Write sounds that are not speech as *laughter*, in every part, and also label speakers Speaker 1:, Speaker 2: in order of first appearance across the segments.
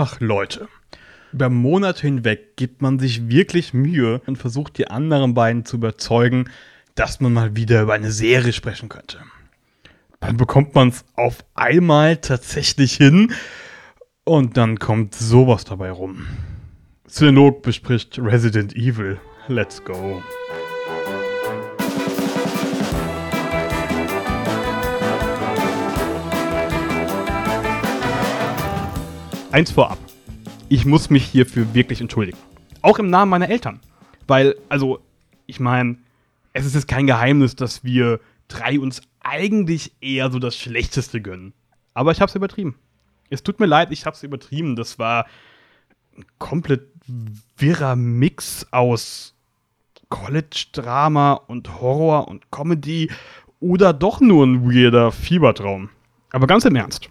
Speaker 1: Ach Leute, über Monate hinweg gibt man sich wirklich Mühe und versucht die anderen beiden zu überzeugen, dass man mal wieder über eine Serie sprechen könnte. Dann bekommt man es auf einmal tatsächlich hin und dann kommt sowas dabei rum. Synolog bespricht Resident Evil. Let's go. Eins vorab. Ich muss mich hierfür wirklich entschuldigen. Auch im Namen meiner Eltern. Weil, also, ich meine, es ist jetzt kein Geheimnis, dass wir drei uns eigentlich eher so das Schlechteste gönnen. Aber ich hab's übertrieben. Es tut mir leid, ich hab's übertrieben. Das war ein komplett wirrer Mix aus College-Drama und Horror und Comedy oder doch nur ein weirder Fiebertraum. Aber ganz im Ernst,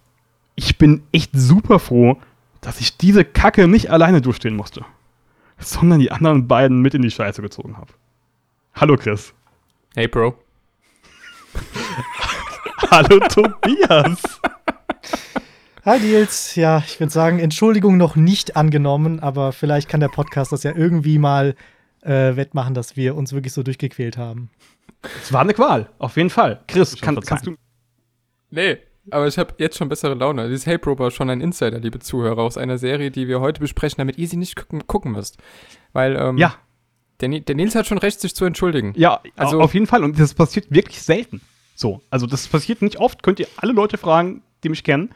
Speaker 1: ich bin echt super froh, dass ich diese Kacke nicht alleine durchstehen musste, sondern die anderen beiden mit in die Scheiße gezogen habe. Hallo Chris.
Speaker 2: Hey Bro. *laughs*
Speaker 1: Hallo Tobias.
Speaker 3: Hi Nils, ja, ich würde sagen, Entschuldigung noch nicht angenommen, aber vielleicht kann der Podcast das ja irgendwie mal äh, wettmachen, dass wir uns wirklich so durchgequält haben.
Speaker 1: Es war eine Qual, auf jeden Fall. Chris, kann, kannst du.
Speaker 2: Nee, aber ich habe jetzt schon bessere Laune. Dieses Hey Bro war schon ein Insider, liebe Zuhörer, aus einer Serie, die wir heute besprechen, damit ihr sie nicht gucken, müsst. Weil, ähm,
Speaker 1: Ja,
Speaker 2: der, der Nils hat schon recht, sich zu entschuldigen.
Speaker 1: ja,
Speaker 2: Also-
Speaker 1: auf jeden Fall. Und das passiert wirklich selten. So, also das passiert nicht oft. Könnt ihr alle Leute fragen, die mich kennen.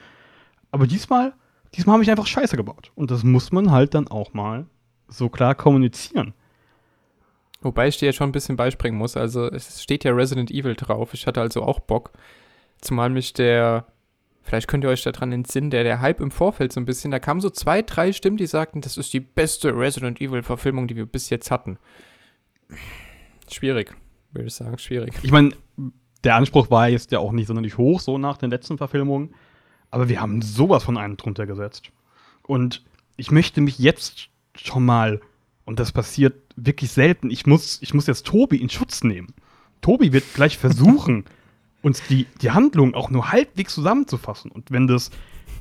Speaker 1: Aber diesmal, diesmal habe ich einfach Scheiße gebaut. Und das muss man halt dann auch mal so klar kommunizieren.
Speaker 2: Wobei ich dir jetzt schon ein bisschen beispringen muss. Also es steht ja Resident Evil drauf. Ich hatte also auch Bock. Zumal mich der, vielleicht könnt ihr euch daran entsinnen, der, der Hype im Vorfeld so ein bisschen, da kamen so zwei, drei Stimmen, die sagten, das ist die beste Resident Evil Verfilmung, die wir bis jetzt hatten. Schwierig, würde ich sagen, schwierig.
Speaker 1: Ich meine, der Anspruch war jetzt ja auch nicht sonderlich hoch, so nach den letzten Verfilmungen. Aber wir haben sowas von einem drunter gesetzt. Und ich möchte mich jetzt schon mal, und das passiert wirklich selten, ich muss, ich muss jetzt Tobi in Schutz nehmen. Tobi wird gleich *laughs* versuchen, uns die, die Handlung auch nur halbwegs zusammenzufassen. Und wenn das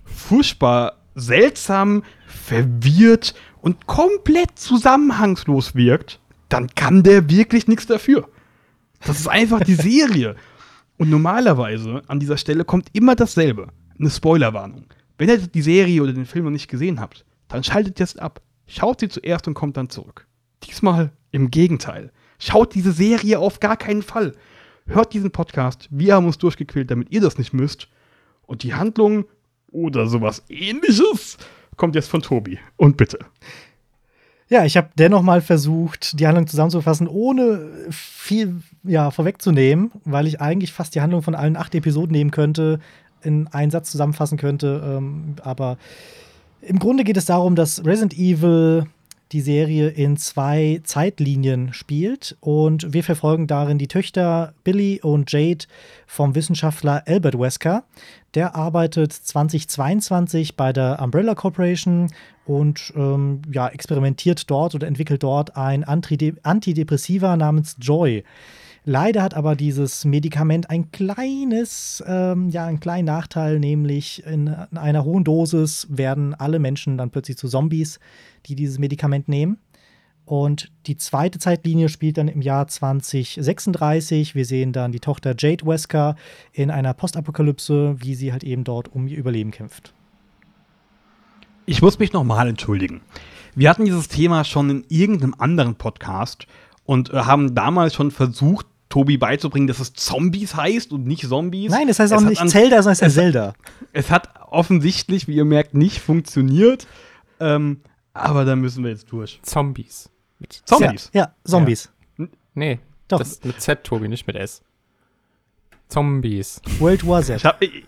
Speaker 1: furchtbar seltsam, verwirrt und komplett zusammenhangslos wirkt, dann kann der wirklich nichts dafür. Das ist einfach die Serie. Und normalerweise an dieser Stelle kommt immer dasselbe. Eine Spoilerwarnung. Wenn ihr die Serie oder den Film noch nicht gesehen habt, dann schaltet jetzt ab. Schaut sie zuerst und kommt dann zurück. Diesmal im Gegenteil. Schaut diese Serie auf gar keinen Fall. Hört diesen Podcast. Wir haben uns durchgequält, damit ihr das nicht müsst. Und die Handlung oder sowas ähnliches kommt jetzt von Tobi. Und bitte.
Speaker 3: Ja, ich habe dennoch mal versucht, die Handlung zusammenzufassen, ohne viel ja, vorwegzunehmen, weil ich eigentlich fast die Handlung von allen acht Episoden nehmen könnte, in einen Satz zusammenfassen könnte. Ähm, aber im Grunde geht es darum, dass Resident Evil die Serie in zwei Zeitlinien spielt und wir verfolgen darin die Töchter Billy und Jade vom Wissenschaftler Albert Wesker. Der arbeitet 2022 bei der Umbrella Corporation und ähm, ja, experimentiert dort oder entwickelt dort ein Antide Antidepressiva namens Joy. Leider hat aber dieses Medikament ein kleines, ähm, ja, einen kleinen Nachteil, nämlich in, in einer hohen Dosis werden alle Menschen dann plötzlich zu Zombies, die dieses Medikament nehmen. Und die zweite Zeitlinie spielt dann im Jahr 2036. Wir sehen dann die Tochter Jade Wesker in einer Postapokalypse, wie sie halt eben dort um ihr Überleben kämpft.
Speaker 1: Ich muss mich nochmal entschuldigen. Wir hatten dieses Thema schon in irgendeinem anderen Podcast und äh, haben damals schon versucht, Tobi beizubringen, dass es Zombies heißt und nicht Zombies.
Speaker 3: Nein, das heißt auch
Speaker 1: Es hat
Speaker 3: nicht
Speaker 1: an-
Speaker 3: Zelda, sondern es heißt
Speaker 1: es-
Speaker 3: Zelda.
Speaker 1: Es hat offensichtlich, wie ihr merkt, nicht funktioniert. Ähm, aber da müssen wir jetzt durch.
Speaker 2: Zombies. Mit
Speaker 1: Zombies.
Speaker 3: Ja, Zombies.
Speaker 2: Nee,
Speaker 3: Doch.
Speaker 2: das ist mit Z, Tobi, nicht mit S. Zombies.
Speaker 3: World War Z.
Speaker 1: Ich hab, ich,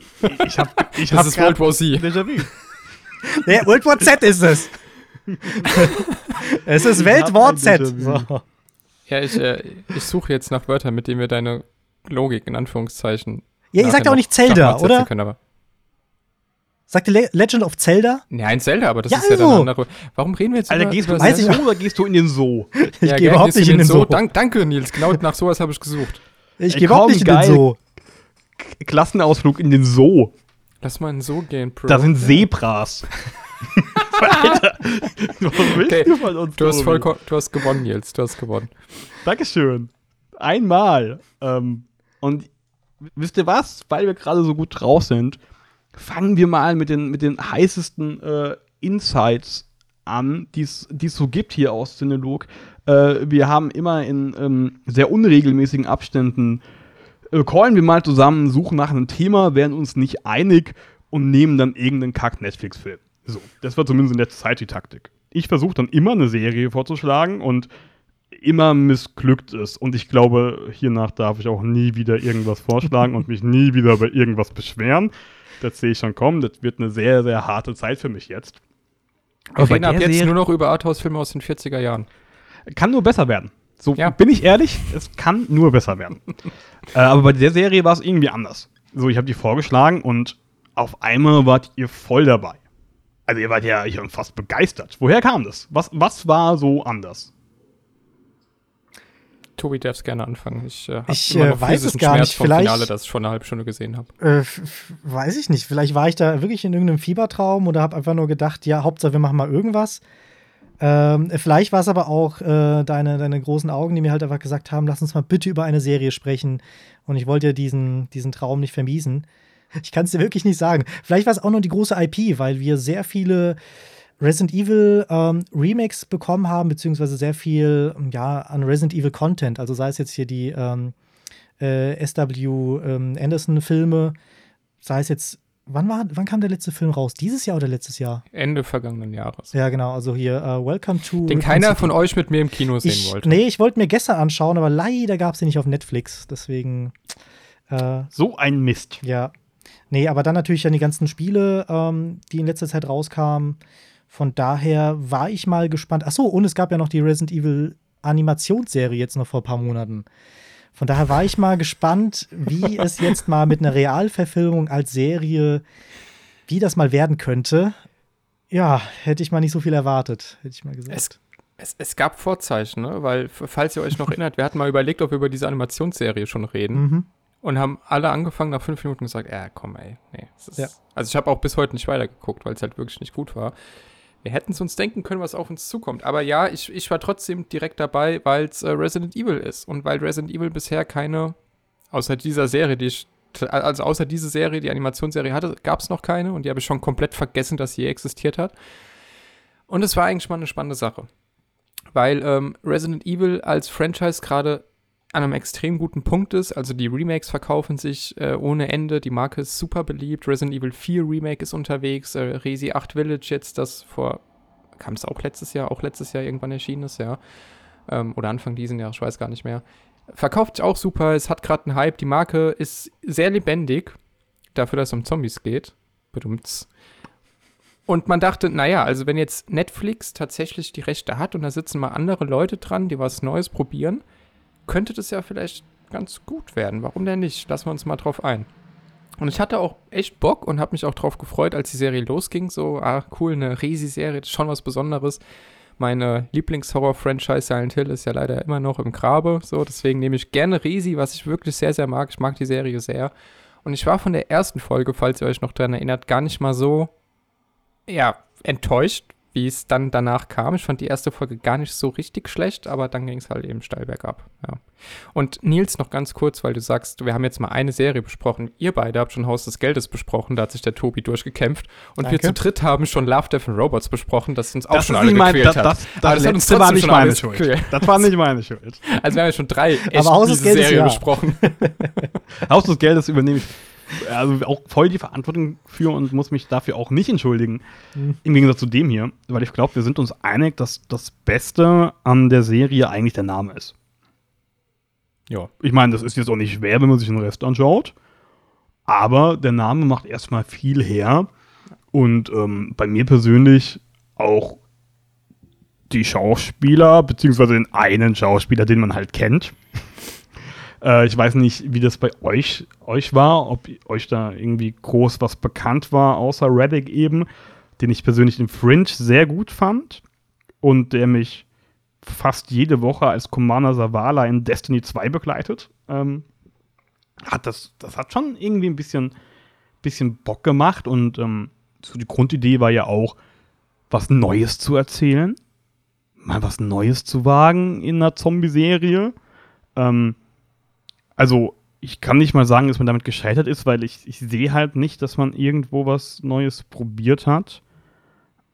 Speaker 1: ich hab, ich
Speaker 2: Das
Speaker 1: hab
Speaker 2: ist World War Z.
Speaker 1: Déjà-vu.
Speaker 3: Ja, World War Z ist es. *laughs* es ist
Speaker 1: Ich
Speaker 3: Welt
Speaker 1: hab
Speaker 3: War
Speaker 1: ein
Speaker 3: Z. So.
Speaker 2: Ja, ich, äh, ich suche jetzt nach Wörtern, mit denen wir deine Logik in Anführungszeichen.
Speaker 3: Ja, ihr sagt
Speaker 2: nachher
Speaker 3: auch nicht Zelda, oder?
Speaker 2: Können, aber
Speaker 3: Sagt ihr Le Legend of Zelda?
Speaker 2: Nein, Zelda, aber das
Speaker 3: Ja,
Speaker 2: ist ja dann
Speaker 3: also.
Speaker 2: andere. Warum reden wir jetzt
Speaker 1: Alter,
Speaker 2: über,
Speaker 1: gehst du
Speaker 2: über
Speaker 1: in
Speaker 3: Weiß
Speaker 1: den
Speaker 3: ich
Speaker 1: Zoo oder gehst du in den Zoo? *laughs*
Speaker 3: Ich
Speaker 2: ja,
Speaker 3: gehe überhaupt nicht in den Zoo.
Speaker 2: Dank, danke, Nils. Genau nach sowas habe ich gesucht.
Speaker 3: Ich gehe überhaupt nicht in den. Zoo.
Speaker 1: Klassenausflug in den Zoo.
Speaker 2: Lass mal in den Zoo gehen, Bro.
Speaker 1: Da sind Zebras. *laughs* Alter, *laughs* was willst
Speaker 2: Okay,
Speaker 1: du von uns?
Speaker 2: Du hast, vollkommen, du hast gewonnen, Nils. Du hast gewonnen.
Speaker 1: Dankeschön. Einmal. Ähm, und wisst ihr was? Weil wir gerade so gut drauf sind, fangen wir mal mit den, mit den heißesten äh, Insights an, die es so gibt hier aus Cinelog. Äh, wir haben immer in ähm, sehr unregelmäßigen Abständen, äh, callen wir mal zusammen, suchen nach einem Thema, werden uns nicht einig und nehmen dann irgendeinen Kack-Netflix-Film. So, das war zumindest in der Zeit die Taktik. Ich versuche dann immer eine Serie vorzuschlagen und immer missglückt es. Und ich glaube, hiernach darf ich auch nie wieder irgendwas vorschlagen und *laughs* mich nie wieder bei irgendwas beschweren. Das sehe ich schon kommen. Das wird eine sehr, sehr harte Zeit für mich jetzt.
Speaker 2: Wir reden ab jetzt
Speaker 1: Serie-
Speaker 2: nur noch über Arthouse-Filme aus den 40er Jahren.
Speaker 1: Kann nur besser werden. So
Speaker 2: Ja.
Speaker 1: bin ich ehrlich, es kann nur besser werden. *laughs* äh, aber bei der Serie war es irgendwie anders. So, ich habe die vorgeschlagen und auf einmal wart ihr voll dabei. Also ihr wart ja schon fast begeistert. Woher kam das? Was, was war so anders?
Speaker 2: Tobi darfst gerne anfangen. Ich, äh,
Speaker 3: Ich,
Speaker 2: immer
Speaker 3: äh,
Speaker 2: noch
Speaker 3: weiß es gar
Speaker 2: Schmerz
Speaker 3: nicht.
Speaker 2: vom
Speaker 3: Vielleicht-
Speaker 2: Finale, das ich schon eine halbe Stunde gesehen habe.
Speaker 3: Äh, weiß ich nicht. Vielleicht war ich da wirklich in irgendeinem Fiebertraum oder habe einfach nur gedacht, ja, Hauptsache wir machen mal irgendwas. Ähm, vielleicht war es aber auch äh, deine, deine großen Augen, die mir halt einfach gesagt haben, lass uns mal bitte über eine Serie sprechen. Und ich wollte dir diesen, diesen Traum nicht vermiesen. Ich kann es dir wirklich nicht sagen. Vielleicht war es auch nur die große IP, weil wir sehr viele Resident Evil ähm, Remakes bekommen haben, beziehungsweise sehr viel ja, an Resident Evil Content. Also sei es jetzt hier die ähm, äh, SW ähm, Anderson-Filme, sei es jetzt, wann, war, wann kam der letzte Film raus? Dieses Jahr oder letztes Jahr?
Speaker 2: Ende vergangenen Jahres.
Speaker 3: Ja, genau, also hier äh, Welcome to.
Speaker 2: Den keiner
Speaker 3: City.
Speaker 2: von euch mit mir im Kino sehen
Speaker 3: ich,
Speaker 2: wollte.
Speaker 3: Nee, ich wollte mir gestern anschauen, aber leider gab es den nicht auf Netflix. Deswegen, äh,
Speaker 1: So ein Mist.
Speaker 3: ja. Nee, aber dann natürlich dann die ganzen Spiele, ähm, die in letzter Zeit rauskamen. Von daher war ich mal gespannt. Ach so, und es gab ja noch die Resident Evil Animationsserie jetzt noch vor ein paar Monaten. Von daher war ich mal gespannt, wie *laughs* es jetzt mal mit einer Realverfilmung als Serie, wie das mal werden könnte. Ja, hätte ich mal nicht so viel erwartet, hätte ich mal gesagt.
Speaker 2: Es, es, es gab Vorzeichen, ne? weil, falls ihr euch noch *laughs* erinnert, wir hatten mal überlegt, ob wir über diese Animationsserie schon reden
Speaker 3: mhm.
Speaker 2: Und haben alle angefangen nach fünf Minuten gesagt, äh, komm ey, nee.
Speaker 3: Ja.
Speaker 2: Also ich habe auch bis heute nicht weitergeguckt, weil es halt wirklich nicht gut war. Wir hätten es uns denken können, was auf uns zukommt. Aber ja, ich, ich war trotzdem direkt dabei, weil es äh, Resident Evil ist. Und weil Resident Evil bisher keine, außer dieser Serie, die ich, also außer diese Serie, die Animationsserie hatte, gab es noch keine. Und die habe ich schon komplett vergessen, dass sie je existiert hat. Und es war eigentlich mal eine spannende Sache. Weil ähm, Resident Evil als Franchise gerade an einem extrem guten Punkt ist. Also die Remakes verkaufen sich äh, ohne Ende. Die Marke ist super beliebt. Resident Evil 4 Remake ist unterwegs. Äh, Resi 8 Village jetzt, das vor, kam es auch letztes Jahr, auch letztes Jahr irgendwann erschienen ist, ja. Ähm, oder Anfang diesen Jahres, ich weiß gar nicht mehr. Verkauft sich auch super. Es hat gerade einen Hype. Die Marke ist sehr lebendig. Dafür, dass es um Zombies geht. Bedumts. Und man dachte, naja, also wenn jetzt Netflix tatsächlich die Rechte hat und da sitzen mal andere Leute dran, die was Neues probieren, könnte das ja vielleicht ganz gut werden. Warum denn nicht? Lassen wir uns mal drauf ein. Und ich hatte auch echt Bock und habe mich auch drauf gefreut, als die Serie losging. So, ah, cool, eine Resi-Serie, schon was Besonderes. Meine Lieblings-Horror-Franchise Silent Hill ist ja leider immer noch im Grabe. So, deswegen nehme ich gerne Resi, was ich wirklich sehr, sehr mag. Ich mag die Serie sehr. Und ich war von der ersten Folge, falls ihr euch noch daran erinnert, gar nicht mal so, ja, enttäuscht, wie es dann danach kam. Ich fand die erste Folge gar nicht so richtig schlecht, aber dann ging es halt eben steil bergab. Ja. Und Nils, noch ganz kurz, weil du sagst, wir haben jetzt mal eine Serie besprochen. Ihr beide habt schon Haus des Geldes besprochen, da hat sich der Tobi durchgekämpft. Und wir
Speaker 3: Danke.
Speaker 2: zu dritt haben schon Love, Death and Robots besprochen, das uns auch
Speaker 1: Das
Speaker 2: schon alle
Speaker 1: mein,
Speaker 2: gequält
Speaker 1: das,
Speaker 2: hat.
Speaker 1: das,
Speaker 2: Aber
Speaker 1: war nicht meine Schuld.
Speaker 2: gequält.
Speaker 1: Das war nicht meine Schuld.
Speaker 2: Also wir haben ja schon drei echt
Speaker 3: Haus des Geldes,
Speaker 2: Serie
Speaker 3: ja.
Speaker 2: besprochen. *laughs*
Speaker 1: Haus des Geldes übernehme ich also auch voll die Verantwortung für und muss mich dafür auch nicht entschuldigen.
Speaker 3: Mhm.
Speaker 1: Im Gegensatz zu dem hier, weil ich glaube, wir sind uns einig, dass das Beste an der Serie eigentlich der Name ist.
Speaker 2: Ja.
Speaker 1: Ich meine, das ist jetzt auch nicht schwer, wenn man sich den Rest anschaut. Aber der Name macht erstmal viel her. Und ähm, bei mir persönlich auch die Schauspieler, beziehungsweise den einen Schauspieler, den man halt kennt. Äh, ich weiß nicht, wie das bei euch, euch war, ob euch da irgendwie groß was bekannt war, außer Reddick eben, den ich persönlich in Fringe sehr gut fand und der mich fast jede Woche als Commander Zavala in Destiny 2 begleitet. Ähm, hat das, das hat schon irgendwie ein bisschen, bisschen Bock gemacht und ähm, so die Grundidee war ja auch, was Neues zu erzählen, mal was Neues zu wagen in einer Zombie-Serie. Ähm, also, ich kann nicht mal sagen, dass man damit gescheitert ist, weil ich, ich sehe halt nicht, dass man irgendwo was Neues probiert hat.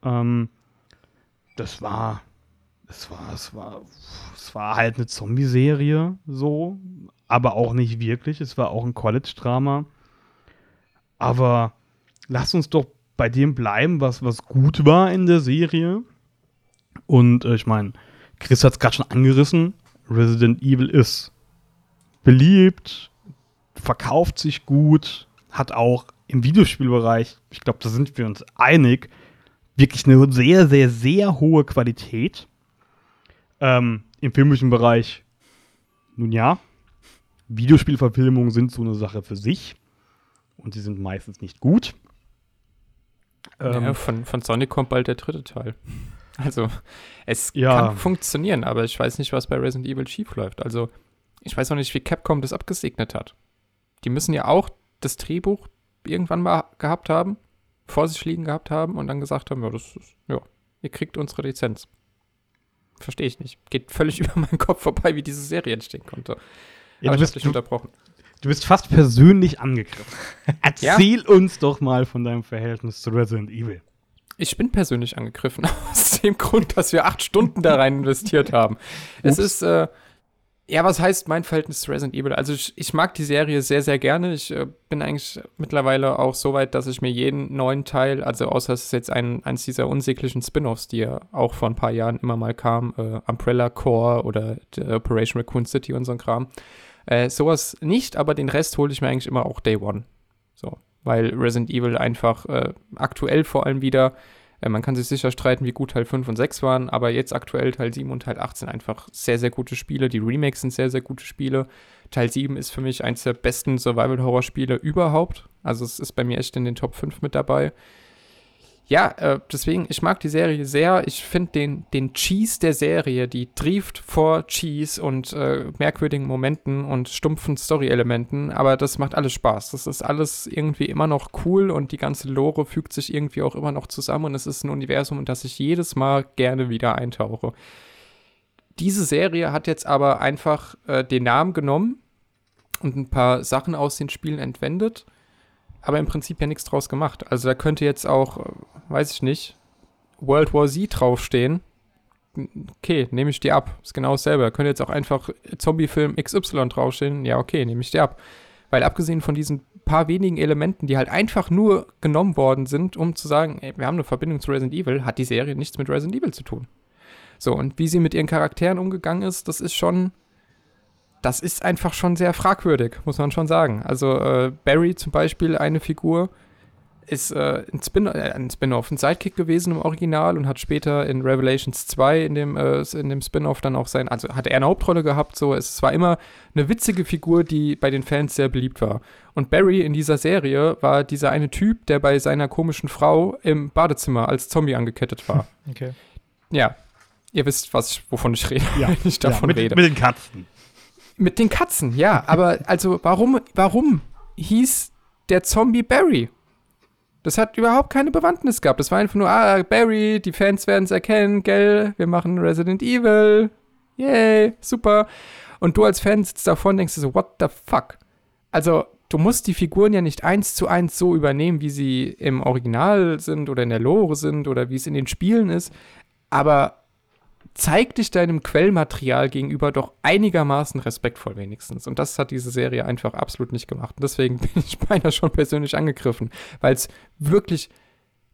Speaker 1: Ähm, das war, es war, es war, es war halt eine Zombie-Serie, so, aber auch nicht wirklich. Es war auch ein College-Drama. Aber lass uns doch bei dem bleiben, was, was gut war in der Serie. Und äh, ich meine, Chris hat es gerade schon angerissen. Resident Evil ist beliebt, verkauft sich gut, hat auch im Videospielbereich, ich glaube, da sind wir uns einig, wirklich eine sehr, sehr, sehr hohe Qualität. Ähm, Im filmischen Bereich, nun ja, Videospielverfilmungen sind so eine Sache für sich und sie sind meistens nicht gut.
Speaker 2: Ähm, ja, von, von Sonic kommt bald der dritte Teil. Also, es
Speaker 1: Ja.
Speaker 2: kann funktionieren, aber ich weiß nicht, was bei Resident Evil schief läuft. Also, ich weiß auch nicht, wie Capcom das abgesegnet hat. Die müssen ja auch das Drehbuch irgendwann mal gehabt haben, vor sich liegen gehabt haben und dann gesagt haben, ja, das ist, ja, ihr kriegt unsere Lizenz. Verstehe ich nicht. Geht völlig *laughs* über meinen Kopf vorbei, wie diese Serie entstehen konnte.
Speaker 1: ja,
Speaker 2: aber
Speaker 1: du, bist,
Speaker 2: dich unterbrochen.
Speaker 1: du bist fast persönlich angegriffen. *laughs* Erzähl uns doch mal von deinem Verhältnis zu Resident Evil.
Speaker 2: Ich bin persönlich angegriffen, *laughs* aus dem Grund, dass wir acht Stunden da rein investiert haben. Es
Speaker 1: Ups.
Speaker 2: ist, äh, ja, was heißt mein Verhältnis zu Resident Evil? Also ich, ich mag die Serie sehr, sehr gerne. Ich äh, bin eigentlich mittlerweile auch so weit, dass ich mir jeden neuen Teil, also außer es ist jetzt ein, eins dieser unsäglichen Spin-Offs, die ja auch vor ein paar Jahren immer mal kam, äh, Umbrella Core oder äh, Operation Raccoon City und so ein Kram. Äh, sowas nicht, aber den Rest hole ich mir eigentlich immer auch Day One. So, weil Resident Evil einfach äh, aktuell vor allem wieder, äh, man kann sich sicher streiten, wie gut Teil 5 und 6 waren, aber jetzt aktuell Teil 7 und Teil 8 sind einfach sehr, sehr gute Spiele. Die Remakes sind sehr, sehr gute Spiele. Teil 7 ist für mich eins der besten Survival-Horror-Spiele überhaupt. Also es ist bei mir echt in den Top 5 mit dabei. Ja, äh, deswegen, ich mag die Serie sehr. Ich finde den, den Cheese der Serie, die trieft vor Cheese und äh, merkwürdigen Momenten und stumpfen Story-Elementen, aber das macht alles Spaß. Das ist alles irgendwie immer noch cool und die ganze Lore fügt sich irgendwie auch immer noch zusammen und es ist ein Universum, in das ich jedes Mal gerne wieder eintauche. Diese Serie hat jetzt aber einfach äh, den Namen genommen und ein paar Sachen aus den Spielen entwendet aber im Prinzip ja nichts draus gemacht. Also da könnte jetzt auch, äh, weiß ich nicht, World War Z draufstehen. Okay, nehme ich die ab. Ist genau dasselbe. Da könnte jetzt auch einfach Zombie-Film XY draufstehen. Ja, okay, nehme ich die ab. Weil abgesehen von diesen paar wenigen Elementen, die halt einfach nur genommen worden sind, um zu sagen, ey, wir haben eine Verbindung zu Resident Evil, hat die Serie nichts mit Resident Evil zu tun. So, und wie sie mit ihren Charakteren umgegangen ist, das ist schon, das ist einfach schon sehr fragwürdig, muss man schon sagen. Also äh, Barry zum Beispiel, eine Figur, ist äh, ein Spin- äh, ein Spin-off, ein Sidekick gewesen im Original und hat später in Revelations 2 in dem, äh, in dem Spin-off dann auch sein, also hat er eine Hauptrolle gehabt, so, es war immer eine witzige Figur, die bei den Fans sehr beliebt war. Und Barry in dieser Serie war dieser eine Typ, der bei seiner komischen Frau im Badezimmer als Zombie angekettet war. *laughs*
Speaker 3: Okay.
Speaker 2: ja, ihr wisst, was wovon ich rede,
Speaker 1: Ja, *laughs*
Speaker 2: wenn ich davon
Speaker 1: mit,
Speaker 2: rede.
Speaker 1: mit den Katzen.
Speaker 2: Mit den Katzen, ja. Aber also warum, warum hieß der Zombie Barry? Das hat überhaupt keine Bewandtnis gehabt. Das war einfach nur, ah, Barry, die Fans werden es erkennen, gell? Wir machen Resident Evil. Yay, super. Und du als Fan sitzt davor und denkst so, what the fuck? Also, du musst die Figuren ja nicht eins zu eins so übernehmen, wie sie im Original sind oder in der Lore sind oder wie es in den Spielen ist. Aber zeig dich deinem Quellmaterial gegenüber doch einigermaßen respektvoll wenigstens. Und das hat diese Serie einfach absolut nicht gemacht. Und deswegen *laughs* bin ich beinahe schon persönlich angegriffen, weil es wirklich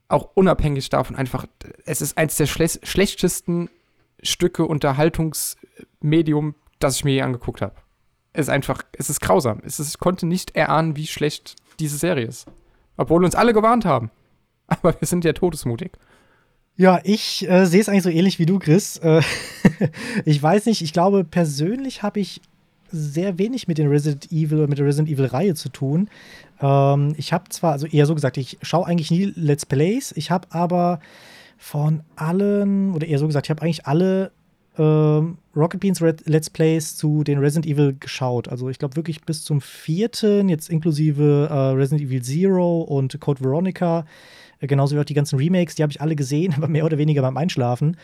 Speaker 2: auch unabhängig davon einfach, es ist eins der schle schlechtesten Stücke Unterhaltungsmedium, das ich mir je angeguckt habe. Es ist einfach, es ist grausam. Es ist, ich konnte nicht erahnen, wie schlecht diese Serie ist. Obwohl uns alle gewarnt haben. *laughs* Aber wir sind ja todesmutig.
Speaker 3: Ja, ich äh, sehe es eigentlich so ähnlich wie du, Chris. Äh, *laughs* ich weiß nicht, ich glaube, persönlich habe ich sehr wenig mit den Resident Evil oder mit der Resident Evil-Reihe zu tun. Ähm, ich habe zwar, also eher so gesagt, ich schaue eigentlich nie Let's Plays, ich habe aber von allen, oder eher so gesagt, ich habe eigentlich alle ähm, Rocket Beans Red Let's Plays zu den Resident Evil geschaut. Also ich glaube wirklich bis zum vierten, jetzt inklusive äh, Resident Evil Zero und Code Veronica. Äh, genauso wie auch die ganzen Remakes, die habe ich alle gesehen, *laughs* aber mehr oder weniger beim Einschlafen.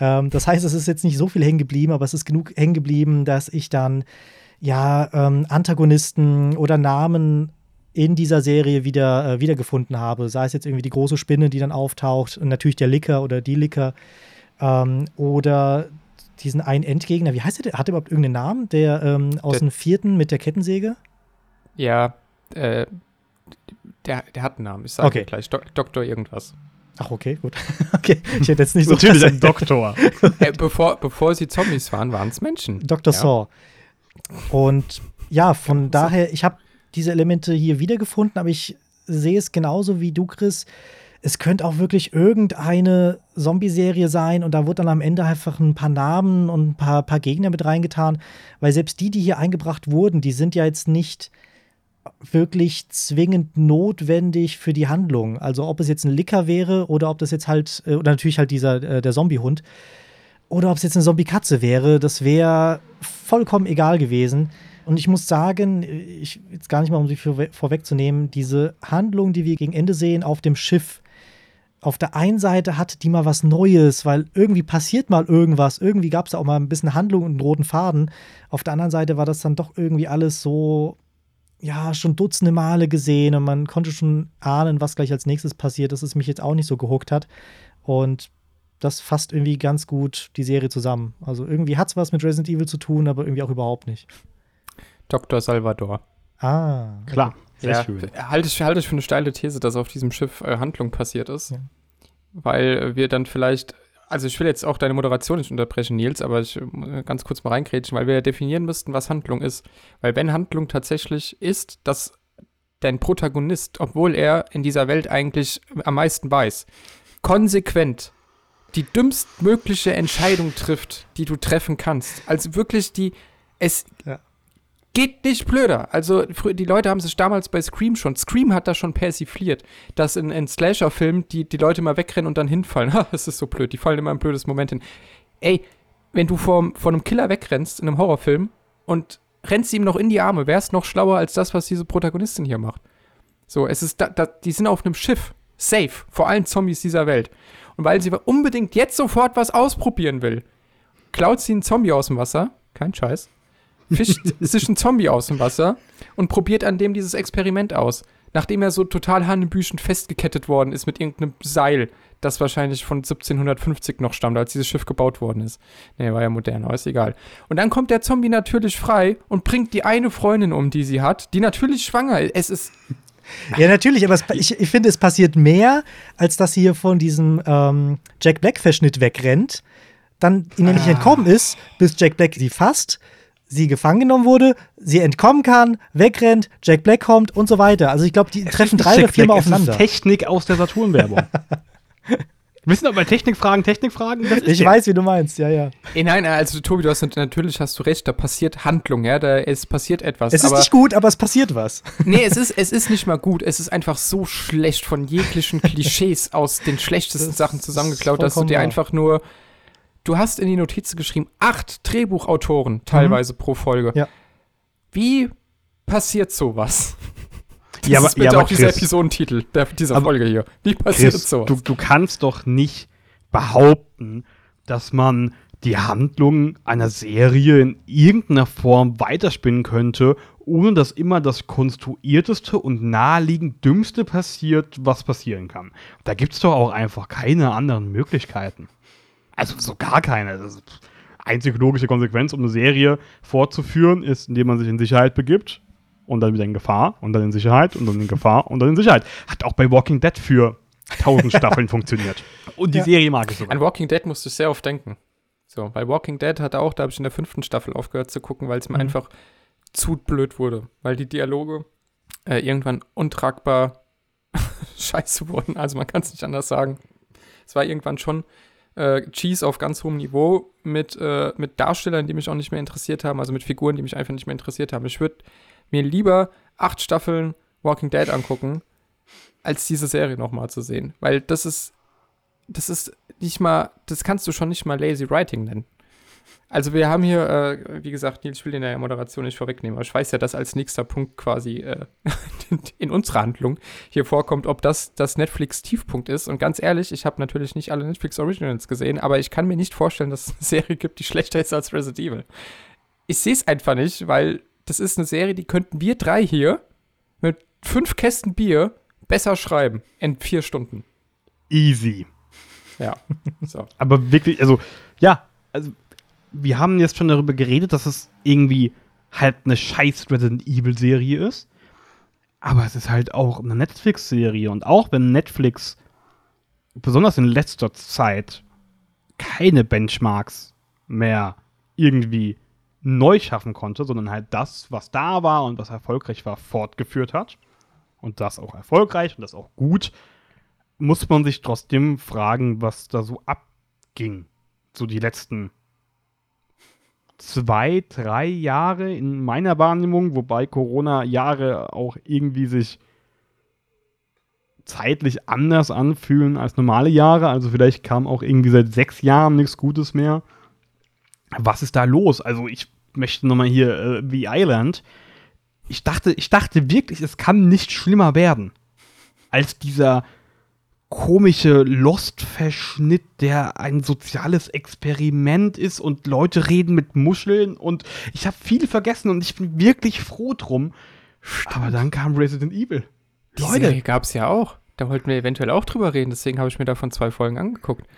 Speaker 3: Ähm, das heißt, es ist jetzt nicht so viel hängen geblieben, aber es ist genug hängen geblieben, dass ich dann ja ähm, Antagonisten oder Namen in dieser Serie wieder äh, wiedergefunden habe. Sei es jetzt irgendwie die große Spinne, die dann auftaucht, und natürlich der Licker oder die Licker. Ähm, oder diesen einen Endgegner, wie heißt der? Hat der überhaupt irgendeinen Namen? Der ähm, aus
Speaker 2: Der-
Speaker 3: dem vierten mit der Kettensäge?
Speaker 2: Ja, äh, der, der hat einen Namen. Ich sage
Speaker 3: Okay.
Speaker 2: gleich. Do Doktor irgendwas.
Speaker 3: Ach, okay, gut. *laughs* okay, ich hätte jetzt nicht so.
Speaker 1: Natürlich ein Doktor. *laughs*
Speaker 2: äh, bevor, bevor sie Zombies waren, waren es Menschen.
Speaker 3: Dr.
Speaker 2: Ja.
Speaker 3: Saw. Und ja, von daher, ich habe diese Elemente hier wiedergefunden, aber ich sehe es genauso wie du, Chris. Es könnte auch wirklich irgendeine Zombie-Serie sein und da wird dann am Ende einfach ein paar Namen und ein paar, paar Gegner mit reingetan, weil selbst die, die hier eingebracht wurden, die sind ja jetzt nicht wirklich zwingend notwendig für die Handlung. Also ob es jetzt ein Licker wäre oder ob das jetzt halt, äh, oder natürlich halt dieser, äh, der Zombie-Hund, oder ob es jetzt eine Zombie-Katze wäre, das wäre vollkommen egal gewesen. Und ich muss sagen, ich jetzt gar nicht mal, um sie vorwe vorwegzunehmen, diese Handlung, die wir gegen Ende sehen auf dem Schiff, auf der einen Seite hatte die mal was Neues, weil irgendwie passiert mal irgendwas, irgendwie gab es auch mal ein bisschen Handlung und einen roten Faden. Auf der anderen Seite war das dann doch irgendwie alles so, ja, schon dutzende Male gesehen und man konnte schon ahnen, was gleich als nächstes passiert, dass es mich jetzt auch nicht so gehuckt hat. Und das fasst irgendwie ganz gut die Serie zusammen. Also irgendwie hat es was mit Resident Evil zu tun, aber irgendwie auch überhaupt nicht.
Speaker 2: Dr. Salvador.
Speaker 3: Ah.
Speaker 1: Klar, sehr
Speaker 2: ja,
Speaker 1: schön.
Speaker 2: Halte ich, halte ich für eine steile These, dass auf diesem Schiff äh, Handlung passiert ist.
Speaker 3: Ja.
Speaker 2: Weil äh, wir dann vielleicht, also ich will jetzt auch deine Moderation nicht unterbrechen, Nils, aber ich äh, ganz kurz mal reingrätschen, weil wir ja definieren müssten, was Handlung ist. Weil wenn Handlung tatsächlich ist, dass dein Protagonist, obwohl er in dieser Welt eigentlich am meisten weiß, konsequent die dümmstmögliche Entscheidung trifft, die du treffen kannst. Also wirklich die, es
Speaker 3: Ja.
Speaker 2: Geht nicht blöder. Also die Leute haben sich damals bei Scream schon, Scream hat das schon persifliert, dass in, in Slasher-Filmen die, die Leute mal wegrennen und dann hinfallen. Ha, *laughs* das ist so blöd, die fallen immer ein blödes Moment hin. Ey, wenn du vor, vor einem Killer wegrennst in einem Horrorfilm und rennst ihm noch in die Arme, wärst noch schlauer als das, was diese Protagonistin hier macht. So, es ist, da, da, die sind auf einem Schiff, safe, vor allen Zombies dieser Welt. Und weil sie unbedingt jetzt sofort was ausprobieren will, klaut sie einen Zombie aus dem Wasser, kein Scheiß, fischt sich einen Zombie aus dem Wasser und probiert an dem dieses Experiment aus. Nachdem er so total hanebüchend festgekettet worden ist mit irgendeinem Seil, das wahrscheinlich von 1750 noch stammt, als dieses Schiff gebaut worden ist. Nee, war ja modern, aber ist egal. Und dann kommt der Zombie natürlich frei und bringt die eine Freundin um, die sie hat, die natürlich schwanger ist. Es ist *laughs*
Speaker 3: Ja, natürlich, aber es, ich, ich finde, es passiert mehr, als dass sie hier von diesem ähm, Jack Black-Verschnitt wegrennt, dann ihnen nicht
Speaker 2: Ah.
Speaker 3: entkommen ist, bis Jack Black sie fasst, sie gefangen genommen wurde, sie entkommen kann, wegrennt, Jack Black kommt und so weiter. Also ich glaube, die treffen drei oder
Speaker 1: Jack
Speaker 3: viermal
Speaker 1: Black, es
Speaker 3: aufeinander.
Speaker 1: ist Technik aus der Saturn-Werbung. *laughs* Wissen aber bei Technikfragen, Technikfragen, das ist
Speaker 3: Ich
Speaker 1: der.
Speaker 3: weiß, wie du meinst, ja, ja.
Speaker 2: Eh, nein, also Tobi, du hast natürlich hast du recht, da passiert Handlung, ja, da es passiert etwas.
Speaker 3: Es ist
Speaker 2: aber
Speaker 3: nicht gut, aber es passiert was. *laughs*
Speaker 2: nee, es ist es ist nicht mal gut, es ist einfach so schlecht von jeglichen *laughs* Klischees aus den schlechtesten
Speaker 3: Das
Speaker 2: Sachen zusammengeklaut, dass du dir einfach nur du hast in die Notizen geschrieben, acht Drehbuchautoren teilweise pro Folge.
Speaker 3: Ja.
Speaker 2: Wie passiert sowas? *laughs* Das
Speaker 1: Ja, aber-
Speaker 2: ist bitte
Speaker 1: ja, aber
Speaker 2: auch dieser
Speaker 1: Chris-
Speaker 2: Episodentitel der, dieser
Speaker 1: Aber-
Speaker 2: Folge hier. Wie passiert
Speaker 1: Chris,
Speaker 2: sowas?
Speaker 1: du, du kannst doch nicht behaupten, dass man die Handlung einer Serie in irgendeiner Form weiterspinnen könnte, ohne dass immer das konstruierteste und naheliegend dümmste passiert, was passieren kann. Da gibt es doch auch einfach keine anderen Möglichkeiten. Also so gar keine. Das einzige logische Konsequenz, um eine Serie fortzuführen, ist, indem man sich in Sicherheit begibt und dann wieder in Gefahr und dann in Sicherheit und dann in Gefahr und dann in Sicherheit. Hat auch bei Walking Dead für tausend *laughs* Staffeln funktioniert. Und die
Speaker 3: Ja.
Speaker 1: Serie mag ich sogar.
Speaker 2: An Walking Dead musste ich sehr oft denken. So, bei Walking Dead hat er auch, da habe ich in der fünften Staffel aufgehört zu gucken, weil es mir
Speaker 3: Mhm.
Speaker 2: einfach zu blöd wurde. Weil die Dialoge äh, irgendwann untragbar *laughs* scheiße wurden. Also man kann es nicht anders sagen. Es war irgendwann schon äh, Cheese auf ganz hohem Niveau mit, äh, mit Darstellern, die mich auch nicht mehr interessiert haben, also mit Figuren, die mich einfach nicht mehr interessiert haben. Ich würde mir lieber acht Staffeln Walking Dead angucken, als diese Serie nochmal zu sehen. Weil das ist, das ist nicht mal, das kannst du schon nicht mal lazy writing nennen. Also wir haben hier, äh, wie gesagt, Nils, ich will den in der Moderation nicht vorwegnehmen, aber ich weiß ja, dass als nächster Punkt quasi äh, *laughs* in unserer Handlung hier vorkommt, ob das das Netflix-Tiefpunkt ist. Und ganz ehrlich, ich habe natürlich nicht alle Netflix Originals gesehen, aber ich kann mir nicht vorstellen, dass es eine *laughs* Serie gibt, die schlechter ist als Resident Evil. Ich sehe es einfach nicht, weil das ist eine Serie, die könnten wir drei hier mit fünf Kästen Bier besser schreiben in vier Stunden.
Speaker 1: Easy.
Speaker 2: Ja, so. *laughs*
Speaker 1: Aber wirklich, also, ja, also, wir haben jetzt schon darüber geredet, dass es irgendwie halt eine scheiß Resident Evil Serie ist. Aber es ist halt auch eine Netflix-Serie. Und auch wenn Netflix, besonders in letzter Zeit, keine Benchmarks mehr irgendwie neu schaffen konnte, sondern halt das, was da war und was erfolgreich war, fortgeführt hat. Und das auch erfolgreich und das auch gut, muss man sich trotzdem fragen, was da so abging. So die letzten zwei, drei Jahre in meiner Wahrnehmung, wobei Corona-Jahre auch irgendwie sich zeitlich anders anfühlen als normale Jahre. Also vielleicht kam auch irgendwie seit sechs Jahren nichts Gutes mehr. Was ist da los? Also ich möchte nochmal hier äh, The Island. Ich dachte, ich dachte wirklich, es kann nicht schlimmer werden als dieser komische Lost-Verschnitt, der ein soziales Experiment ist und Leute reden mit Muscheln und ich habe viel vergessen und ich bin wirklich froh drum. Aber dann kam Resident Evil.
Speaker 2: Die Leute. gab es ja auch. Da wollten wir eventuell auch drüber reden, deswegen habe ich mir davon zwei Folgen angeguckt.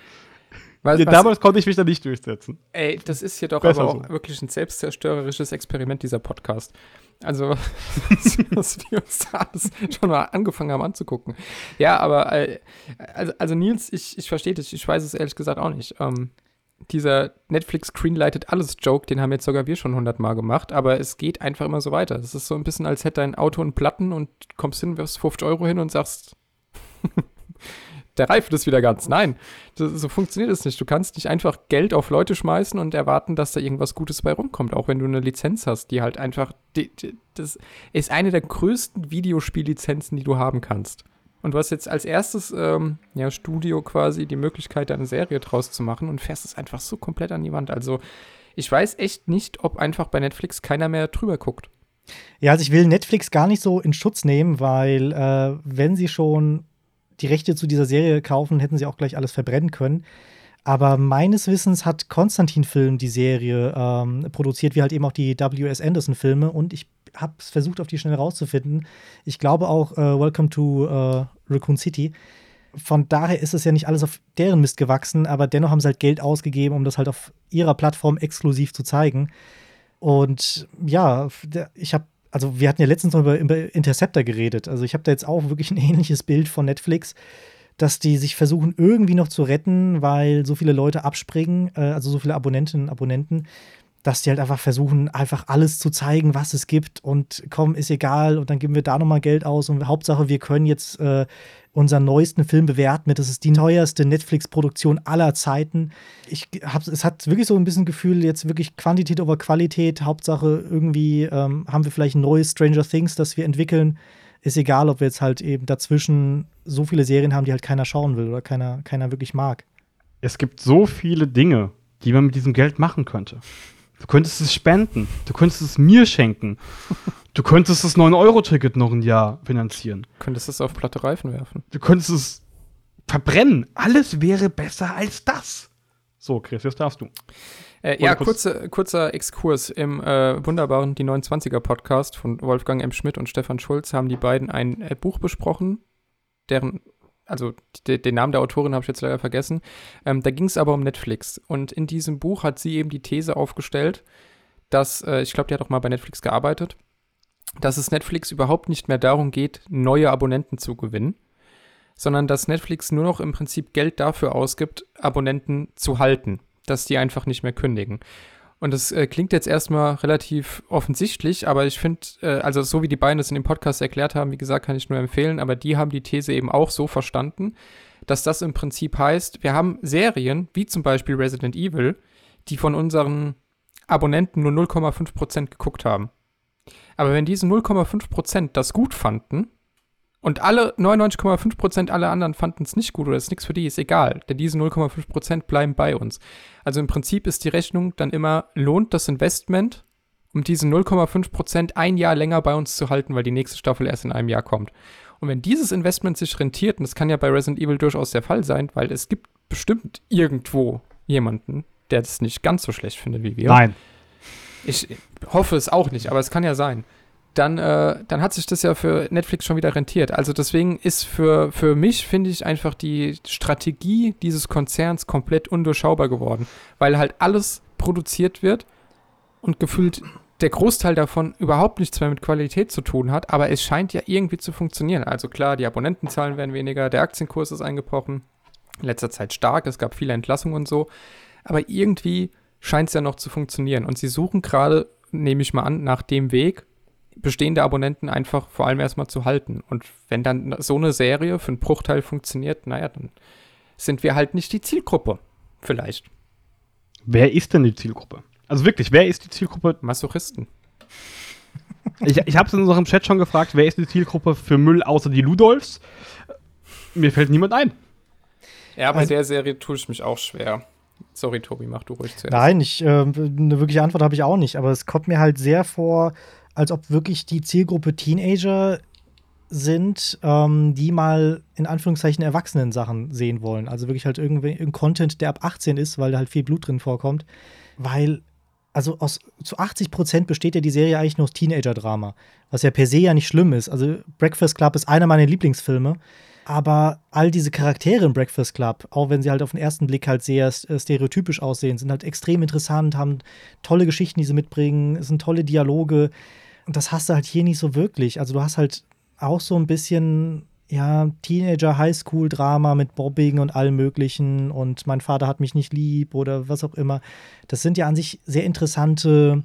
Speaker 1: Was, ja, damals konnte ich mich da nicht durchsetzen.
Speaker 2: Ey, das ist hier doch Besser aber auch so. wirklich ein selbstzerstörerisches Experiment, dieser Podcast. Also, *laughs* was wir uns da alles schon mal angefangen haben anzugucken. Ja, aber, äh, also, also, Nils, ich, ich verstehe dich, ich weiß es ehrlich gesagt auch nicht. Ähm, dieser Netflix Greenlighted alles Joke, den haben jetzt sogar wir schon hundertmal gemacht, aber es geht einfach immer so weiter. Es ist so ein bisschen, als hätte dein Auto einen Platten und kommst hin, wirfst 50 Euro hin und sagst, *laughs* der Reifen ist wieder ganz. Nein, das, so funktioniert es nicht. Du kannst nicht einfach Geld auf Leute schmeißen und erwarten, dass da irgendwas Gutes bei rumkommt, auch wenn du eine Lizenz hast, die halt einfach, die, die, das ist eine der größten Videospiellizenzen, die du haben kannst. Und du hast jetzt als erstes ähm, ja, Studio quasi die Möglichkeit, eine Serie draus zu machen und fährst es einfach so komplett an die Wand. Also ich weiß echt nicht, ob einfach bei Netflix keiner mehr drüber guckt.
Speaker 3: Ja, also ich will Netflix gar nicht so in Schutz nehmen, weil äh, wenn sie schon die Rechte zu dieser Serie kaufen, hätten sie auch gleich alles verbrennen können. Aber meines Wissens hat Konstantin Film die Serie ähm, produziert, wie halt eben auch die W.S. Anderson-Filme. Und ich habe es versucht, auf die schnell rauszufinden. Ich glaube auch äh, Welcome to äh, Raccoon City. Von daher ist es ja nicht alles auf deren Mist gewachsen, aber dennoch haben sie halt Geld ausgegeben, um das halt auf ihrer Plattform exklusiv zu zeigen. Und ja, ich habe also wir hatten ja letztens noch über, über Interceptor geredet. Also ich habe da jetzt auch wirklich ein ähnliches Bild von Netflix, dass die sich versuchen irgendwie noch zu retten, weil so viele Leute abspringen, äh, also so viele Abonnentinnen und Abonnenten, dass die halt einfach versuchen, einfach alles zu zeigen, was es gibt und komm, ist egal und dann geben wir da nochmal Geld aus und Hauptsache, wir können jetzt äh, unseren neuesten Film bewerten mit, das ist die teuerste Netflix-Produktion aller Zeiten. Ich hab, es hat wirklich so ein bisschen Gefühl, jetzt wirklich Quantität over Qualität, Hauptsache irgendwie ähm, haben wir vielleicht ein neues Stranger Things, das wir entwickeln. Ist egal, ob wir jetzt halt eben dazwischen so viele Serien haben, die halt keiner schauen will oder keiner, keiner wirklich mag.
Speaker 1: Es gibt so viele Dinge, die man mit diesem Geld machen könnte. Du könntest es spenden. Du könntest es mir schenken. Du könntest das 9-Euro-Ticket noch ein Jahr finanzieren.
Speaker 2: Du könntest es auf platte Reifen werfen.
Speaker 1: Du könntest es verbrennen. Alles wäre besser als das. So, Chris, jetzt darfst du.
Speaker 2: Äh, ja, kurze, kurzer Exkurs. Im äh, wunderbaren Die 29er Podcast von Wolfgang M. Schmidt und Stefan Schulz haben die beiden ein äh, Buch besprochen, deren also den Namen der Autorin habe ich jetzt leider vergessen. Ähm, da ging es aber um Netflix. Und in diesem Buch hat sie eben die These aufgestellt, dass, äh, ich glaube, die hat auch mal bei Netflix gearbeitet, dass es Netflix überhaupt nicht mehr darum geht, neue Abonnenten zu gewinnen, sondern dass Netflix nur noch im Prinzip Geld dafür ausgibt, Abonnenten zu halten, dass die einfach nicht mehr kündigen. Und das äh, klingt jetzt erstmal relativ offensichtlich, aber ich finde, äh, also so wie die beiden das in dem Podcast erklärt haben, wie gesagt, kann ich nur empfehlen, aber die haben die These eben auch so verstanden, dass das im Prinzip heißt, wir haben Serien, wie zum Beispiel Resident Evil, die von unseren Abonnenten nur 0,5% geguckt haben. Aber wenn diese 0,5% das gut fanden Und alle 99,5% aller anderen fanden es nicht gut oder ist nichts für die, ist egal. Denn diese 0,5% bleiben bei uns. Also im Prinzip ist die Rechnung dann immer, lohnt das Investment, um diese 0,5% ein Jahr länger bei uns zu halten, weil die nächste Staffel erst in einem Jahr kommt. Und wenn dieses Investment sich rentiert, und das kann ja bei Resident Evil durchaus der Fall sein, weil es gibt bestimmt irgendwo jemanden, der das nicht ganz so schlecht findet wie wir.
Speaker 1: Nein.
Speaker 2: Ich hoffe es auch nicht, aber es kann ja sein. Dann, äh, dann hat sich das ja für Netflix schon wieder rentiert. Also deswegen ist für, für mich, finde ich, einfach die Strategie dieses Konzerns komplett undurchschaubar geworden, weil halt alles produziert wird und gefühlt der Großteil davon überhaupt nichts mehr mit Qualität zu tun hat, aber es scheint ja irgendwie zu funktionieren. Also klar, die Abonnentenzahlen werden weniger, der Aktienkurs ist eingebrochen, in letzter Zeit stark, es gab viele Entlassungen und so, aber irgendwie scheint es ja noch zu funktionieren. Und sie suchen gerade, nehme ich mal an, nach dem Weg, bestehende Abonnenten einfach vor allem erstmal zu halten. Und wenn dann so eine Serie für einen Bruchteil funktioniert, naja, dann sind wir halt nicht die Zielgruppe. Vielleicht.
Speaker 1: Wer ist denn die Zielgruppe? Also wirklich, wer ist die Zielgruppe?
Speaker 2: Masochisten.
Speaker 1: Ich, ich habe es in unserem Chat schon gefragt, wer ist die Zielgruppe für Müll außer die Ludolfs? Mir fällt niemand ein.
Speaker 2: Ja, bei
Speaker 3: Also-
Speaker 2: der Serie tue ich mich auch schwer. Sorry, Tobi, mach du ruhig zuerst.
Speaker 3: Nein, ich, äh, eine wirkliche Antwort habe ich auch nicht, aber es kommt mir halt sehr vor, als ob wirklich die Zielgruppe Teenager sind, ähm, die mal in Anführungszeichen Erwachsenen-Sachen sehen wollen. Also wirklich halt irgendwie Content, der ab 18 ist, weil da halt viel Blut drin vorkommt. Weil, also aus, zu 80 Prozent besteht ja die Serie eigentlich nur aus Teenager-Drama, was ja per se ja nicht schlimm ist. Also Breakfast Club ist einer meiner Lieblingsfilme. Aber all diese Charaktere im Breakfast Club, auch wenn sie halt auf den ersten Blick halt sehr äh, stereotypisch aussehen, sind halt extrem interessant, haben tolle Geschichten, die sie mitbringen, sind tolle Dialoge. Und das hast du halt hier nicht so wirklich. Also du hast halt auch so ein bisschen, ja, Teenager-Highschool-Drama mit Bobbing und allem Möglichen und mein Vater hat mich nicht lieb oder was auch immer. Das sind ja an sich sehr interessante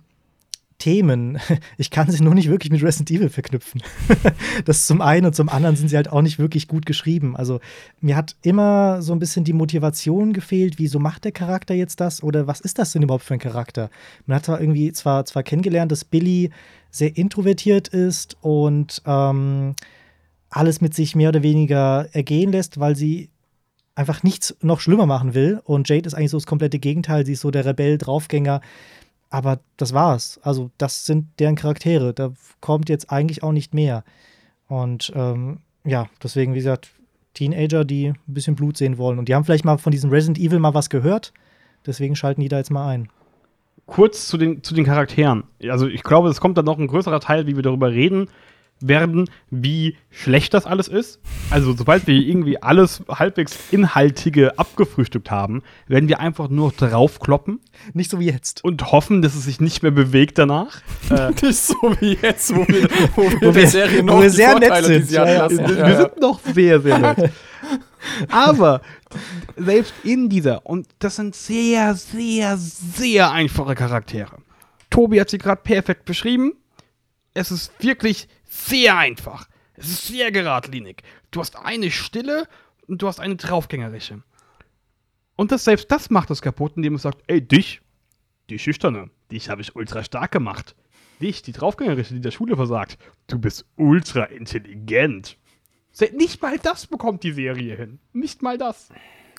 Speaker 3: Themen. *laughs* Ich kann sie nur nicht wirklich mit Resident Evil verknüpfen. *laughs* das zum einen und zum anderen sind sie halt auch nicht wirklich gut geschrieben. Also mir hat immer so ein bisschen die Motivation gefehlt, wieso macht der Charakter jetzt das oder was ist das denn überhaupt für ein Charakter? Man hat zwar irgendwie zwar, zwar kennengelernt, dass Billy sehr introvertiert ist und ähm, alles mit sich mehr oder weniger ergehen lässt, weil sie einfach nichts noch schlimmer machen will. Und Jade ist eigentlich so das komplette Gegenteil. Sie ist so der Rebell, Draufgänger. Aber das war's. Also, das sind deren Charaktere. Da kommt jetzt eigentlich auch nicht mehr. Und ähm, ja, deswegen, wie gesagt, Teenager, die ein bisschen Blut sehen wollen. Und die haben vielleicht mal von diesem Resident Evil mal was gehört. Deswegen schalten die da jetzt mal ein.
Speaker 1: Kurz zu den, zu den Charakteren. Also ich glaube, es kommt dann noch ein größerer Teil, wie wir darüber reden werden, wie schlecht das alles ist. Also sobald wir irgendwie alles halbwegs Inhaltige abgefrühstückt haben, werden wir einfach nur draufkloppen
Speaker 3: Nicht so wie jetzt.
Speaker 1: und hoffen, dass es sich nicht mehr bewegt danach. *laughs* äh,
Speaker 2: Nicht so wie jetzt, wo wir, *laughs* wo wir,
Speaker 3: Wo wir-
Speaker 2: der Serie
Speaker 3: wo
Speaker 2: noch
Speaker 3: wir
Speaker 2: die
Speaker 3: sehr nett
Speaker 2: Vorteile, die
Speaker 3: sind. Ja, ja.
Speaker 1: wir
Speaker 2: Ja, ja.
Speaker 1: sind noch sehr, sehr nett. *laughs* Aber selbst in dieser, und das sind sehr, sehr, sehr einfache Charaktere. Tobi hat sie gerade perfekt beschrieben. Es ist wirklich sehr einfach. Es ist sehr geradlinig. Du hast eine Stille und du hast eine draufgängerische. Und das, selbst das macht es kaputt, indem es sagt, ey, dich, die Schüchterne, dich habe ich ultra stark gemacht. Dich, die draufgängerische, die der Schule versagt. Du bist ultra intelligent. Nicht mal das bekommt die Serie hin. Nicht mal das.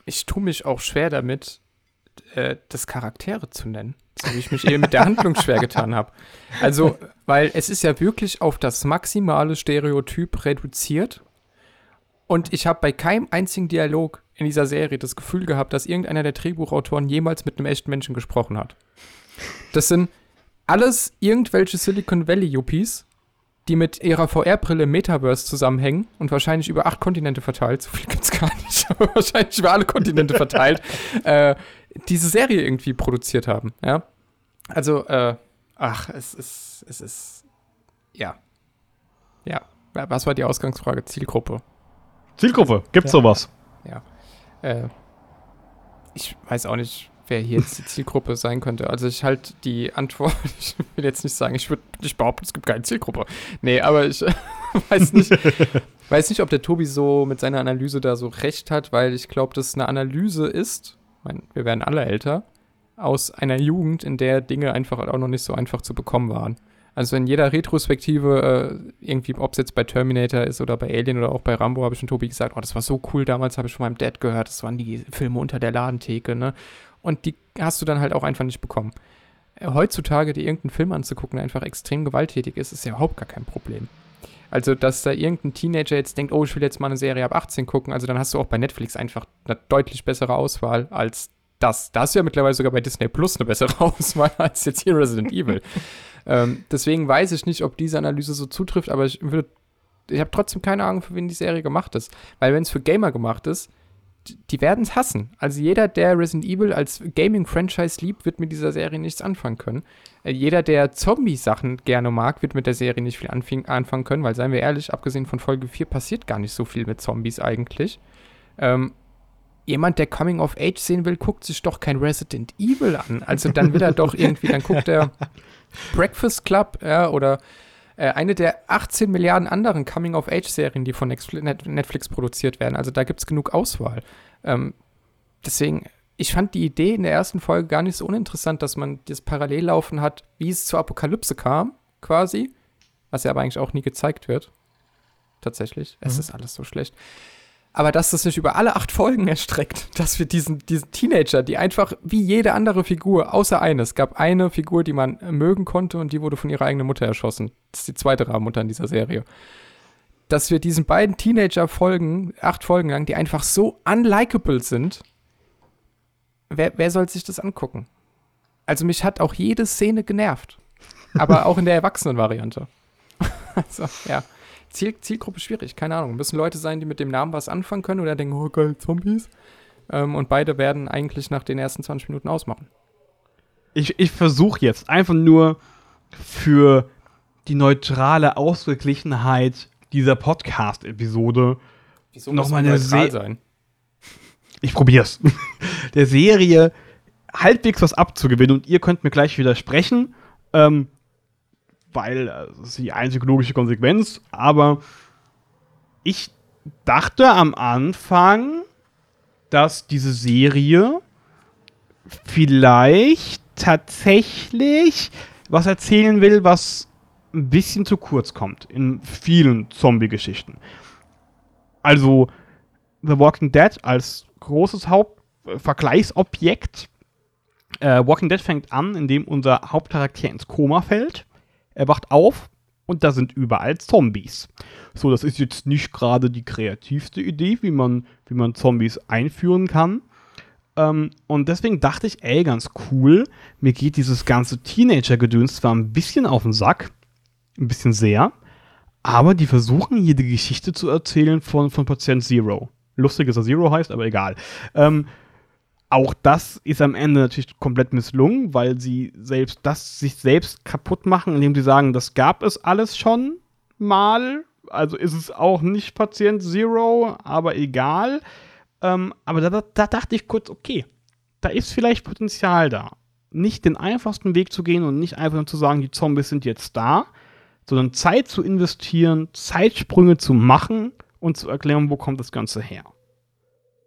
Speaker 2: Ich tue mich auch schwer damit, äh, das Charaktere zu nennen. So wie ich mich eben mit der Handlung schwer getan habe. Also, weil es ist ja wirklich auf das maximale Stereotyp reduziert. Und ich habe bei keinem einzigen Dialog in dieser Serie das Gefühl gehabt, dass irgendeiner der Drehbuchautoren jemals mit einem echten Menschen gesprochen hat. Das sind alles irgendwelche Silicon Valley-Yuppies, die mit ihrer VR-Brille Metaverse zusammenhängen und wahrscheinlich über acht Kontinente verteilt, so viel gibt's gar nicht, *laughs* aber wahrscheinlich über alle Kontinente verteilt, äh, diese Serie irgendwie produziert haben, ja. Also, äh, ach, es ist, es ist, ja. Ja, was war die Ausgangsfrage? Zielgruppe.
Speaker 1: Zielgruppe, gibt's
Speaker 3: Ja.
Speaker 1: sowas?
Speaker 2: Äh, ich weiß auch nicht, wer hier jetzt die Zielgruppe sein könnte. Also ich halt die Antwort, *laughs* ich will jetzt nicht sagen, ich würde nicht behaupten, es gibt keine Zielgruppe. Nee, aber ich *laughs* weiß nicht, *laughs* weiß nicht, ob der Tobi so mit seiner Analyse da so recht hat, weil ich glaube, dass eine Analyse ist, ich mein, wir werden alle älter, aus einer Jugend, in der Dinge einfach auch noch nicht so einfach zu bekommen waren. Also in jeder Retrospektive, äh, irgendwie, ob es jetzt bei Terminator ist oder bei Alien oder auch bei Rambo, habe ich schon Tobi gesagt, oh, das war so cool, damals habe ich von meinem Dad gehört, das waren die Filme unter der Ladentheke, ne? Und die hast du dann halt auch einfach nicht bekommen. Äh, heutzutage dir irgendeinen Film anzugucken, der einfach extrem gewalttätig ist, ist ja überhaupt gar kein Problem. Also, dass da irgendein Teenager jetzt denkt, oh, ich will jetzt mal eine Serie ab 18 gucken, also dann hast du auch bei Netflix einfach eine deutlich bessere Auswahl als das. Da hast du ja mittlerweile sogar bei Disney Plus eine bessere *laughs* Auswahl als jetzt hier Resident Evil. *laughs* Ähm, deswegen weiß ich nicht, ob diese Analyse so zutrifft, aber ich würde, ich habe trotzdem keine Ahnung, für wen die Serie gemacht ist. Weil wenn es für Gamer gemacht ist, die werden es hassen. Also jeder, der Resident Evil als Gaming-Franchise liebt, wird mit dieser Serie nichts anfangen können. Äh, jeder, der Zombie-Sachen gerne mag, wird mit der Serie nicht viel anfangen können, weil, seien wir ehrlich, abgesehen von Folge 4 passiert gar nicht so viel mit Zombies eigentlich. Ähm, jemand, der Coming of Age sehen will, guckt sich doch kein Resident Evil an. Also dann will er doch *laughs* irgendwie, dann guckt er *laughs* Breakfast Club ja, oder eine der 18 Milliarden anderen Coming-of-Age-Serien, die von Netflix produziert werden. Also da gibt es genug Auswahl. Ähm, deswegen, ich fand die Idee in der ersten Folge gar nicht so uninteressant, dass man das Parallellaufen hat, wie es zur Apokalypse kam, quasi. Was ja aber eigentlich auch nie gezeigt wird. Tatsächlich. Mhm. Es ist alles so schlecht aber dass das sich über alle acht Folgen erstreckt, *laughs* dass wir diesen, diesen Teenager, die einfach wie jede andere Figur, außer eine, es gab eine Figur, die man mögen konnte und die wurde von ihrer eigenen Mutter erschossen. Das ist die zweite Rahmenmutter in dieser Serie. Dass wir diesen beiden Teenager-Folgen, acht Folgen lang, die einfach so unlikable sind, wer, wer soll sich das angucken? Also mich hat auch jede Szene genervt. Aber *laughs* auch in der Erwachsenen-Variante. *laughs* also, ja. Ziel, Zielgruppe schwierig, keine Ahnung. Müssen Leute sein, die mit dem Namen was anfangen können oder denken, oh geil, Zombies. Ähm, und beide werden eigentlich nach den ersten 20 Minuten ausmachen.
Speaker 1: Ich, ich versuche jetzt einfach nur für die neutrale Ausgeglichenheit dieser Podcast-Episode nochmal eine neutral sein. Ich probier's. *laughs* Der Serie halbwegs was abzugewinnen und ihr könnt mir gleich widersprechen. Ähm, weil äh, das ist die einzige logische Konsequenz. Aber ich dachte am Anfang, dass diese Serie vielleicht tatsächlich was erzählen will, was ein bisschen zu kurz kommt in vielen Zombie-Geschichten. Also The Walking Dead als großes Hauptvergleichsobjekt. Äh, Walking Dead fängt an, indem unser Hauptcharakter ins Koma fällt er wacht auf und da sind überall Zombies. So, das ist jetzt nicht gerade die kreativste Idee, wie man, wie man Zombies einführen kann. Ähm, und deswegen dachte ich, ey, ganz cool, mir geht dieses ganze Teenager-Gedöns zwar ein bisschen auf den Sack, ein bisschen sehr, aber die versuchen hier die Geschichte zu erzählen von, von Patient Zero. Lustig, dass er Zero heißt, aber egal. Ähm, auch das ist am Ende natürlich komplett misslungen, weil sie selbst das sich selbst kaputt machen, indem sie sagen, das gab es alles schon mal. Also ist es auch nicht Patient Zero, aber egal. Ähm, aber da, da, dachte ich kurz, okay, da ist vielleicht Potenzial da. Nicht den einfachsten Weg zu gehen und nicht einfach nur zu sagen, die Zombies sind jetzt da, sondern Zeit zu investieren, Zeitsprünge zu machen und zu erklären, wo kommt das Ganze her.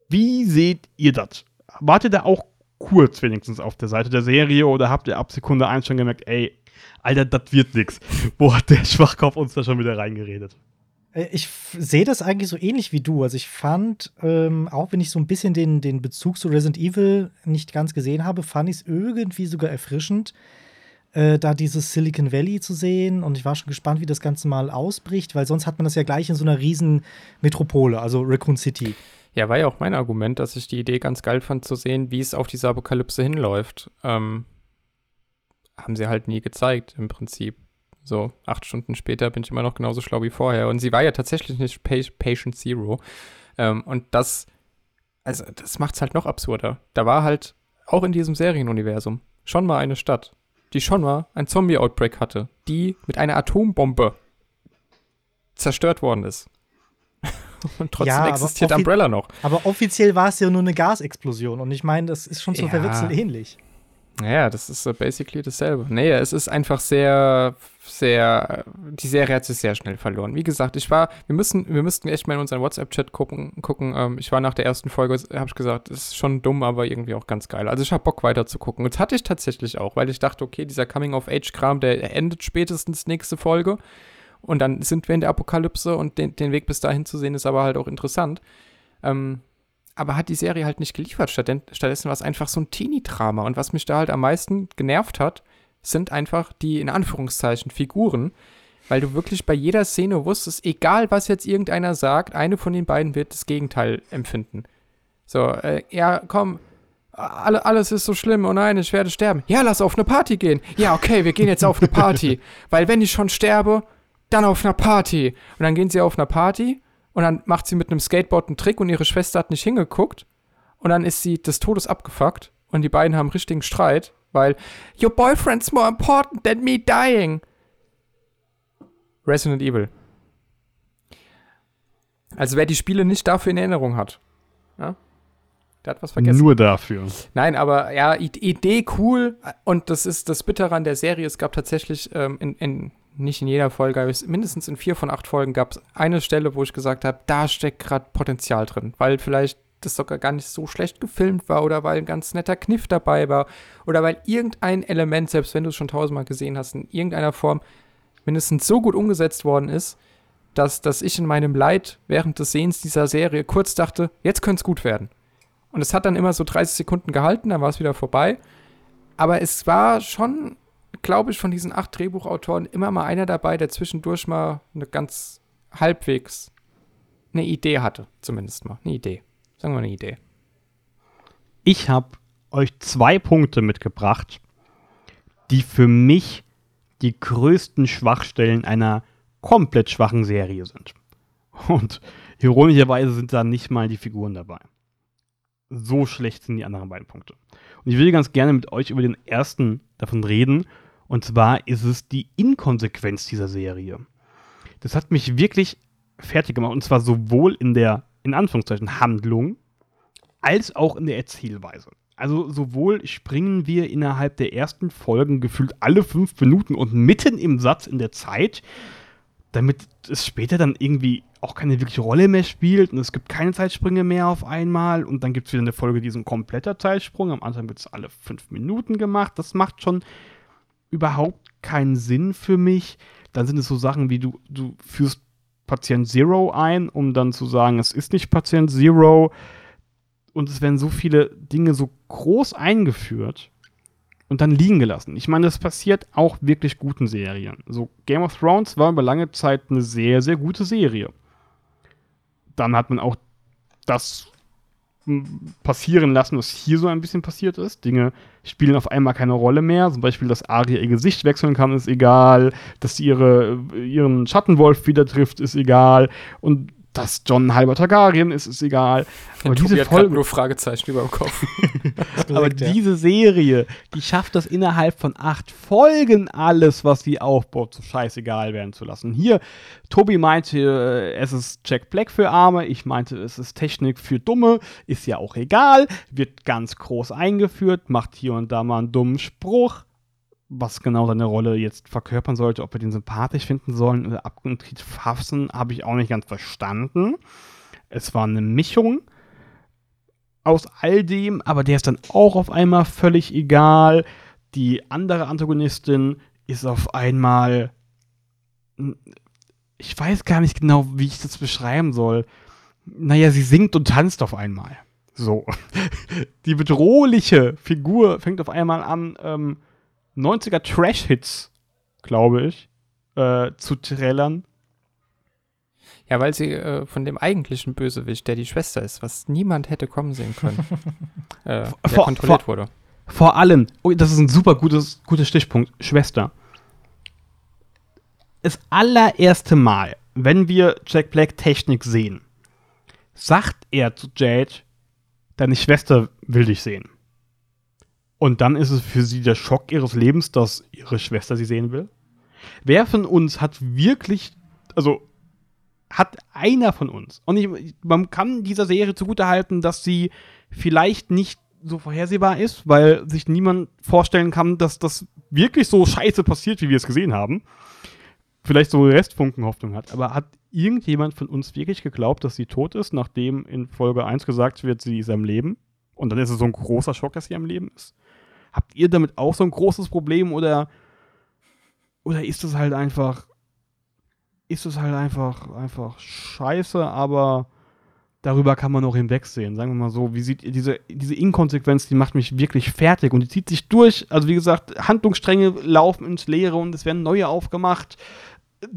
Speaker 1: Wie seht ihr das? Wart ihr da auch kurz wenigstens auf der Seite der Serie oder habt ihr ab Sekunde 1 schon gemerkt, ey, Alter, das wird nix. *laughs* Wo hat der Schwachkopf uns da schon wieder reingeredet?
Speaker 3: Äh, ich sehe das eigentlich so ähnlich wie du. Also ich fand, ähm, auch wenn ich so ein bisschen den, den Bezug zu Resident Evil nicht ganz gesehen habe, fand ich es irgendwie sogar erfrischend, äh, da dieses Silicon Valley zu sehen. Und ich war schon gespannt, wie das Ganze mal ausbricht, weil sonst hat man das ja gleich in so einer riesen Metropole, also Raccoon City.
Speaker 2: Ja, war ja auch mein Argument, dass ich die Idee ganz geil fand zu sehen, wie es auf diese Apokalypse hinläuft. Ähm, haben sie halt nie gezeigt, im Prinzip. So, acht Stunden später bin ich immer noch genauso schlau wie vorher. Und sie war ja tatsächlich nicht Patient Zero. Ähm, und das, also, das macht es halt noch absurder. Da war halt auch in diesem Serienuniversum schon mal eine Stadt, die schon mal ein Zombie-Outbreak hatte, die mit einer Atombombe zerstört worden ist. *laughs* Und trotzdem ja, existiert Umbrella noch.
Speaker 3: Aber offiziell war es ja nur eine Gasexplosion. Und ich meine, das ist schon zum ja. Verwechseln ähnlich.
Speaker 2: Naja, das ist uh, basically dasselbe. Nee, es ist einfach sehr, sehr, die Serie hat sich sehr schnell verloren. Wie gesagt, ich war, wir müssen, wir müssten echt mal in unseren WhatsApp-Chat gucken, gucken. Ähm, ich war nach der ersten Folge, habe ich gesagt, es ist schon dumm, aber irgendwie auch ganz geil. Also ich habe Bock weiter zu gucken. Und das hatte ich tatsächlich auch, weil ich dachte, okay, dieser Coming-of-Age-Kram, der endet spätestens nächste Folge. Und dann sind wir in der Apokalypse und den, den Weg bis dahin zu sehen, ist aber halt auch interessant. Ähm, aber hat die Serie halt nicht geliefert. Stattdessen war es einfach so ein Teenie-Drama. Und was mich da halt am meisten genervt hat, sind einfach die, in Anführungszeichen, Figuren. Weil du wirklich bei jeder Szene wusstest, egal was jetzt irgendeiner sagt, eine von den beiden wird das Gegenteil empfinden. So, äh, ja, komm, alle, alles ist so schlimm, oh nein, ich werde sterben. Ja, lass auf eine Party gehen. Ja, okay, wir gehen jetzt auf eine Party. *laughs* Weil wenn ich schon sterbe, dann auf einer Party. Und dann gehen sie auf einer Party und dann macht sie mit einem Skateboard einen Trick und ihre Schwester hat nicht hingeguckt. Und dann ist sie des Todes abgefuckt und die beiden haben richtigen Streit, weil Your boyfriend's more important than me dying. Resident Evil. Also wer die Spiele nicht dafür in Erinnerung hat, ja, der hat was vergessen.
Speaker 1: Nur dafür.
Speaker 2: Nein, aber ja, Idee cool und das ist das Bittere an der Serie. Es gab tatsächlich ähm, in, in nicht in jeder Folge, aber mindestens in vier von acht Folgen gab es eine Stelle, wo ich gesagt habe, da steckt gerade Potenzial drin, weil vielleicht das sogar gar nicht so schlecht gefilmt war oder weil ein ganz netter Kniff dabei war oder weil irgendein Element, selbst wenn du es schon tausendmal gesehen hast, in irgendeiner Form mindestens so gut umgesetzt worden ist, dass, dass ich in meinem Leid während des Sehens dieser Serie kurz dachte, jetzt könnte es gut werden. Und es hat dann immer so 30 Sekunden gehalten, dann war es wieder vorbei. Aber es war schon glaube ich, von diesen acht Drehbuchautoren immer mal einer dabei, der zwischendurch mal eine ganz halbwegs eine Idee hatte. Zumindest mal. Eine Idee. Sagen wir eine Idee.
Speaker 1: Ich habe euch zwei Punkte mitgebracht, die für mich die größten Schwachstellen einer komplett schwachen Serie sind. Und ironischerweise sind da nicht mal die Figuren dabei. So schlecht sind die anderen beiden Punkte. Und ich will ganz gerne mit euch über den ersten davon reden und zwar ist es die Inkonsequenz dieser Serie. Das hat mich wirklich fertig gemacht. Und zwar sowohl in der, in Anführungszeichen, Handlung, als auch in der Erzählweise. Also sowohl springen wir innerhalb der ersten Folgen gefühlt alle fünf Minuten und mitten im Satz in der Zeit, damit es später dann irgendwie auch keine wirkliche Rolle mehr spielt und es gibt keine Zeitsprünge mehr auf einmal und dann gibt es wieder eine Folge, die ist ein kompletter Zeitsprung. Am Anfang wird es alle fünf Minuten gemacht. Das macht schon überhaupt keinen Sinn für mich. Dann sind es so Sachen wie du, du führst Patient Zero ein, um dann zu sagen, es ist nicht Patient Zero. Und es werden so viele Dinge so groß eingeführt und dann liegen gelassen. Ich meine, das passiert auch wirklich guten Serien. So Game of Thrones war über lange Zeit eine sehr, sehr gute Serie. Dann hat man auch das passieren lassen, was hier so ein bisschen passiert ist. Dinge spielen auf einmal keine Rolle mehr. Zum Beispiel, dass Arya ihr Gesicht wechseln kann, ist egal. Dass sie ihre, ihren Schattenwolf wieder trifft, ist egal. Und dass John ein halber Targaryen ist, ist egal.
Speaker 2: Aber diese Folge nur Fragezeichen über dem Kopf. *laughs*
Speaker 1: Aber ja. diese Serie, die schafft das innerhalb von acht Folgen alles, was sie aufbaut, so scheißegal werden zu lassen. Hier, Tobi meinte, äh, es ist Jack Black für Arme. Ich meinte, es ist Technik für Dumme. Ist ja auch egal. Wird ganz groß eingeführt, macht hier und da mal einen dummen Spruch was genau seine Rolle jetzt verkörpern sollte, ob wir den sympathisch finden sollen oder abgedreht fassen, habe ich auch nicht ganz verstanden. Es war eine Mischung aus all dem, aber der ist dann auch auf einmal völlig egal. Die andere Antagonistin ist auf einmal. Ich weiß gar nicht genau, wie ich das beschreiben soll. Naja, sie singt und tanzt auf einmal. So. *laughs* Die bedrohliche Figur fängt auf einmal an, ähm, 90er Trash-Hits, glaube ich, äh, zu trällern.
Speaker 2: Ja, weil sie äh, von dem eigentlichen Bösewicht, der die Schwester ist, was niemand hätte kommen sehen können, *laughs* äh, der kontrolliert
Speaker 1: vor,
Speaker 2: wurde.
Speaker 1: Vor allem, oh, das ist ein super gutes, guter Stichpunkt, Schwester. Das allererste Mal, wenn wir Jack Black Technik sehen, sagt er zu Jade, deine Schwester will dich sehen. Und dann ist es für sie der Schock ihres Lebens, dass ihre Schwester sie sehen will. Wer von uns hat wirklich, also hat einer von uns, und ich, man kann dieser Serie zugutehalten, dass sie vielleicht nicht so vorhersehbar ist, weil sich niemand vorstellen kann, dass das wirklich so scheiße passiert, wie wir es gesehen haben. Vielleicht so Restfunken Hoffnung hat. Aber hat irgendjemand von uns wirklich geglaubt, dass sie tot ist, nachdem in Folge 1 gesagt wird, sie ist am Leben? Und dann ist es so ein großer Schock, dass sie am Leben ist. Habt ihr damit auch so ein großes Problem oder, oder ist es halt einfach, ist es halt einfach, einfach scheiße, aber darüber kann man noch hinwegsehen, sagen wir mal so. Wie sieht ihr diese, diese Inkonsequenz, die macht mich wirklich fertig und die zieht sich durch. Also wie gesagt, Handlungsstränge laufen ins Leere und es werden neue aufgemacht.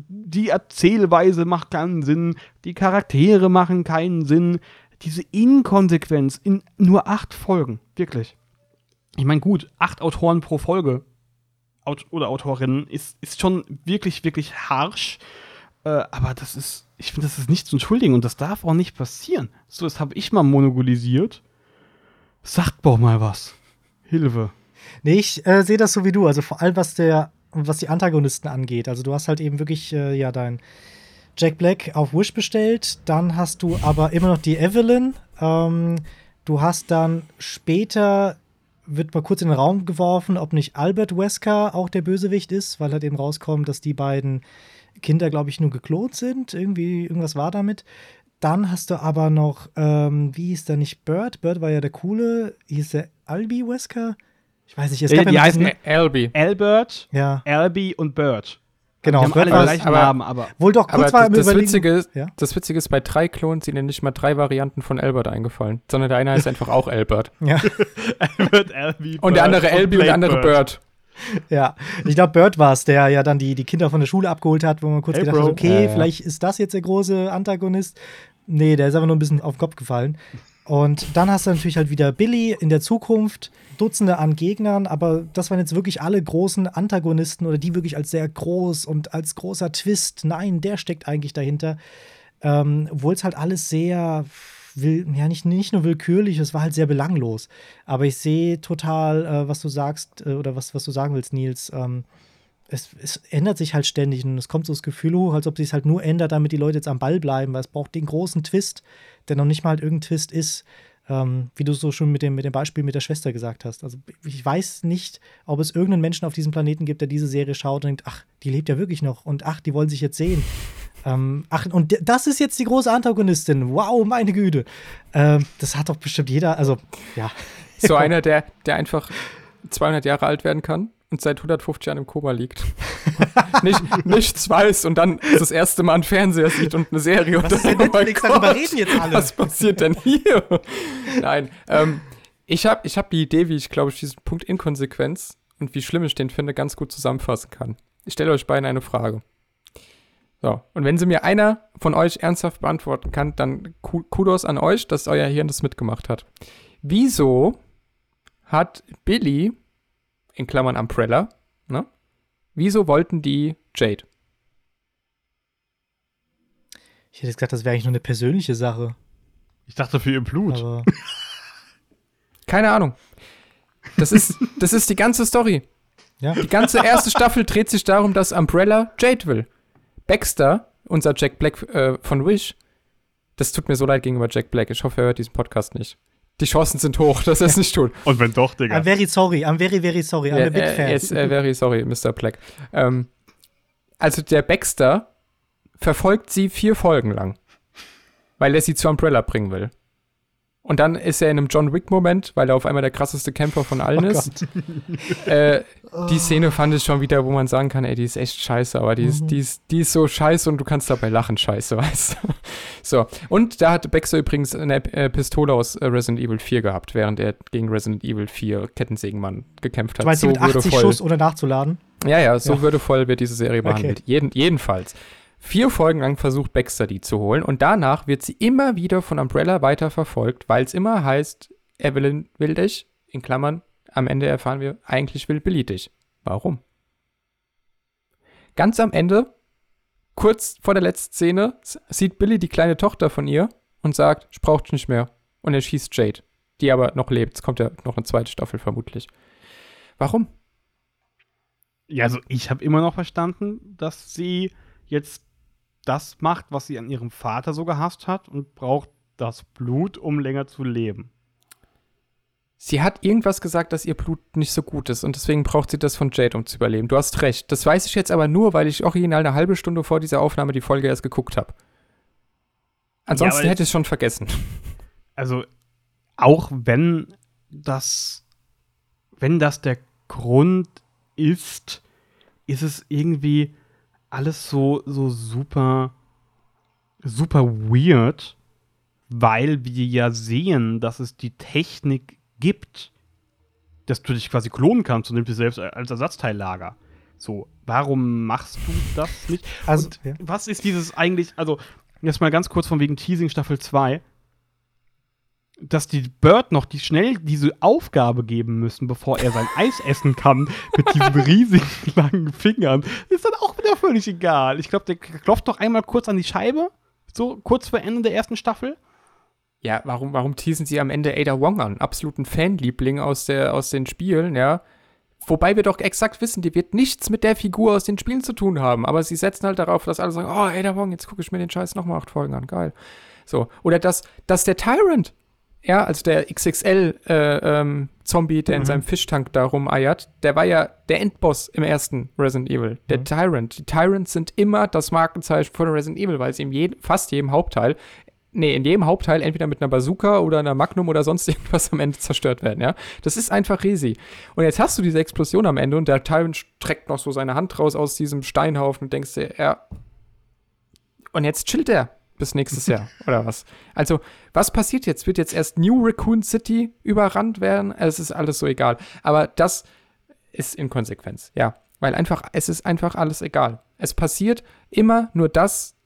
Speaker 1: Die Erzählweise macht keinen Sinn, die Charaktere machen keinen Sinn. Diese Inkonsequenz in nur acht Folgen, wirklich. Ich meine, gut, acht Autoren pro Folge Aut oder Autorinnen ist, ist schon wirklich, wirklich harsch. Äh, aber das ist, ich finde, das ist nicht zu entschuldigen und das darf auch nicht passieren. So, das habe ich mal monopolisiert. Sagt doch mal was. Hilfe.
Speaker 3: Nee, ich äh, sehe das so wie du. Also vor allem, was der, was die Antagonisten angeht. Also du hast halt eben wirklich, äh, ja, dein Jack Black auf Wish bestellt. Dann hast du aber immer noch die Evelyn. Ähm, du hast dann später wird mal kurz in den Raum geworfen, ob nicht Albert Wesker auch der Bösewicht ist, weil halt eben rauskommt, dass die beiden Kinder, glaube ich, nur geklont sind. Irgendwie, irgendwas war damit. Dann hast du aber noch, ähm, wie hieß der nicht Bird? Bird war ja der coole. Hieß der Albi Wesker? Ich weiß nicht. Es gab
Speaker 1: die
Speaker 3: ja
Speaker 1: heißen
Speaker 3: diesen-
Speaker 2: Albi.
Speaker 1: Albert,
Speaker 3: ja,
Speaker 1: Albi und Bird.
Speaker 3: Genau.
Speaker 1: Die haben alle gleichen
Speaker 2: aber-
Speaker 1: Namen, aber
Speaker 3: wohl doch kurz
Speaker 2: Aber
Speaker 3: war
Speaker 2: das. Witzige ist,
Speaker 3: Ja?
Speaker 2: das Witzige ist, bei drei Klonen sind ihnen nicht mal drei Varianten von Albert eingefallen, sondern der eine heißt einfach auch Albert. *laughs*
Speaker 3: Ja, *laughs*
Speaker 1: Albert, Albi,
Speaker 2: Und der andere Albi und der andere Bird.
Speaker 3: ja. Ich glaube, Bird war es, der ja dann die, die Kinder von der Schule abgeholt hat, wo man kurz
Speaker 1: Hey,
Speaker 3: gedacht hat,
Speaker 1: Bro.
Speaker 3: okay,
Speaker 2: Ja, ja.
Speaker 3: vielleicht ist das jetzt der große Antagonist. Nee, der ist einfach nur ein bisschen auf den Kopf gefallen. Und dann hast du natürlich halt wieder Billy in der Zukunft, Dutzende an Gegnern, aber das waren jetzt wirklich alle großen Antagonisten oder die wirklich als sehr groß und als großer Twist. Nein, der steckt eigentlich dahinter. Ähm, Obwohl es halt alles sehr, will, ja, nicht, nicht nur willkürlich, es war halt sehr belanglos. Aber ich sehe total, äh, was du sagst äh, oder was, was du sagen willst, Nils. Ähm, es, es ändert sich halt ständig und es kommt so das Gefühl hoch, als ob sich halt nur ändert, damit die Leute jetzt am Ball bleiben, weil es braucht den großen Twist, der noch nicht mal halt irgendein Twist ist, ähm, wie du so schon mit dem, mit dem Beispiel mit der Schwester gesagt hast. Also ich weiß nicht, ob es irgendeinen Menschen auf diesem Planeten gibt, der diese Serie schaut und denkt, ach, die lebt ja wirklich noch und ach, die wollen sich jetzt sehen. Ähm, ach, und das ist jetzt die große Antagonistin. Wow, meine Güte. Ähm, das hat doch bestimmt jeder, also ja.
Speaker 2: So *laughs* einer, der, der einfach 200 Jahre alt werden kann und seit 150 Jahren im Koma liegt. *laughs* Nicht, nichts weiß und dann das erste Mal einen Fernseher sieht und eine Serie.
Speaker 3: Was
Speaker 2: und dann, oh
Speaker 3: Netflix?
Speaker 2: Gott,
Speaker 3: Darüber reden jetzt alle.
Speaker 2: Was passiert denn hier? Nein, ähm, ich habe ich hab die Idee, wie ich, glaube ich, diesen Punkt Inkonsequenz und wie schlimm ich den finde, ganz gut zusammenfassen kann. Ich stelle euch beiden eine Frage. So, und wenn sie mir einer von euch ernsthaft beantworten kann, dann Ku- Kudos an euch, dass euer Hirn das mitgemacht hat. Wieso hat Billy, in Klammern Umbrella, ne? Wieso wollten die Jade?
Speaker 3: Ich hätte jetzt gedacht, das wäre eigentlich nur eine persönliche Sache.
Speaker 1: ich dachte für ihr Blut.
Speaker 3: Aber *laughs*
Speaker 2: Keine Ahnung. Das ist, das ist die ganze Story.
Speaker 3: ja.
Speaker 2: Die ganze erste Staffel dreht sich darum, dass Umbrella Jade will. Baxter, unser Jack Black äh, von Wish, das tut mir so leid gegenüber Jack Black. Ich hoffe, er hört diesen Podcast nicht. Die Chancen sind hoch, *laughs* dass er es nicht tut.
Speaker 1: Und wenn doch, Digga.
Speaker 3: I'm very sorry, I'm very, very sorry. I'm a big
Speaker 2: äh,
Speaker 3: fan.
Speaker 2: Yes, äh, very sorry, Mr. Black. Ähm, also der Baxter verfolgt sie vier Folgen lang, weil er sie zu Umbrella bringen will. Und dann ist er in einem John Wick-Moment, weil er auf einmal der krasseste Kämpfer von allen
Speaker 3: Oh
Speaker 2: ist. Äh, die Szene fand ich schon wieder, wo man sagen kann, ey, die ist echt scheiße, aber die ist, die ist, die ist so scheiße und du kannst dabei lachen, scheiße, *laughs* weißt du. So. Und da hat Baxter übrigens eine äh, Pistole aus äh, Resident Evil 4 gehabt, während er gegen Resident Evil 4 Kettensägenmann gekämpft hat.
Speaker 3: Du meinst, die mit 80
Speaker 2: würdevoll.
Speaker 3: Schuss ohne nachzuladen?
Speaker 2: Ja, ja, so
Speaker 3: Ja.
Speaker 2: würdevoll wird diese Serie behandelt. Jeden, jedenfalls. Vier Folgen lang versucht Baxter die zu holen und danach wird sie immer wieder von Umbrella weiter verfolgt, weil es immer heißt, Evelyn will dich, in Klammern, am Ende erfahren wir, eigentlich will Billy dich. Warum? Ganz am Ende, kurz vor der letzten Szene, sieht Billy die kleine Tochter von ihr und sagt, ich brauch dich nicht mehr. Und er schießt Jade, die aber noch lebt. Es kommt ja noch eine zweite Staffel vermutlich. Warum?
Speaker 1: Ja, also ich habe immer noch verstanden, dass sie jetzt das macht, was sie an ihrem Vater so gehasst hat und braucht das Blut, um länger zu leben.
Speaker 2: Sie hat irgendwas gesagt, dass ihr Blut nicht so gut ist und deswegen braucht sie das von Jade, um zu überleben. Du hast recht. Das weiß ich jetzt aber nur, weil ich original eine halbe Stunde vor dieser Aufnahme die Folge erst geguckt habe. Ansonsten
Speaker 1: aber-
Speaker 2: hätte ich es schon vergessen.
Speaker 1: Also, auch wenn das, wenn das der Grund ist, ist es irgendwie alles so, so super, super weird, weil wir ja sehen, dass es die Technik gibt, dass du dich quasi klonen kannst und nimmst dich selbst als Ersatzteillager. So, warum machst du das nicht?
Speaker 3: Also, ja.
Speaker 1: was ist dieses eigentlich, also, jetzt mal ganz kurz von wegen Teasing Staffel 2, dass die Bird noch die schnell diese Aufgabe geben müssen, bevor er sein Eis essen kann, mit diesen *laughs* riesigen langen Fingern, ist dann auch wieder völlig egal. Ich glaube, der klopft doch einmal kurz an die Scheibe, so kurz vor Ende der ersten Staffel.
Speaker 2: Ja, warum, warum teasen sie am Ende Ada Wong an? Absoluten Fanliebling aus, der, aus den Spielen, ja. Wobei wir doch exakt wissen, die wird nichts mit der Figur aus den Spielen zu tun haben. Aber sie setzen halt darauf, dass alle sagen, oh, Ada Wong, jetzt gucke ich mir den Scheiß nochmal acht Folgen an. Geil. So. Oder dass, dass der Tyrant, ja, also der XXL-Zombie, äh, ähm, Zombie, der in
Speaker 1: Mhm.
Speaker 2: seinem Fischtank da rumeiert, der war ja der Endboss im ersten Resident Evil. Der
Speaker 3: Mhm.
Speaker 2: Tyrant. Die Tyrants sind immer das Markenzeichen von Resident Evil, weil sie in jedem, fast jedem Hauptteil nee, in jedem Hauptteil entweder mit einer Bazooka oder einer Magnum oder sonst *laughs* irgendwas am Ende zerstört werden, ja. Das ist einfach riesig. Und jetzt hast du diese Explosion am Ende und der Tyrant streckt noch so seine Hand raus aus diesem Steinhaufen und denkst dir, ja. Und jetzt chillt er bis nächstes Jahr, oder was? Also, was passiert jetzt? Wird jetzt erst New Raccoon City überrannt werden? Es ist alles so egal. Aber das ist Inkonsequenz, ja. Weil einfach, es ist einfach alles egal. Es passiert immer nur das,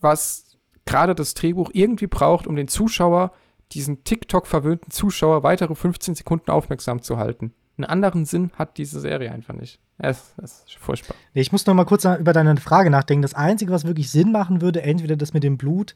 Speaker 2: was gerade das Drehbuch irgendwie braucht, um den Zuschauer, diesen TikTok-verwöhnten Zuschauer, weitere 15 Sekunden aufmerksam zu halten. Einen anderen Sinn hat diese Serie einfach nicht. Es, es ist furchtbar.
Speaker 3: Ich muss noch mal kurz über deine Frage nachdenken. Das Einzige, was wirklich Sinn machen würde, entweder das mit dem Blut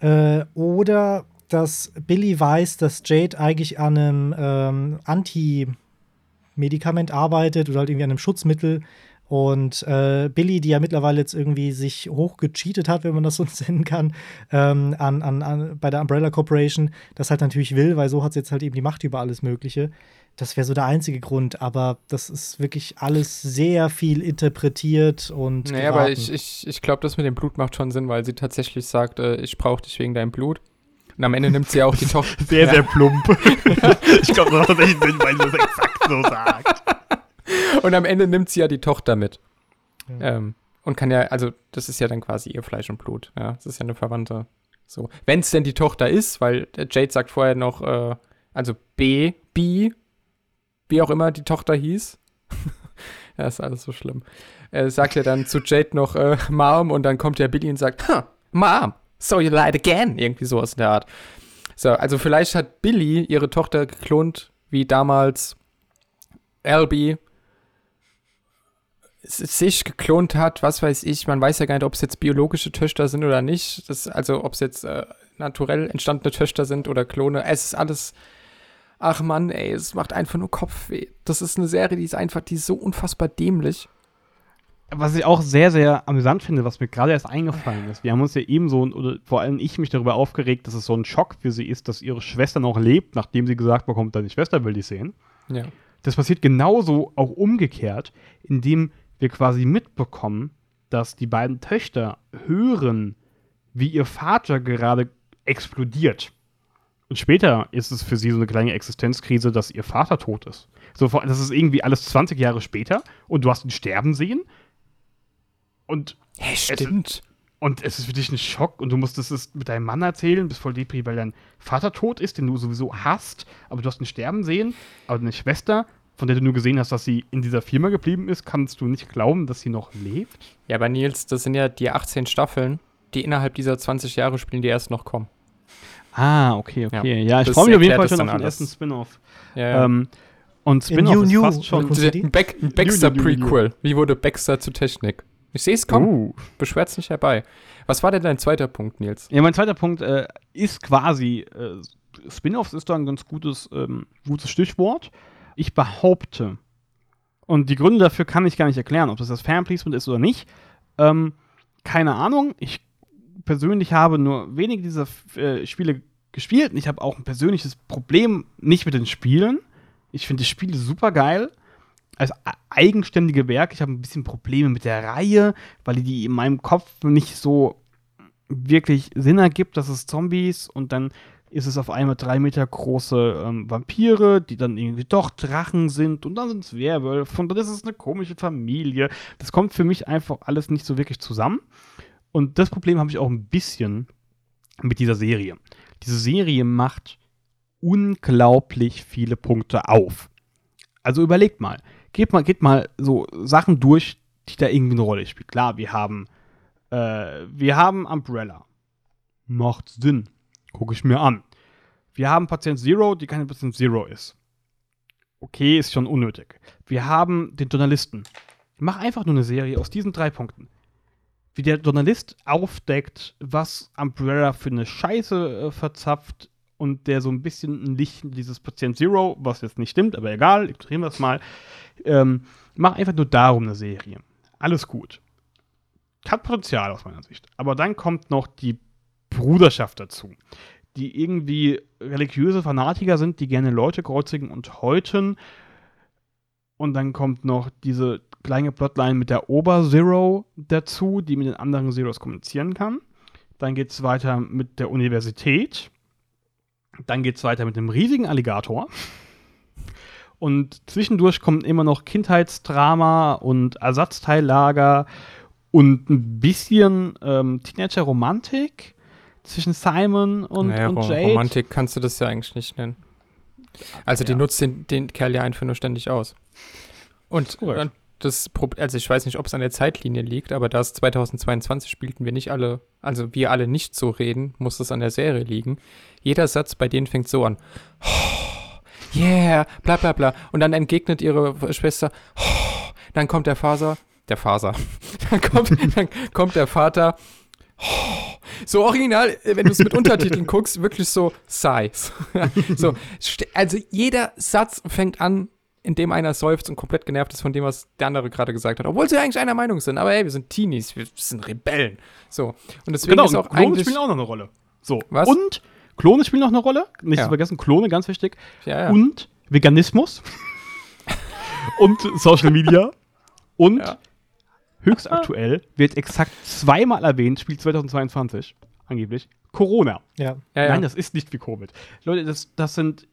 Speaker 3: äh, oder dass Billy weiß, dass Jade eigentlich an einem ähm, Anti-Medikament arbeitet oder halt irgendwie an einem Schutzmittel. Und äh, Billy, die ja mittlerweile jetzt irgendwie sich hochgecheatet hat, wenn man das so *laughs* nennen kann, ähm, an, an, an, bei der Umbrella Corporation, das halt natürlich will, weil so hat sie jetzt halt eben die Macht über alles Mögliche. Das wäre so der einzige Grund, aber das ist wirklich alles sehr viel interpretiert und.
Speaker 2: Naja, aber
Speaker 3: geraten.
Speaker 2: ich, ich, ich glaube, das mit dem Blut macht schon Sinn, weil sie tatsächlich sagt, äh, ich brauche dich wegen deinem Blut. Und am Ende nimmt sie auch die Tochter. *laughs*
Speaker 1: Sehr,
Speaker 2: Ja.
Speaker 1: sehr plump. *laughs* ich glaube, das hat tatsächlich Sinn, weil sie das exakt so sagt.
Speaker 2: Und am Ende nimmt sie ja die Tochter mit.
Speaker 3: Ja.
Speaker 2: Ähm, und kann ja, also, das ist ja dann quasi ihr Fleisch und Blut. Ja, das ist ja eine Verwandte. So. Wenn es denn die Tochter ist, weil der Jade sagt vorher noch, äh, also B, B, wie auch immer die Tochter hieß. *laughs* ja, ist alles so schlimm. Er sagt ja dann zu Jade noch äh, Mom und dann kommt ja Billy und sagt, Mom, so you lied again. Irgendwie sowas in der Art. So, also vielleicht hat Billy ihre Tochter geklont, wie damals Albie sich geklont hat, was weiß ich. Man weiß ja gar nicht, ob es jetzt biologische Töchter sind oder nicht. Das, also ob es jetzt äh, naturell entstandene Töchter sind oder Klone. Es ist alles. Ach Mann, ey, es macht einfach nur Kopfweh. Das ist eine Serie, die ist einfach, die ist so unfassbar dämlich.
Speaker 1: Was ich auch sehr, sehr amüsant finde, was mir gerade erst eingefallen ist. Wir haben uns ja eben so, oder vor allem ich mich darüber aufgeregt, dass es so ein Schock für sie ist, dass ihre Schwester noch lebt, nachdem sie gesagt bekommt, deine Schwester will dich sehen.
Speaker 2: Ja.
Speaker 1: Das passiert genauso auch umgekehrt, indem wir quasi mitbekommen, dass die beiden Töchter hören, wie ihr Vater gerade explodiert. Und später ist es für sie so eine kleine Existenzkrise, dass ihr Vater tot ist. So, das ist irgendwie alles 20 Jahre später und du hast ihn sterben sehen. Und,
Speaker 2: Hä, stimmt.
Speaker 1: und es ist für dich ein Schock und du musstest es mit deinem Mann erzählen, bist voll depri, weil dein Vater tot ist, den du sowieso hast, aber du hast ihn sterben sehen. Aber deine Schwester, von der du nur gesehen hast, dass sie in dieser Firma geblieben ist, kannst du nicht glauben, dass sie noch lebt.
Speaker 2: Ja, aber Nils, das sind ja die 18 Staffeln, die innerhalb dieser 20 Jahre spielen, die erst noch kommen.
Speaker 1: Ah, okay, okay. Ja, ich
Speaker 2: das
Speaker 1: freue mich auf jeden Fall schon auf den
Speaker 2: alles.
Speaker 1: ersten Spin-off.
Speaker 2: Ja, ja.
Speaker 1: Ähm, und
Speaker 3: In
Speaker 1: Spin-off ist fast schon.
Speaker 2: Ein, ein Baxter-Prequel. Wie wurde Baxter zu Technik? Ich sehe es kommen.
Speaker 1: Uh.
Speaker 2: Beschwert's nicht herbei. Was war denn dein zweiter Punkt, Nils?
Speaker 1: Ja, mein zweiter Punkt äh, ist quasi, äh, Spin-offs ist da ein ganz gutes, ähm, gutes Stichwort. Ich behaupte, und die Gründe dafür kann ich gar nicht erklären, ob das das Fanplacement ist oder nicht. Ähm, keine Ahnung. Ich persönlich habe nur wenige dieser äh, Spiele gespielt und ich habe auch ein persönliches Problem nicht mit den Spielen. Ich finde die Spiele super geil. Als eigenständige Werk. Ich habe ein bisschen Probleme mit der Reihe, weil die in meinem Kopf nicht so wirklich Sinn ergibt, dass es Zombies und dann ist es auf einmal drei Meter große ähm, Vampire, die dann irgendwie doch Drachen sind und dann sind es Werwölfe und dann ist es eine komische Familie. Das kommt für mich einfach alles nicht so wirklich zusammen. Und das Problem habe ich auch ein bisschen mit dieser Serie. Diese Serie macht unglaublich viele Punkte auf. Also überlegt mal, geht mal, geht mal so Sachen durch, die da irgendwie eine Rolle spielen. Klar, wir haben, äh, wir haben Umbrella. Macht Sinn Gucke ich mir an. Wir haben Patient Zero, die keine Patient Zero ist. Okay, ist schon unnötig. Wir haben den Journalisten. Mach einfach nur eine Serie aus diesen drei Punkten. Wie der Journalist aufdeckt, was Umbrella für eine Scheiße äh, verzapft und der so ein bisschen ein Licht dieses Patient Zero, was jetzt nicht stimmt, aber egal, ignorieren wir das mal. Ähm, mach einfach nur darum eine Serie. Alles gut. Hat Potenzial aus meiner Sicht. Aber dann kommt noch die Bruderschaft dazu, die irgendwie religiöse Fanatiker sind, die gerne Leute kreuzigen und häuten. Und dann kommt noch diese kleine Plotline mit der Ober-Zero dazu, die mit den anderen Zeros kommunizieren kann. Dann geht es weiter mit der Universität. Dann geht es weiter mit dem riesigen Alligator. Und zwischendurch kommt immer noch Kindheitsdrama und Ersatzteillager und ein bisschen ähm, Teenager-Romantik zwischen Simon und, naja, und Jade.
Speaker 2: Romantik kannst du das ja eigentlich nicht nennen. Also, ja. die nutzt den, den Kerl ja einfach nur ständig aus. Und, und das also ich weiß nicht, ob es an der Zeitlinie liegt, aber da es 2022 spielten wir nicht alle, also wir alle nicht so reden, muss es an der Serie liegen. Jeder Satz bei denen fängt so an. Oh, yeah, bla bla bla. Und dann entgegnet ihre Schwester, oh, dann kommt der Faser, der Faser, *laughs* dann kommt, dann kommt der Vater, oh, so original, wenn du es mit Untertiteln guckst, wirklich so Sighs. *laughs* so, also jeder Satz fängt an, indem einer seufzt und komplett genervt ist von dem, was der andere gerade gesagt hat. Obwohl sie eigentlich einer Meinung sind. Aber hey, wir sind Teenies, wir sind Rebellen. So. Und deswegen genau, ist auch
Speaker 1: Klone
Speaker 2: eigentlich.
Speaker 1: spielen auch noch eine Rolle. So. Was? Und Klone spielen noch eine Rolle. Nicht ja. zu vergessen, Klone, ganz wichtig. Ja, ja. Und Veganismus. *laughs* und Social Media. Und höchst aktuell, wird exakt zweimal erwähnt, Spiel 2022, angeblich, Corona.
Speaker 3: Ja.
Speaker 1: ja Nein, das ist nicht wie Covid. Leute, das, das sind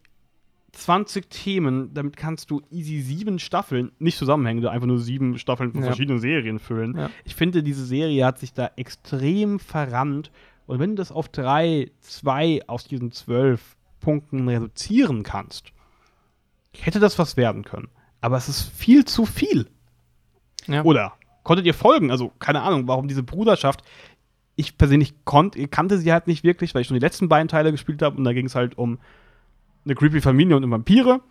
Speaker 1: 20 Themen, damit kannst du easy sieben Staffeln, nicht zusammenhängende, einfach nur sieben Staffeln von ja. verschiedenen Serien füllen. Ja. Ich finde, diese Serie hat sich da extrem verrannt. Und wenn du das auf drei, zwei aus diesen zwölf Punkten reduzieren kannst, hätte das was werden können. Aber es ist viel zu viel. Ja. Oder konntet ihr folgen? Also, keine Ahnung, warum diese Bruderschaft. Ich persönlich konnt, kannte sie halt nicht wirklich, weil ich schon die letzten beiden Teile gespielt habe und da ging es halt um eine creepy Familie und um Vampire.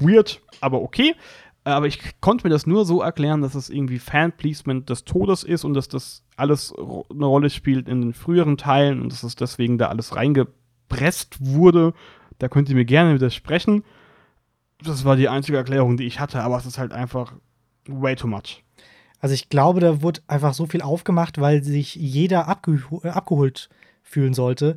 Speaker 1: Weird, aber okay. Aber ich konnte mir das nur so erklären, dass es irgendwie Fanpleasement des Todes ist und dass das alles eine Rolle spielt in den früheren Teilen und dass es deswegen da alles reingepresst wurde. Da könnt ihr mir gerne widersprechen. Das war die einzige Erklärung, die ich hatte, aber es ist halt einfach way too much.
Speaker 3: Also ich glaube, da wurde einfach so viel aufgemacht, weil sich jeder abgeh abgeholt fühlen sollte.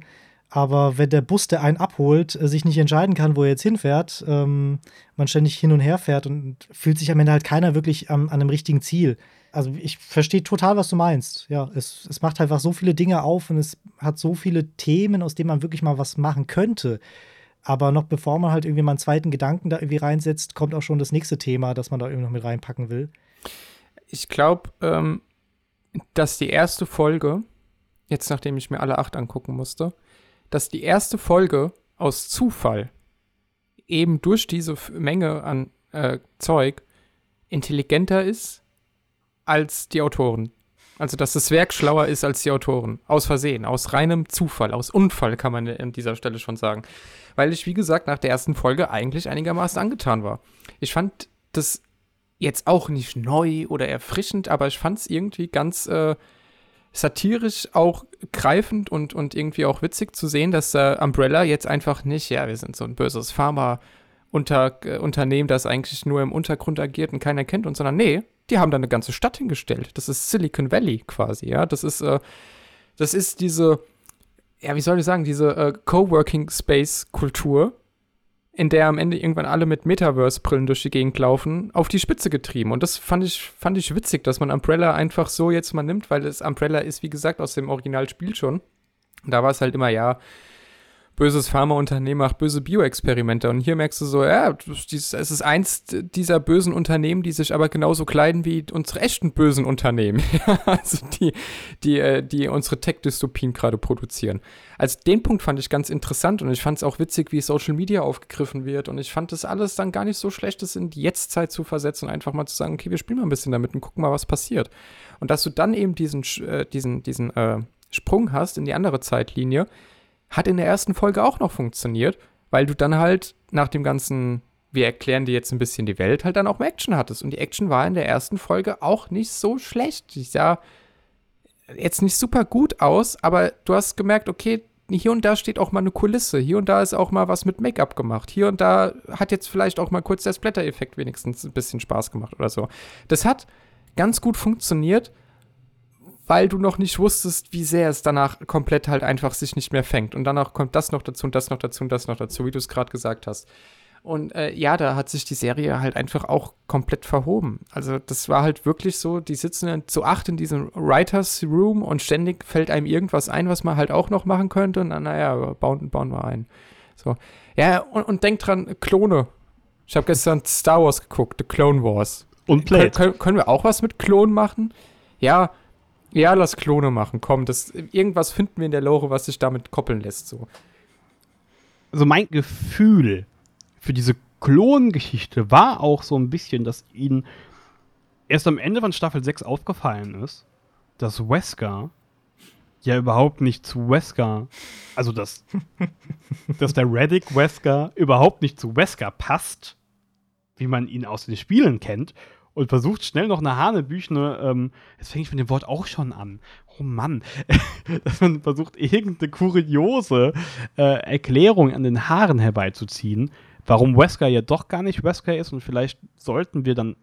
Speaker 3: Aber wenn der Bus, der einen abholt, äh, sich nicht entscheiden kann, wo er jetzt hinfährt, ähm, man ständig hin und her fährt und fühlt sich am Ende halt keiner wirklich am, an einem richtigen Ziel. Also ich verstehe total, was du meinst. Ja, es, es macht einfach so viele Dinge auf und es hat so viele Themen, aus denen man wirklich mal was machen könnte. Aber noch bevor man halt irgendwie mal einen zweiten Gedanken da irgendwie reinsetzt, kommt auch schon das nächste Thema, das man da irgendwie noch mit reinpacken will.
Speaker 2: Ich glaube, ähm, dass die erste Folge, jetzt nachdem ich mir alle acht angucken musste, dass die erste Folge aus Zufall eben durch diese Menge an äh, Zeug intelligenter ist als die Autoren also, dass das Werk schlauer ist als die Autoren. Aus Versehen, aus reinem Zufall, aus Unfall kann man an dieser Stelle schon sagen. Weil ich, wie gesagt, nach der ersten Folge eigentlich einigermaßen angetan war. Ich fand das jetzt auch nicht neu oder erfrischend, aber ich fand es irgendwie ganz äh, satirisch auch greifend und, und irgendwie auch witzig zu sehen, dass äh, Umbrella jetzt einfach nicht, ja, wir sind so ein böses Pharma- unter, das eigentlich nur im Untergrund agiert und keiner kennt uns, sondern nee, die haben da eine ganze Stadt hingestellt. Das ist Silicon Valley quasi, ja. Das ist, äh, das ist diese ja, wie soll ich sagen, diese äh, Coworking-Space-Kultur, in der am Ende irgendwann alle mit Metaverse-Brillen durch die Gegend laufen, auf die Spitze getrieben. Und das fand ich, fand ich witzig, dass man Umbrella einfach so jetzt mal nimmt, weil das Umbrella ist, wie gesagt, aus dem Originalspiel schon. Da war es halt immer, ja, böses Pharmaunternehmen macht böse Bioexperimente. Und hier merkst du so, ja, es ist eins dieser bösen Unternehmen, die sich aber genauso kleiden wie unsere echten bösen Unternehmen. *laughs* also die, die, äh, die unsere Tech-Dystopien gerade produzieren. Also den Punkt fand ich ganz interessant und ich fand es auch witzig, wie Social Media aufgegriffen wird. Und ich fand das alles dann gar nicht so schlecht, das in die Jetztzeit zu versetzen und einfach mal zu sagen, okay, wir spielen mal ein bisschen damit und gucken mal, was passiert. Und dass du dann eben diesen, äh, diesen, diesen äh, Sprung hast in die andere Zeitlinie, hat in der ersten Folge auch noch funktioniert, weil du dann halt nach dem ganzen, wir erklären dir jetzt ein bisschen die Welt, halt dann auch mehr Action hattest. Und die Action war in der ersten Folge auch nicht so schlecht. Ich sah jetzt nicht super gut aus, aber du hast gemerkt, okay, hier und da steht auch mal eine Kulisse. Hier und da ist auch mal was mit Make-up gemacht. Hier und da hat jetzt vielleicht auch mal kurz der Splatter-Effekt wenigstens ein bisschen Spaß gemacht oder so. Das hat ganz gut funktioniert weil du noch nicht wusstest, wie sehr es danach komplett halt einfach sich nicht mehr fängt. Und danach kommt das noch dazu und das noch dazu und das noch dazu, wie du es gerade gesagt hast. Und äh, ja, da hat sich die Serie halt einfach auch komplett verhoben. Also das war halt wirklich so, die sitzen zu acht in diesem Writers Room und ständig fällt einem irgendwas ein, was man halt auch noch machen könnte. Und dann, naja, bauen, bauen wir ein. So. Ja, und, und denk dran, Klone. Ich habe gestern Star Wars geguckt, The Clone Wars.
Speaker 1: Und
Speaker 2: Kön können, können wir auch was mit Klonen machen? Ja, ja, lass Klone machen. Komm, das, irgendwas finden wir in der Lore, was sich damit koppeln lässt. So.
Speaker 1: Also mein Gefühl für diese Klongeschichte war auch so ein bisschen, dass ihnen erst am Ende von Staffel 6 aufgefallen ist, dass Wesker ja überhaupt nicht zu Wesker, also dass, *laughs* dass der Reddick Wesker überhaupt nicht zu Wesker passt, wie man ihn aus den Spielen kennt und versucht schnell noch eine Hanebüchene, ähm, jetzt fange ich mit dem Wort auch schon an. Oh Mann, *laughs* dass man versucht, irgendeine kuriose äh, Erklärung an den Haaren herbeizuziehen, warum Wesker ja doch gar nicht Wesker ist und vielleicht sollten wir dann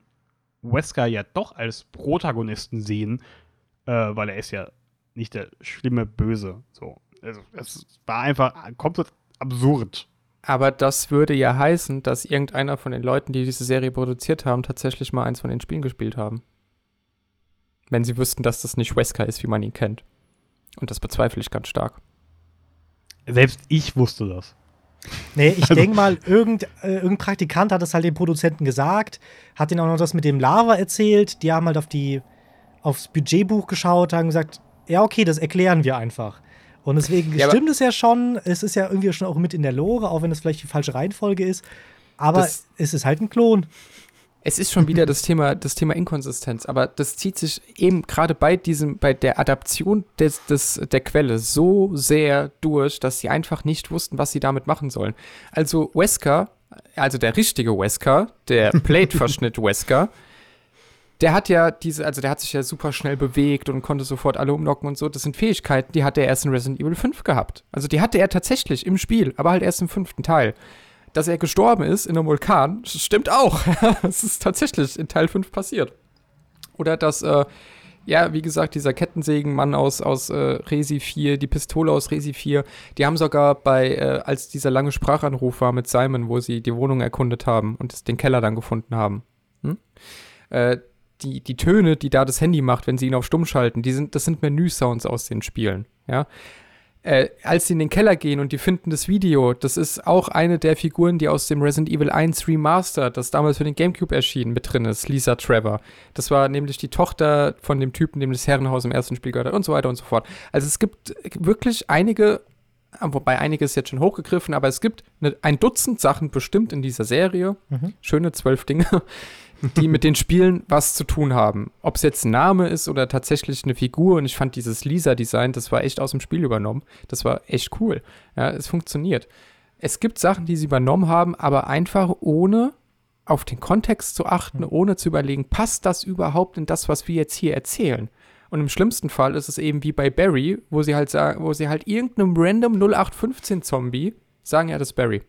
Speaker 1: Wesker ja doch als Protagonisten sehen, äh, weil er ist ja nicht der schlimme Böse. So, also es war einfach komplett absurd.
Speaker 2: Aber das würde ja heißen, dass irgendeiner von den Leuten, die diese Serie produziert haben, tatsächlich mal eins von den Spielen gespielt haben. Wenn sie wüssten, dass das nicht Wesker ist, wie man ihn kennt. Und das bezweifle ich ganz stark.
Speaker 1: Selbst ich wusste das.
Speaker 3: Nee, ich *laughs* also, denke mal, irgend, äh, irgendein Praktikant hat es halt dem Produzenten gesagt, hat ihnen auch noch das mit dem Lava erzählt. Die haben halt auf die, aufs Budgetbuch geschaut, haben gesagt, ja, okay, das erklären wir einfach. Und deswegen ja, stimmt es ja schon. Es ist ja irgendwie schon auch mit in der Lore, auch wenn es vielleicht die falsche Reihenfolge ist. Aber es ist halt ein Klon.
Speaker 2: Es ist schon wieder das Thema, das Thema Inkonsistenz, aber das zieht sich eben gerade bei diesem, bei der Adaption des, des, der Quelle so sehr durch, dass sie einfach nicht wussten, was sie damit machen sollen. Also Wesker, also der richtige Wesker, der *laughs* Plate-Verschnitt Wesker, der hat ja diese, also der hat sich ja super schnell bewegt und konnte sofort alle umlocken und so. Das sind Fähigkeiten, die hat er erst in Resident Evil 5 gehabt. Also die hatte er tatsächlich im Spiel, aber halt erst im fünften Teil. Dass er gestorben ist in einem Vulkan, stimmt auch. *laughs* das ist tatsächlich in Teil 5 passiert. Oder dass, äh, ja, wie gesagt, dieser Kettensägenmann aus, aus äh, Resi 4, die Pistole aus Resi 4, die haben sogar bei, äh, als dieser lange Sprachanruf war mit Simon, wo sie die Wohnung erkundet haben und den Keller dann gefunden haben. Hm? Äh, die, die Töne, die da das Handy macht, wenn sie ihn auf stumm schalten, die sind, das sind Menü-Sounds aus den Spielen, ja. Äh, als sie in den Keller gehen und die finden das Video, das ist auch eine der Figuren, die aus dem Resident Evil 1 Remaster, das damals für den Gamecube erschien, mit drin ist, Lisa Trevor. Das war nämlich die Tochter von dem Typen, dem das Herrenhaus im ersten Spiel gehört hat und so weiter und so fort. Also es gibt wirklich einige, wobei einiges jetzt schon hochgegriffen, aber es gibt eine, ein Dutzend Sachen bestimmt in dieser Serie, mhm. schöne zwölf Dinge, die mit den Spielen was zu tun haben. Ob es jetzt ein Name ist oder tatsächlich eine Figur. Und ich fand dieses Lisa-Design, das war echt aus dem Spiel übernommen. Das war echt cool. Ja, es funktioniert. Es gibt Sachen, die sie übernommen haben, aber einfach ohne auf den Kontext zu achten, mhm. ohne zu überlegen, passt das überhaupt in das, was wir jetzt hier erzählen? Und im schlimmsten Fall ist es eben wie bei Barry, wo sie halt sagen, wo sie halt irgendeinem random 0815 Zombie sagen, ja, das ist Barry.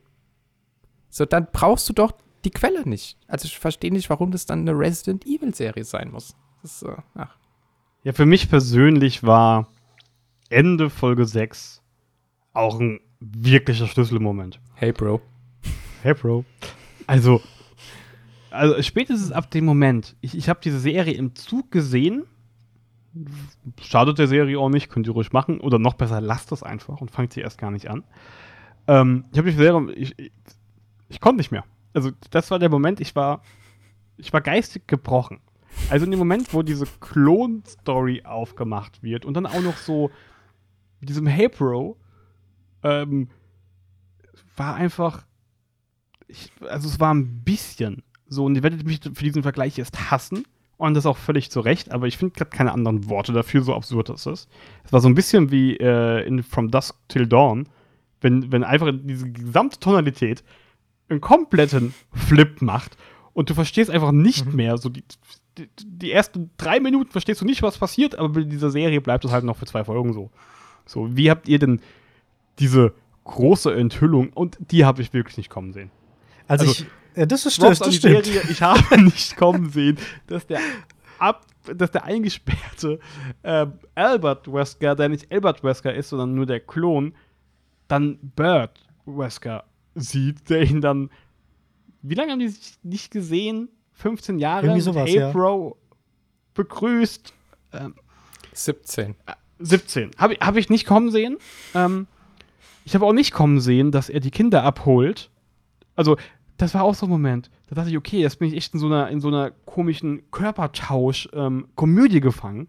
Speaker 2: So, dann brauchst du doch die Quelle nicht. Also ich verstehe nicht, warum das dann eine Resident Evil-Serie sein muss. Das ist, äh, ach.
Speaker 1: Ja, für mich persönlich war Ende Folge 6 auch ein wirklicher Schlüsselmoment.
Speaker 2: Hey, Bro.
Speaker 1: Hey, Bro. Also, also spätestens ab dem Moment, ich, ich habe diese Serie im Zug gesehen. Schadet der Serie auch nicht, könnt ihr ruhig machen. Oder noch besser, lasst es einfach und fangt sie erst gar nicht an. Ähm, ich habe die Serie, ich, ich, ich konnte nicht mehr. Also, das war der Moment, ich war, ich war geistig gebrochen. Also in dem Moment, wo diese Klon-Story aufgemacht wird und dann auch noch so mit diesem Hey Bro, ähm, war einfach, ich, also es war ein bisschen so, und ihr werdet mich für diesen Vergleich jetzt hassen. Und das auch völlig zu Recht, aber ich finde gerade keine anderen Worte dafür, so absurd das ist. Es war so ein bisschen wie äh, in From Dusk Till Dawn, wenn, wenn einfach diese gesamte Tonalität einen kompletten Flip macht und du verstehst einfach nicht mhm. mehr, so die, die, die, ersten drei Minuten verstehst du nicht, was passiert, aber in dieser Serie bleibt es halt noch für zwei Folgen so. So, wie habt ihr denn diese große Enthüllung und die habe ich wirklich nicht kommen sehen.
Speaker 3: Also, also ich, ja, das ist das, das stimmt.
Speaker 1: Serie, ich habe *laughs* nicht kommen sehen, dass der ab, dass der eingesperrte äh, Albert Wesker, der nicht Albert Wesker ist, sondern nur der Klon, dann Bert Wesker sieht, der ihn dann. Wie lange haben die sich nicht gesehen? 15 Jahre?
Speaker 3: Irgendwie sowas, hey,
Speaker 1: ja. Bro, begrüßt.
Speaker 2: Ähm, 17.
Speaker 1: Äh, 17. Habe hab ich nicht kommen sehen. Ähm, ich habe auch nicht kommen sehen, dass er die Kinder abholt. Also, das war auch so ein Moment. Da dachte ich, okay, jetzt bin ich echt in so einer, in so einer komischen Körpertausch-Komödie ähm, gefangen.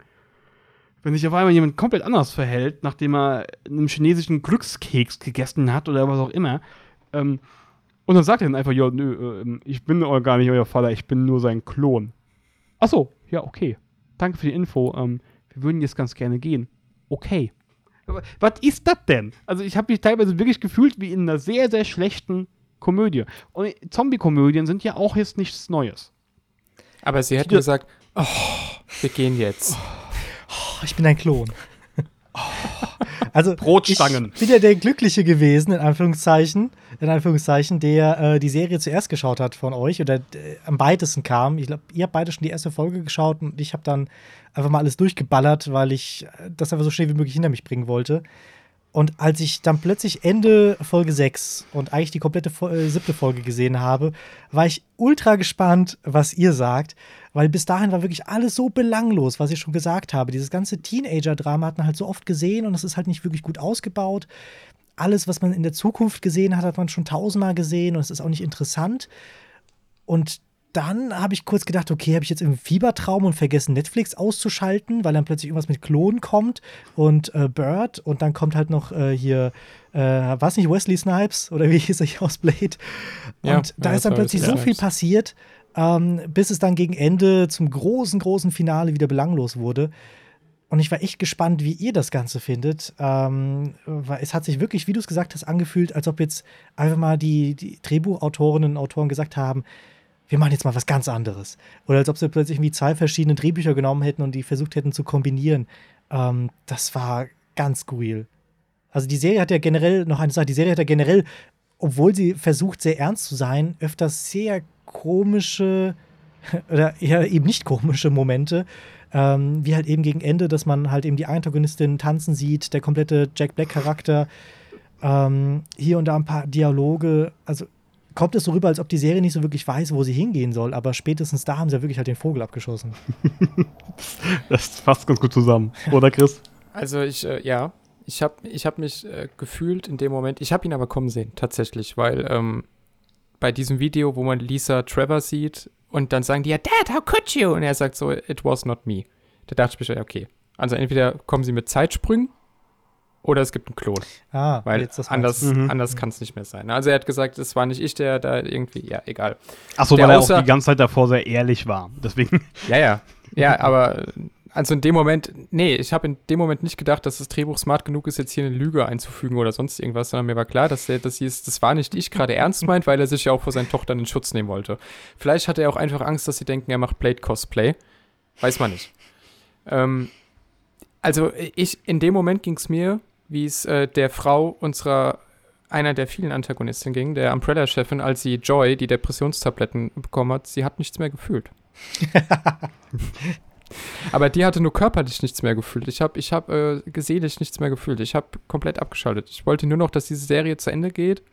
Speaker 1: Wenn sich auf einmal jemand komplett anders verhält, nachdem er einen chinesischen Glückskeks gegessen hat oder was auch immer. Ähm, und dann sagt er dann einfach, ja, nö, äh, ich bin gar nicht euer Vater, ich bin nur sein Klon. Ach so, ja, okay. Danke für die Info. Ähm, wir würden jetzt ganz gerne gehen. Okay. Was ist das denn? Also ich habe mich teilweise wirklich gefühlt wie in einer sehr, sehr schlechten Komödie. Und Zombie-Komödien sind ja auch jetzt nichts Neues.
Speaker 2: Aber sie hätten gesagt, oh, wir gehen jetzt.
Speaker 3: Oh, ich bin ein Klon. Also
Speaker 1: Brotstangen.
Speaker 3: Ich bin ja der Glückliche gewesen, in Anführungszeichen, in Anführungszeichen, der äh, die Serie zuerst geschaut hat von euch oder äh, am weitesten kam. Ich glaube, ihr habt beide schon die erste Folge geschaut und ich habe dann einfach mal alles durchgeballert, weil ich äh, das einfach so schnell wie möglich hinter mich bringen wollte. Und als ich dann plötzlich Ende Folge 6 und eigentlich die komplette äh, siebte Folge gesehen habe, war ich ultra gespannt, was ihr sagt, weil bis dahin war wirklich alles so belanglos, was ich schon gesagt habe. Dieses ganze Teenager-Drama hat man halt so oft gesehen und es ist halt nicht wirklich gut ausgebaut. Alles, was man in der Zukunft gesehen hat, hat man schon tausendmal gesehen und es ist auch nicht interessant. Und dann habe ich kurz gedacht, okay, habe ich jetzt im Fiebertraum und vergessen, Netflix auszuschalten, weil dann plötzlich irgendwas mit Klonen kommt und äh, Bird und dann kommt halt noch äh, hier, äh, was nicht, Wesley Snipes oder wie hieß er hier aus Blade? Und ja, da ja, ist dann plötzlich so viel passiert, ähm, bis es dann gegen Ende zum großen, großen Finale wieder belanglos wurde. Und ich war echt gespannt, wie ihr das Ganze findet. Ähm, weil es hat sich wirklich, wie du es gesagt hast, angefühlt, als ob jetzt einfach mal die, die Drehbuchautorinnen und Autoren gesagt haben, wir machen jetzt mal was ganz anderes. Oder als ob sie plötzlich irgendwie zwei verschiedene Drehbücher genommen hätten und die versucht hätten zu kombinieren. Ähm, das war ganz skurril. Also die Serie hat ja generell, noch eine Sache, die Serie hat ja generell, obwohl sie versucht, sehr ernst zu sein, öfters sehr komische *laughs* oder eher eben nicht komische Momente. Ähm, wie halt eben gegen Ende, dass man halt eben die Antagonistin tanzen sieht, der komplette Jack Black-Charakter. Ähm, hier und da ein paar Dialoge. Also kommt es so rüber, als ob die Serie nicht so wirklich weiß, wo sie hingehen soll, aber spätestens da haben sie ja wirklich halt den Vogel abgeschossen. *laughs*
Speaker 1: das fasst ganz gut zusammen, oder Chris?
Speaker 2: Also ich, äh, ja, ich habe ich hab mich äh, gefühlt in dem Moment, ich habe ihn aber kommen sehen, tatsächlich, weil ähm, bei diesem Video, wo man Lisa Trevor sieht und dann sagen die ja, Dad, how could you? Und er sagt so, it was not me. Da dachte ich mir, okay, also entweder kommen sie mit Zeitsprüngen oder es gibt einen Klon.
Speaker 3: Ah,
Speaker 2: weil anders, mhm. anders kann es nicht mehr sein. Also er hat gesagt, es war nicht ich, der da irgendwie, ja, egal.
Speaker 1: Achso, weil er auch die ganze Zeit davor sehr ehrlich war. Deswegen. *laughs*
Speaker 2: Ja, ja. Ja, *laughs* aber also in dem Moment, nee, ich habe in dem Moment nicht gedacht, dass das Drehbuch smart genug ist, jetzt hier eine Lüge einzufügen oder sonst irgendwas, sondern mir war klar, dass er, dass ist, das war nicht ich gerade ernst *laughs* meint, weil er sich ja auch vor seinen Tochtern in Schutz nehmen wollte. Vielleicht hatte er auch einfach Angst, dass sie denken, er macht Blade-Cosplay. Weiß man nicht. Ähm, also ich, in dem Moment ging es mir wie es äh, der Frau unserer einer der vielen Antagonisten ging, der Umbrella-Chefin, als sie Joy die Depressionstabletten bekommen hat, sie hat nichts mehr gefühlt. *laughs* Aber die hatte nur körperlich nichts mehr gefühlt. Ich habe ich hab, äh, seelisch nichts mehr gefühlt. Ich habe komplett abgeschaltet. Ich wollte nur noch, dass diese Serie zu Ende geht.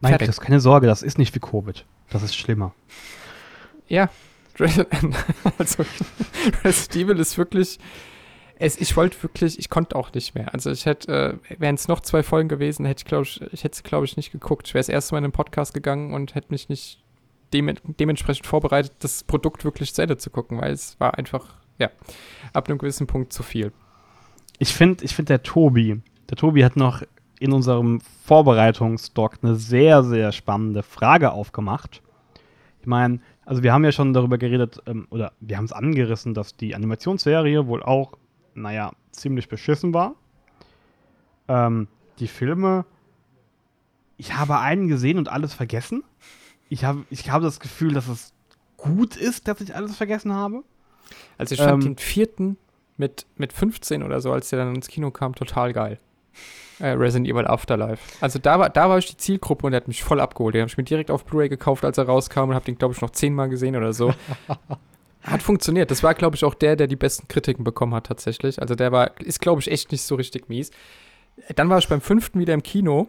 Speaker 1: Nein,
Speaker 2: Fertig.
Speaker 1: Chris, keine Sorge, das ist nicht wie Covid. Das ist schlimmer.
Speaker 2: Ja, *laughs* also Resident Evil ist wirklich. Es, ich wollte wirklich, ich konnte auch nicht mehr. Also ich hätte, äh, wären es noch zwei Folgen gewesen, hätte ich glaube ich, ich hätte es glaube ich nicht geguckt. Ich wäre das erste Mal in den Podcast gegangen und hätte mich nicht dem, dementsprechend vorbereitet, das Produkt wirklich zu Ende zu gucken, weil es war einfach, ja, ab einem gewissen Punkt zu viel.
Speaker 1: Ich finde, ich find der Tobi, der Tobi hat noch in unserem Vorbereitungsdoc eine sehr, sehr spannende Frage aufgemacht. Ich meine, also wir haben ja schon darüber geredet, ähm, oder wir haben es angerissen, dass die Animationsserie wohl auch, naja, ziemlich beschissen war. Ähm, die Filme, ich habe einen gesehen und alles vergessen. Ich habe ich habe das Gefühl, dass es gut ist, dass ich alles vergessen habe.
Speaker 2: Also ich fand
Speaker 1: Ähm.
Speaker 2: den vierten mit, mit 15 oder so, als der dann ins Kino kam, total geil. Äh, Resident Evil Afterlife. Also da war, da war ich die Zielgruppe und der hat mich voll abgeholt. Den habe ich mir direkt auf Blu-ray gekauft, als er rauskam und habe den, glaube ich, noch zehnmal gesehen oder so. *laughs* hat funktioniert. Das war, glaube ich, auch der, der die besten Kritiken bekommen hat tatsächlich. Also der war, ist, glaube ich, echt nicht so richtig mies. Dann war ich beim fünften wieder im Kino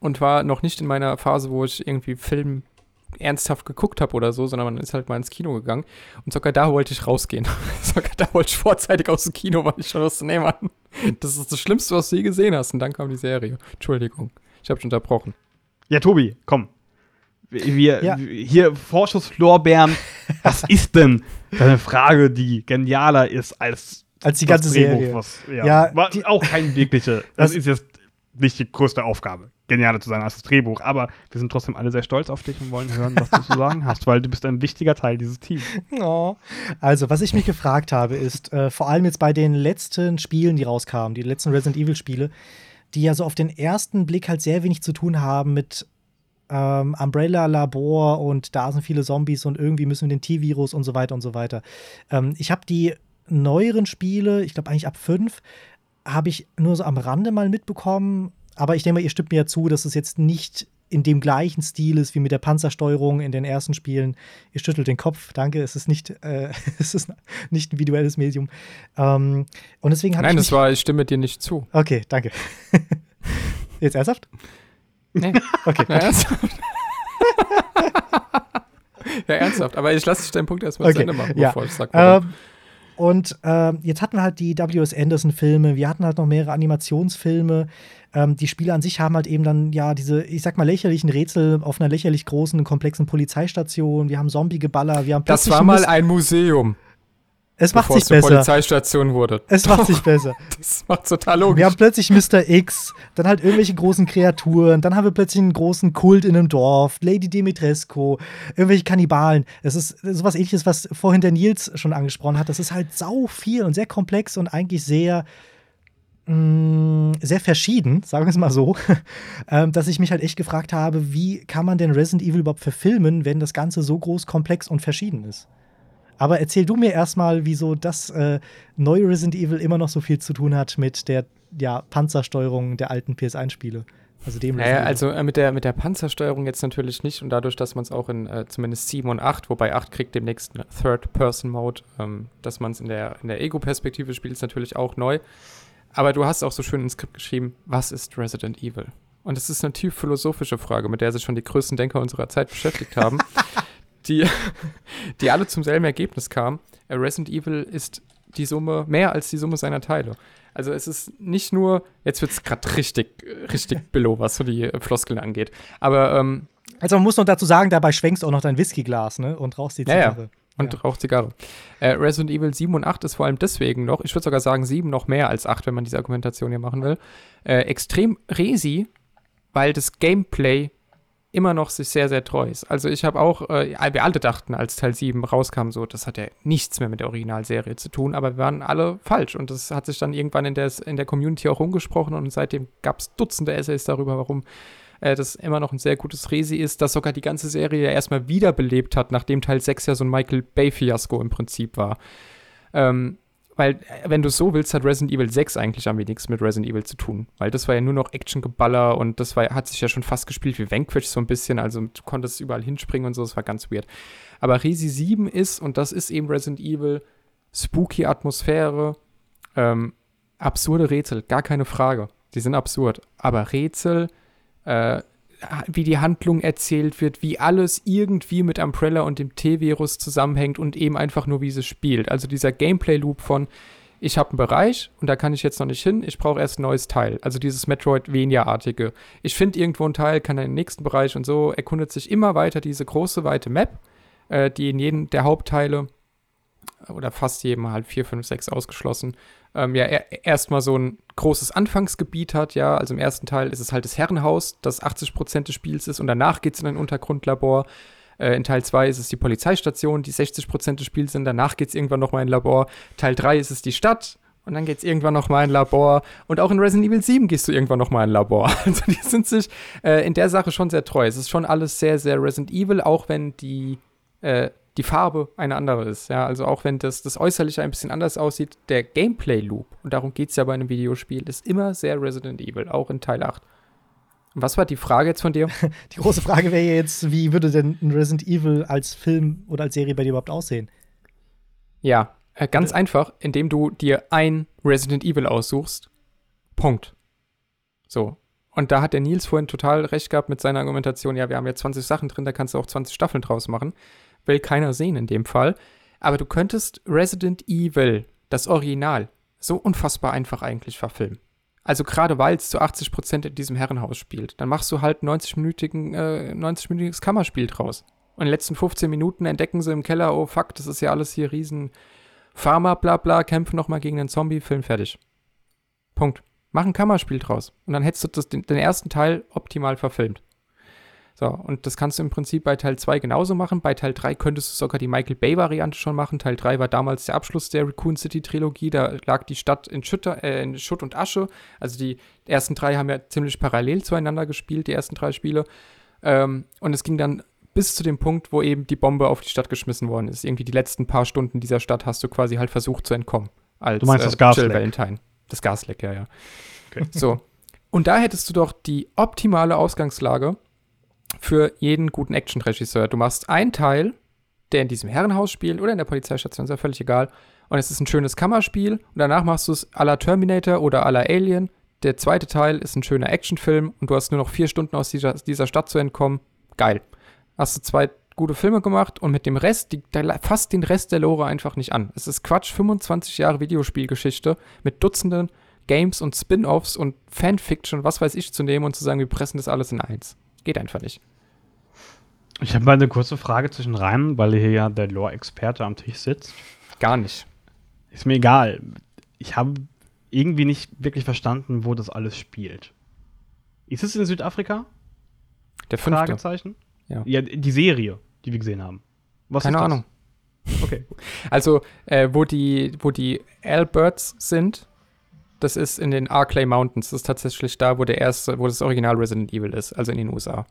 Speaker 2: und war noch nicht in meiner Phase, wo ich irgendwie Film ernsthaft geguckt habe oder so, sondern man ist halt mal ins Kino gegangen. Und sogar da wollte ich rausgehen. *laughs* sogar da wollte ich vorzeitig aus dem Kino, weil ich schon wusste, nee, Mann, das ist das Schlimmste, was du je gesehen hast. Und dann kam die Serie. Entschuldigung, ich habe schon unterbrochen.
Speaker 1: Ja, Tobi, komm. Wir,
Speaker 3: Ja.
Speaker 1: hier Vorschusslorbeeren. *laughs* was ist denn eine Frage, die genialer ist als
Speaker 3: Als die
Speaker 1: das
Speaker 3: ganze
Speaker 1: Drehbuch,
Speaker 3: Serie.
Speaker 1: Was, ja,
Speaker 3: Ja,
Speaker 1: war
Speaker 3: die-
Speaker 1: auch kein wirkliche. *laughs* Das
Speaker 3: Das-
Speaker 1: ist jetzt nicht die größte Aufgabe, genialer zu sein als das Drehbuch. Aber wir sind trotzdem alle sehr stolz auf dich und wollen hören, was du zu sagen *laughs* hast, weil du bist ein wichtiger Teil dieses Teams.
Speaker 3: Oh. Also, was ich mich gefragt habe, ist, äh, vor allem jetzt bei den letzten Spielen, die rauskamen, die letzten Resident Evil-Spiele, die ja so auf den ersten Blick halt sehr wenig zu tun haben mit ähm, Umbrella-Labor und da sind viele Zombies und irgendwie müssen wir den T-Virus und so weiter und so weiter. Ähm, ich habe die neueren Spiele, ich glaube eigentlich ab fünf, habe ich nur so am Rande mal mitbekommen. Aber ich denke mal, ihr stimmt mir ja zu, dass es jetzt nicht in dem gleichen Stil ist wie mit der Panzersteuerung in den ersten Spielen. Ihr schüttelt den Kopf, danke. Es ist nicht, äh, *laughs* es ist nicht ein visuelles Medium. Ähm, und deswegen habe ich
Speaker 2: Nein, das war, ich stimme dir nicht zu.
Speaker 3: Okay, danke. *laughs* Jetzt ernsthaft?
Speaker 2: Nee, *laughs*
Speaker 3: Okay.
Speaker 2: ja, ernsthaft. *laughs* ja, ernsthaft. Aber ich lasse dich deinen Punkt erstmal zu
Speaker 3: Okay,
Speaker 2: Ende machen,
Speaker 3: ja.
Speaker 2: bevor ich sage.
Speaker 3: Ähm, und ähm, jetzt hatten wir halt die W.S. Anderson-Filme, wir hatten halt noch mehrere Animationsfilme. Ähm, die Spiele an sich haben halt eben dann ja diese, ich sag mal, lächerlichen Rätsel auf einer lächerlich großen, komplexen Polizeistation. Wir haben Zombie-Geballer, wir haben
Speaker 2: Das war mal ein Museum,
Speaker 3: Es macht sich
Speaker 2: es
Speaker 3: besser.
Speaker 2: Polizeistation wurde.
Speaker 3: Es macht sich besser. *laughs*
Speaker 2: Das macht total logisch.
Speaker 3: Wir haben plötzlich Mr. X, dann halt irgendwelche großen Kreaturen, dann haben wir plötzlich einen großen Kult in einem Dorf, Lady Dimitrescu, irgendwelche Kannibalen. Das ist sowas ähnliches, was vorhin der Nils schon angesprochen hat. Das ist halt sau viel und sehr komplex und eigentlich sehr mh, sehr verschieden, sagen wir es mal so, *laughs* ähm, dass ich mich halt echt gefragt habe, wie kann man denn Resident Evil überhaupt verfilmen, wenn das Ganze so groß, komplex und verschieden ist? Aber erzähl du mir erstmal, wieso das äh, neue Resident Evil immer noch so viel zu tun hat mit der ja, Panzersteuerung der alten PS1-Spiele. Also dem
Speaker 2: Naja, also äh, mit, der, mit der Panzersteuerung jetzt natürlich nicht und dadurch, dass man es auch in äh, zumindest 7 und 8, wobei 8 kriegt demnächst einen Third-Person-Mode, ähm, dass man es in der, in der Ego-Perspektive spielt, ist natürlich auch neu. Aber du hast auch so schön ins Skript geschrieben, was ist Resident Evil? Und das ist eine tief philosophische Frage, mit der sich schon die größten Denker unserer Zeit beschäftigt haben, *laughs* die, *laughs* die alle zum selben Ergebnis kamen. Äh, Resident Evil ist die Summe, mehr als die Summe seiner Teile. Also es ist nicht nur, jetzt wird es gerade richtig, richtig *laughs* billow, was so die äh, Floskeln angeht. Aber ähm,
Speaker 3: also man muss noch dazu sagen, dabei schwenkst du auch noch dein Whiskyglas, ne? Und rauchst die
Speaker 2: Ja, ja.
Speaker 3: Zigarre.
Speaker 2: und
Speaker 3: Ja.
Speaker 2: raucht Zigarre. Äh, Resident Evil 7 und 8 ist vor allem deswegen noch, ich würde sogar sagen 7 noch mehr als 8, wenn man diese Argumentation hier machen will, äh, extrem resi, weil das Gameplay immer noch sich sehr, sehr treu ist. Also ich habe auch, äh, wir alle dachten, als Teil 7 rauskam, so, das hat ja nichts mehr mit der Originalserie zu tun, aber wir waren alle falsch und das hat sich dann irgendwann in der, in der Community auch rumgesprochen und seitdem gab es Dutzende Essays darüber, warum äh, das immer noch ein sehr gutes Resi ist, das sogar die ganze Serie ja erstmal wiederbelebt hat, nachdem Teil 6 ja so ein Michael Bay-Fiasko im Prinzip war. Ähm, weil wenn du so willst, hat Resident Evil 6 eigentlich am wenigsten mit Resident Evil zu tun. Weil das war ja nur noch Action-Geballer und das war, hat sich ja schon fast gespielt wie Vanquish so ein bisschen. Also du konntest überall hinspringen und so, das war ganz weird. Aber Resi 7 ist, und das ist eben Resident Evil, spooky Atmosphäre, ähm, absurde Rätsel, gar keine Frage. Die sind absurd. Aber Rätsel, äh, wie die Handlung erzählt wird, wie alles irgendwie mit Umbrella und dem T-Virus zusammenhängt und eben einfach nur, wie sie spielt. Also dieser Gameplay-Loop von, ich habe einen Bereich und da kann ich jetzt noch nicht hin, ich brauche erst ein neues Teil. Also dieses Metroidvania-artige. Ich finde irgendwo ein Teil, kann in den nächsten Bereich und so erkundet sich immer weiter diese große, weite Map, äh, die in jedem der Hauptteile oder fast jedem halt 4, 5, 6 ausgeschlossen, ähm, ja er, erstmal so ein großes Anfangsgebiet hat, ja, also im ersten Teil ist es halt das Herrenhaus, das 80% des Spiels ist und danach geht es in ein Untergrundlabor. Äh, in Teil 2 ist es die Polizeistation, die 60% des Spiels sind, danach geht es irgendwann nochmal in ein Labor. Teil 3 ist es die Stadt, und dann geht es irgendwann noch mal in ein Labor. Und auch in Resident Evil 7 gehst du irgendwann noch mal in ein Labor. *laughs* Also die sind sich äh, in der Sache schon sehr treu. Es ist schon alles sehr, sehr Resident Evil, auch wenn die äh, die Farbe eine andere ist. Ja, also auch wenn das, das Äußerliche ein bisschen anders aussieht, der Gameplay-Loop, und darum geht es ja bei einem Videospiel, ist immer sehr Resident Evil, auch in Teil 8. Und was war die Frage jetzt von dir? *laughs*
Speaker 3: Die große Frage wäre jetzt, wie würde denn ein Resident Evil als Film oder als Serie bei dir überhaupt aussehen?
Speaker 2: Ja, äh, ganz ja. einfach, indem du dir ein Resident Evil aussuchst. Punkt. So. Und da hat der Nils vorhin total recht gehabt mit seiner Argumentation, ja, wir haben ja 20 Sachen drin, da kannst du auch 20 Staffeln draus machen will keiner sehen in dem Fall. Aber du könntest Resident Evil, das Original, so unfassbar einfach eigentlich verfilmen. Also gerade weil es zu 80% in diesem Herrenhaus spielt, dann machst du halt 90-minütigen, äh, 90-minütiges Kammerspiel draus. Und in den letzten 15 Minuten entdecken sie im Keller, oh fuck, das ist ja alles hier riesen Pharma, bla bla, kämpfen nochmal gegen einen Zombie, Film fertig. Punkt. Mach ein Kammerspiel draus. Und dann hättest du das, den, den ersten Teil optimal verfilmt. So, und das kannst du im Prinzip bei Teil 2 genauso machen. Bei Teil 3 könntest du sogar die Michael Bay-Variante schon machen. Teil 3 war damals der Abschluss der Raccoon City-Trilogie. Da lag die Stadt in, Schütter, äh, in Schutt und Asche. Also die ersten drei haben ja ziemlich parallel zueinander gespielt, die ersten drei Spiele. Ähm, und es ging dann bis zu dem Punkt, wo eben die Bombe auf die Stadt geschmissen worden ist. Irgendwie die letzten paar Stunden dieser Stadt hast du quasi halt versucht zu entkommen.
Speaker 1: Als, du meinst äh, das Gasleck?
Speaker 2: Valentine. Das Gasleck, ja, ja. Okay. So. Und da hättest du doch die optimale Ausgangslage, für jeden guten Action-Regisseur. Du machst einen Teil, der in diesem Herrenhaus spielt oder in der Polizeistation, ist ja völlig egal. Und es ist ein schönes Kammerspiel. Und danach machst du es à la Terminator oder à la Alien. Der zweite Teil ist ein schöner Actionfilm und du hast nur noch vier Stunden aus dieser, dieser Stadt zu entkommen. Geil. Hast du zwei gute Filme gemacht und mit dem Rest, die, der fasst den Rest der Lore einfach nicht an. Es ist Quatsch, 25 Jahre Videospielgeschichte mit Dutzenden Games und Spin-offs und Fanfiction, was weiß ich, zu nehmen und zu sagen, wir pressen das alles in eins. Geht einfach nicht.
Speaker 1: Ich habe mal eine kurze Frage zwischen rein, weil hier ja der Lore-Experte am Tisch sitzt.
Speaker 2: Gar nicht.
Speaker 1: Ist mir egal. Ich habe irgendwie nicht wirklich verstanden, wo das alles spielt. Ist es in Südafrika?
Speaker 2: Der fünfte.
Speaker 1: Fragezeichen?
Speaker 2: Ja.
Speaker 1: ja, die Serie, die wir gesehen haben.
Speaker 2: Was Keine Ahnung. Okay. *laughs* Also, äh, wo die, wo die Albirds sind, das ist in den Arclay Mountains. Das ist tatsächlich da, wo der erste, wo das Original Resident Evil ist, also in den USA.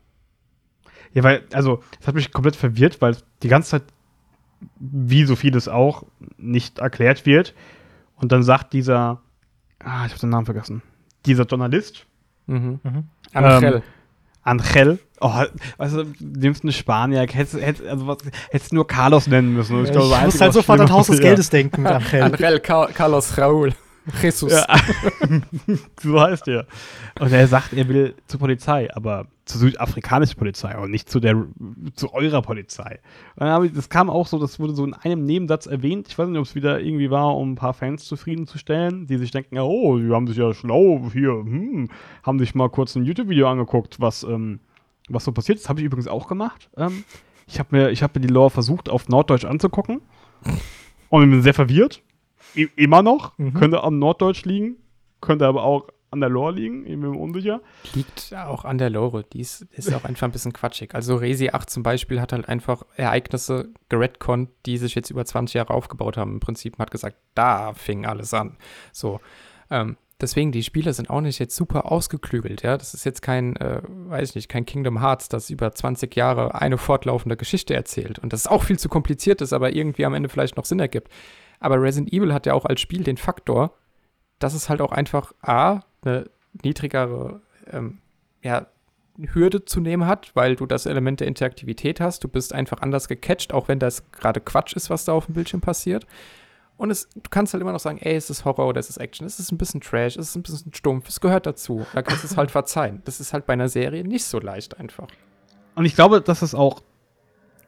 Speaker 1: Ja, weil, also, es hat mich komplett verwirrt, weil die ganze Zeit, wie so vieles auch, nicht erklärt wird. Und dann sagt dieser, ah, ich habe den Namen vergessen, dieser Journalist,
Speaker 2: mhm.
Speaker 1: Mhm. Angel. Ähm, Angel. Oh, weißt du, nimmst eine Spanier, hättest, hättest, also was, hättest nur Carlos nennen müssen.
Speaker 3: Ich, glaub, ich muss halt sofort an Haus des *laughs* Geldes denken mit
Speaker 2: Angel. Angel Carlos Raúl. Jesus. Ja. *laughs*
Speaker 1: so heißt er. Und er sagt, er will zur Polizei, aber zur südafrikanischen Polizei und nicht zu der zu eurer Polizei. Ich, das kam auch so, das wurde so in einem Nebensatz erwähnt. Ich weiß nicht, ob es wieder irgendwie war, um ein paar Fans zufriedenzustellen, die sich denken, oh, die haben sich ja schlau hier, hm, haben sich mal kurz ein YouTube-Video angeguckt, was, ähm, was so passiert. Das habe ich übrigens auch gemacht. Ähm, ich habe mir, hab mir die Lore versucht, auf Norddeutsch anzugucken. Und bin sehr verwirrt immer noch. Mhm. Könnte am Norddeutsch liegen. Könnte aber auch an der Lore liegen. Ich bin mir unsicher.
Speaker 2: Liegt auch an der Lore. Die ist, ist auch einfach ein bisschen quatschig. Also Resi 8 zum Beispiel hat halt einfach Ereignisse geredconnt, die sich jetzt über 20 Jahre aufgebaut haben. Im Prinzip hat gesagt, da fing alles an. So. Ähm, deswegen, die Spiele sind auch nicht jetzt super ausgeklügelt, ja. Das ist jetzt kein, äh, weiß ich nicht, kein Kingdom Hearts, das über 20 Jahre eine fortlaufende Geschichte erzählt. Und das ist auch viel zu kompliziert ist, aber irgendwie am Ende vielleicht noch Sinn ergibt. Aber Resident Evil hat ja auch als Spiel den Faktor, dass es halt auch einfach A, eine niedrigere ähm, ja, Hürde zu nehmen hat, weil du das Element der Interaktivität hast. Du bist einfach anders gecatcht, auch wenn das gerade Quatsch ist, was da auf dem Bildschirm passiert. Und es, du kannst halt immer noch sagen, ey, es ist Horror oder es ist Action, es ist ein bisschen Trash, es ist ein bisschen stumpf, es gehört dazu. Da kannst du es halt *laughs* verzeihen. Das ist halt bei einer Serie nicht so leicht einfach.
Speaker 1: Und ich glaube, das ist auch,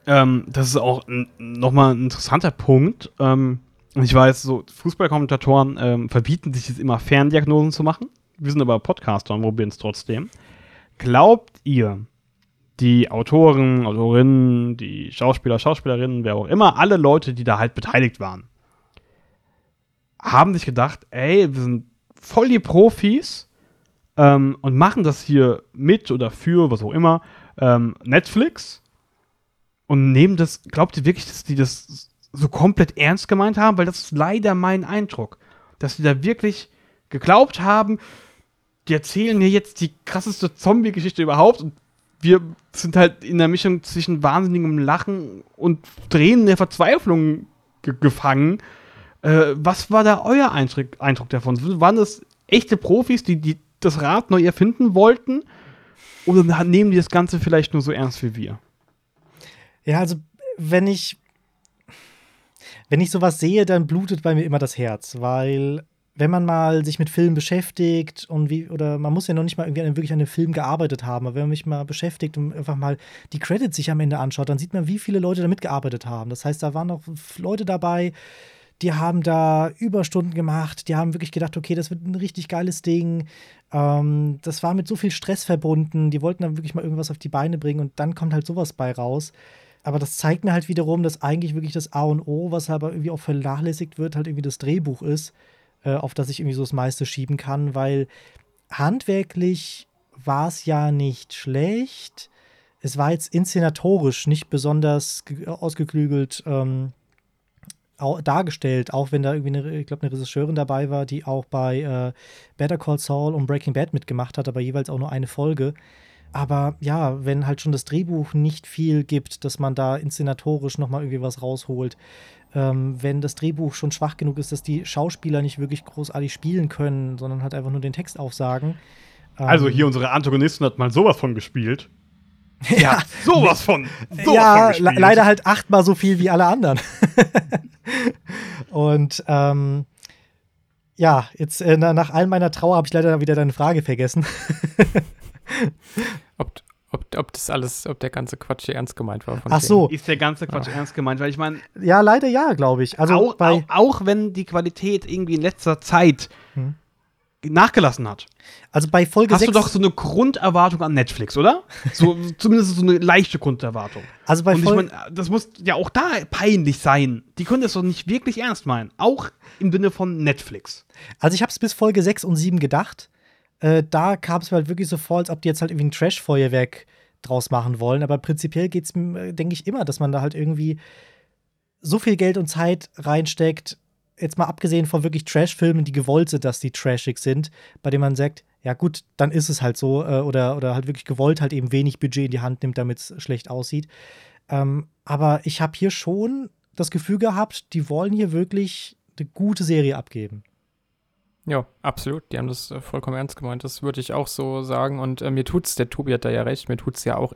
Speaker 1: ähm, das ist auch nochmal ein interessanter Punkt. Ähm, ich weiß, so Fußballkommentatoren ähm, verbieten sich jetzt immer Ferndiagnosen zu machen. Wir sind aber Podcaster und probieren es trotzdem. Glaubt ihr, die Autoren, Autorinnen, die Schauspieler, Schauspielerinnen, wer auch immer, alle Leute, die da halt beteiligt waren, haben sich gedacht, ey, wir sind voll die Profis ähm, und machen das hier mit oder für, was auch immer, ähm, Netflix und nehmen das, glaubt ihr wirklich, dass die das so komplett ernst gemeint haben? Weil das ist leider mein Eindruck, dass die da wirklich geglaubt haben, die erzählen mir jetzt die krasseste Zombie-Geschichte überhaupt und wir sind halt in der Mischung zwischen wahnsinnigem Lachen und Tränen der Verzweiflung ge gefangen. Äh, was war da euer Eindruck, Eindruck davon? Waren das echte Profis, die, die das Rad neu erfinden wollten? Oder nehmen die das Ganze vielleicht nur so ernst wie wir?
Speaker 3: Ja, also wenn ich wenn ich sowas sehe, dann blutet bei mir immer das Herz, weil wenn man mal sich mit Filmen beschäftigt und wie, oder man muss ja noch nicht mal irgendwie wirklich an einem Film gearbeitet haben, aber wenn man sich mal beschäftigt und einfach mal die Credits sich am Ende anschaut, dann sieht man, wie viele Leute da mitgearbeitet haben. Das heißt, da waren auch Leute dabei, die haben da Überstunden gemacht, die haben wirklich gedacht, okay, das wird ein richtig geiles Ding. Ähm, das war mit so viel Stress verbunden, die wollten dann wirklich mal irgendwas auf die Beine bringen und dann kommt halt sowas bei raus. Aber das zeigt mir halt wiederum, dass eigentlich wirklich das A und O, was aber irgendwie auch vernachlässigt wird, halt irgendwie das Drehbuch ist äh, auf das ich irgendwie so das meiste schieben kann, weil handwerklich war es ja nicht schlecht. Es war jetzt inszenatorisch nicht besonders ausgeklügelt ähm, dargestellt, auch wenn da irgendwie eine, ich glaube, eine Regisseurin dabei war, die auch bei äh, Better Call Saul und Breaking Bad mitgemacht hat, aber jeweils auch nur eine Folge. Aber ja, wenn halt schon das Drehbuch nicht viel gibt, dass man da inszenatorisch nochmal irgendwie was rausholt, ähm, wenn das Drehbuch schon schwach genug ist, dass die Schauspieler nicht wirklich großartig spielen können, sondern halt einfach nur den Text aufsagen.
Speaker 1: Ähm, also hier unsere Antagonistin hat mal sowas von gespielt. *laughs*
Speaker 3: Ja, *laughs*
Speaker 1: sowas von.
Speaker 3: Sowas ja, von le leider halt achtmal so viel wie alle anderen. *laughs* Und ähm, ja, jetzt äh, nach all meiner Trauer habe ich leider wieder deine Frage vergessen.
Speaker 2: Ob, ob, das alles, ob der ganze Quatsch hier ernst gemeint war.
Speaker 3: Ach so.
Speaker 1: Ist der ganze Quatsch Ach. ernst gemeint? Weil ich meine.
Speaker 3: Ja, leider ja, glaube ich. Also
Speaker 1: auch, auch, auch, wenn die Qualität irgendwie in letzter Zeit hm. nachgelassen hat.
Speaker 3: Also bei Folge
Speaker 1: Hast 6 du doch so eine Grunderwartung an Netflix, oder? *laughs* So, zumindest so eine leichte Grunderwartung.
Speaker 3: Also bei
Speaker 1: Und ich mein, das muss ja auch da peinlich sein. Die können das doch nicht wirklich ernst meinen. Auch im Sinne von Netflix.
Speaker 3: Also ich habe es bis Folge 6 und 7 gedacht äh, da kam es mir halt wirklich so vor, als ob die jetzt halt irgendwie ein Trash-Feuerwerk draus machen wollen. Aber prinzipiell geht es, äh, denke ich, immer, dass man da halt irgendwie so viel Geld und Zeit reinsteckt, jetzt mal abgesehen von wirklich Trash-Filmen, die gewollt sind, dass die trashig sind, bei denen man sagt, ja gut, dann ist es halt so, äh, oder, oder halt wirklich gewollt halt eben wenig Budget in die Hand nimmt, damit es schlecht aussieht. Ähm, aber ich habe hier schon das Gefühl gehabt, die wollen hier wirklich eine gute Serie abgeben.
Speaker 2: Ja, absolut. Die haben das äh, vollkommen ernst gemeint. Das würde ich auch so sagen. Und äh, mir tut's, der Tobi hat da ja recht, mir tut's ja auch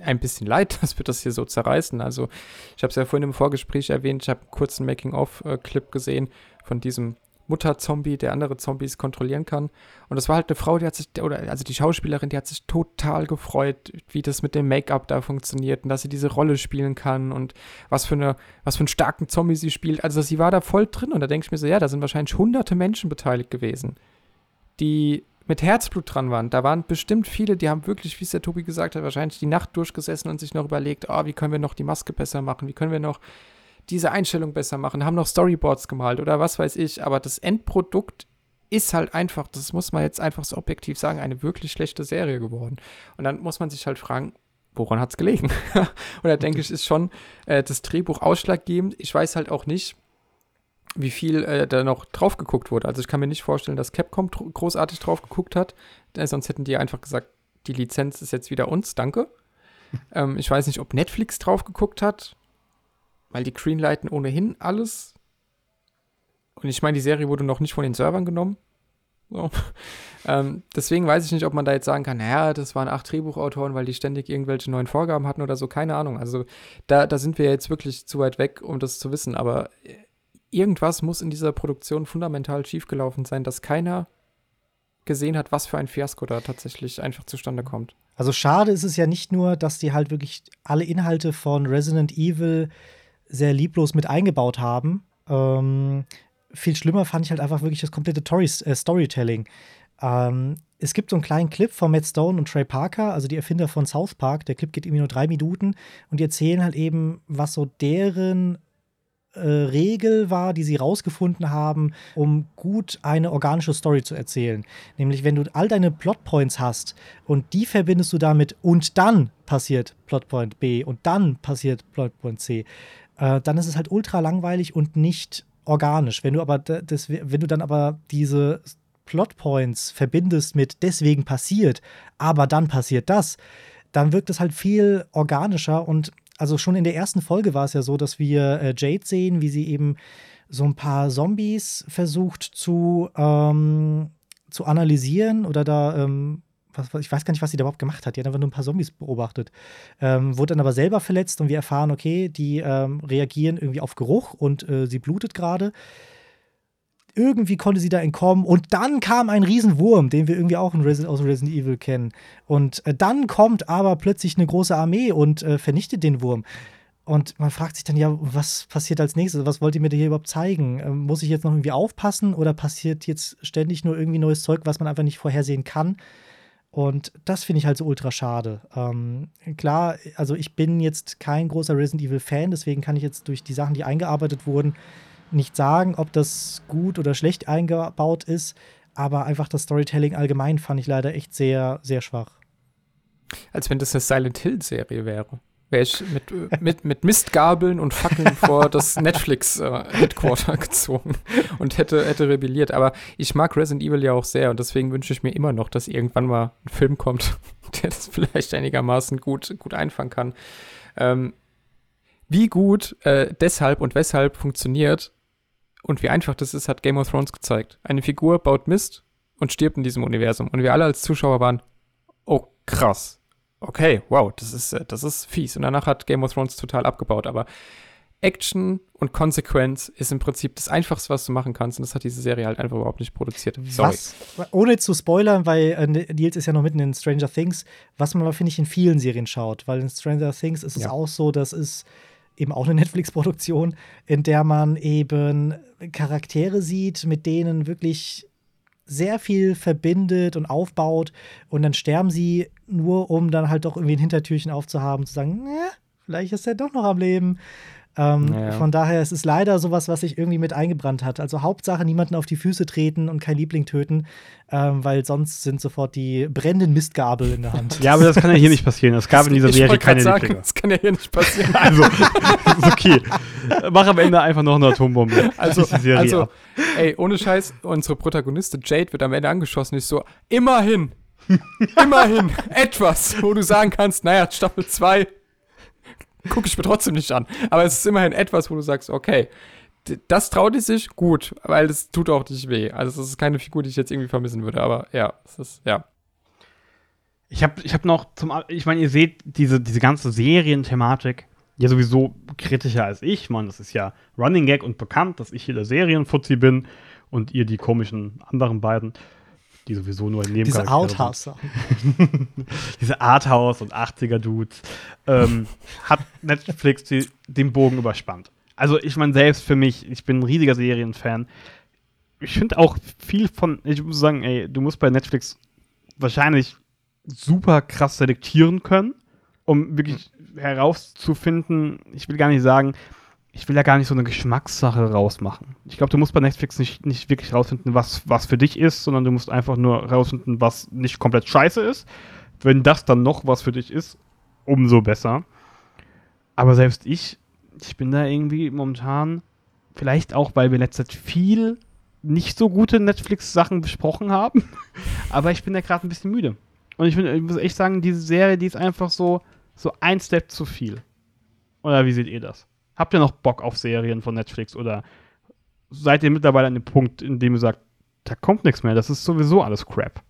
Speaker 2: ein bisschen leid, *laughs* dass wir das hier so zerreißen. Also, ich habe es ja vorhin im Vorgespräch erwähnt, ich habe einen kurzen Making-of-Clip gesehen von diesem Mutter-Zombie, der andere Zombies kontrollieren kann. Und das war halt eine Frau, die hat sich, oder also die Schauspielerin, die hat sich total gefreut, wie das mit dem Make-up da funktioniert und dass sie diese Rolle spielen kann und was für eine, was für einen starken Zombie sie spielt. Also sie war da voll drin und da denke ich mir so, ja, da sind wahrscheinlich hunderte Menschen beteiligt gewesen, die mit Herzblut dran waren. Da waren bestimmt viele, die haben wirklich, wie es der Tobi gesagt hat, wahrscheinlich die Nacht durchgesessen und sich noch überlegt, oh, wie können wir noch die Maske besser machen, wie können wir noch diese Einstellung besser machen, haben noch Storyboards gemalt oder was weiß ich, aber das Endprodukt ist halt einfach, das muss man jetzt einfach so objektiv sagen, eine wirklich schlechte Serie geworden. Und dann muss man sich halt fragen, woran hat es gelegen? *laughs* und da denke ich, ist schon äh, das Drehbuch ausschlaggebend. Ich weiß halt auch nicht, wie viel äh, da noch drauf geguckt wurde. Also ich kann mir nicht vorstellen, dass Capcom großartig drauf geguckt hat, äh, sonst hätten die einfach gesagt, die Lizenz ist jetzt wieder uns, danke. *laughs* ähm, ich weiß nicht, ob Netflix drauf geguckt hat weil die greenlighten ohnehin alles. Und ich meine, die Serie wurde noch nicht von den Servern genommen. So. *laughs* ähm, deswegen weiß ich nicht, ob man da jetzt sagen kann, naja, das waren acht Drehbuchautoren, weil die ständig irgendwelche neuen Vorgaben hatten oder so, keine Ahnung. Also da, da sind wir jetzt wirklich zu weit weg, um das zu wissen. Aber äh, irgendwas muss in dieser Produktion fundamental schiefgelaufen sein, dass keiner gesehen hat, was für ein Fiasko da tatsächlich einfach zustande kommt.
Speaker 3: Also schade ist es ja nicht nur, dass die halt wirklich alle Inhalte von Resident Evil sehr lieblos mit eingebaut haben. Ähm, viel schlimmer fand ich halt einfach wirklich das komplette äh, Storytelling. Ähm, es gibt so einen kleinen Clip von Matt Stone und Trey Parker, also die Erfinder von South Park. Der Clip geht irgendwie nur drei Minuten und die erzählen halt eben, was so deren äh, Regel war, die sie rausgefunden haben, um gut eine organische Story zu erzählen. Nämlich, wenn du all deine Plotpoints hast und die verbindest du damit und dann passiert Plotpoint B und dann passiert Plotpoint C, äh, dann ist es halt ultra langweilig und nicht organisch. Wenn du aber das, wenn du dann aber diese Plotpoints verbindest mit deswegen passiert, aber dann passiert das, dann wirkt es halt viel organischer und also schon in der ersten Folge war es ja so, dass wir äh, Jade sehen, wie sie eben so ein paar Zombies versucht zu, ähm, zu analysieren oder da, ähm, was, ich weiß gar nicht, was sie da überhaupt gemacht hat. Die hat einfach nur ein paar Zombies beobachtet. Ähm, wurde dann aber selber verletzt und wir erfahren, okay, die ähm, reagieren irgendwie auf Geruch und äh, sie blutet gerade. Irgendwie konnte sie da entkommen und dann kam ein Riesenwurm, den wir irgendwie auch Resident, aus Resident Evil kennen. Und äh, dann kommt aber plötzlich eine große Armee und äh, vernichtet den Wurm. Und man fragt sich dann, ja, was passiert als nächstes? Was wollt ihr mir hier überhaupt zeigen? Ähm, muss ich jetzt noch irgendwie aufpassen oder passiert jetzt ständig nur irgendwie neues Zeug, was man einfach nicht vorhersehen kann? Und das finde ich halt so ultra schade. Ähm, klar, also ich bin jetzt kein großer Resident Evil Fan, deswegen kann ich jetzt durch die Sachen, die eingearbeitet wurden, nicht sagen, ob das gut oder schlecht eingebaut ist, aber einfach das Storytelling allgemein fand ich leider echt sehr, sehr schwach.
Speaker 2: Als wenn das eine Silent Hill-Serie wäre. Wäre ich mit, mit, mit Mistgabeln und Fackeln vor das *laughs* Netflix-Headquarter äh, gezogen und hätte, hätte rebelliert. Aber ich mag Resident Evil ja auch sehr und deswegen wünsche ich mir immer noch, dass irgendwann mal ein Film kommt, *laughs* der das vielleicht einigermaßen gut, gut einfangen kann. Ähm, wie gut äh, deshalb und weshalb funktioniert, und wie einfach das ist, hat Game of Thrones gezeigt. Eine Figur baut Mist und stirbt in diesem Universum. Und wir alle als Zuschauer waren, oh krass. Okay, wow, das ist, äh, das ist fies. Und danach hat Game of Thrones total abgebaut. Aber Action und Konsequenz ist im Prinzip das Einfachste, was du machen kannst. Und das hat diese Serie halt einfach überhaupt nicht produziert.
Speaker 3: Sorry. Was, ohne zu spoilern, weil äh, Nils ist ja noch mitten in Stranger Things, was man aber, finde ich, in vielen Serien schaut. Weil in Stranger Things ist es auch so, dass es eben auch eine *laughs* Netflix-Produktion, in der man eben Charaktere sieht, mit denen wirklich sehr viel verbindet und aufbaut und dann sterben sie nur, um dann halt doch irgendwie ein Hintertürchen aufzuhaben, zu sagen, ja, vielleicht ist er doch noch am Leben. Ähm, naja. Von daher es ist es leider sowas, was sich irgendwie mit eingebrannt hat. Also Hauptsache niemanden auf die Füße treten und kein Liebling töten, ähm, weil sonst sind sofort die brennenden Mistgabel in der Hand.
Speaker 1: ja, aber das kann ja hier nicht passieren. Es gab in dieser Serie keine sagen, Lieblinge.
Speaker 2: Das kann ja hier nicht passieren. *laughs*
Speaker 1: also, ist okay. Mach am Ende einfach noch eine Atombombe.
Speaker 2: Also, also ey, ohne Scheiß, unsere Protagonistin Jade wird am Ende angeschossen. Ich so, immerhin, *laughs* immerhin etwas, wo du sagen kannst, naja, Staffel 2 gucke ich mir trotzdem nicht an. Aber es ist immerhin etwas, wo du sagst, okay, das traut es sich gut, weil es tut auch nicht weh. Also es ist keine Figur, die ich jetzt irgendwie vermissen würde, aber ja, es ist, ja.
Speaker 1: Ich habe ich hab noch zum, ich meine, ihr seht diese, diese ganze Serienthematik ja sowieso kritischer als ich. Man, das ist ja Running Gag und bekannt, dass ich hier der Serienfuzzi bin und ihr die komischen anderen beiden die sowieso nur in
Speaker 3: Diese Arthouse-Sachen. *laughs*
Speaker 1: Diese Arthouse- und 80er-Dudes. Ähm, hat Netflix die, den Bogen überspannt. Also, ich meine, selbst für mich, ich bin ein riesiger Serienfan. Ich finde auch viel von, ich muss sagen, ey, du musst bei Netflix wahrscheinlich super krass selektieren können, um wirklich herauszufinden, ich will gar nicht sagen, ich will ja gar nicht so eine Geschmackssache rausmachen. Ich glaube, du musst bei Netflix nicht, nicht wirklich rausfinden, was, was für dich ist, sondern du musst einfach nur rausfinden, was nicht komplett scheiße ist. Wenn das dann noch was für dich ist, umso besser. Aber selbst ich, ich bin da irgendwie momentan, vielleicht auch, weil wir letzte Zeit viel nicht so gute Netflix-Sachen besprochen haben, *laughs* aber ich bin da gerade ein bisschen müde. Und ich, bin, ich muss echt sagen, diese Serie, die ist einfach so, so ein Step zu viel. Oder wie seht ihr das? Habt ihr noch Bock auf Serien von Netflix oder seid ihr mittlerweile an dem Punkt, in dem ihr sagt, da kommt nichts mehr, das ist sowieso alles Crap?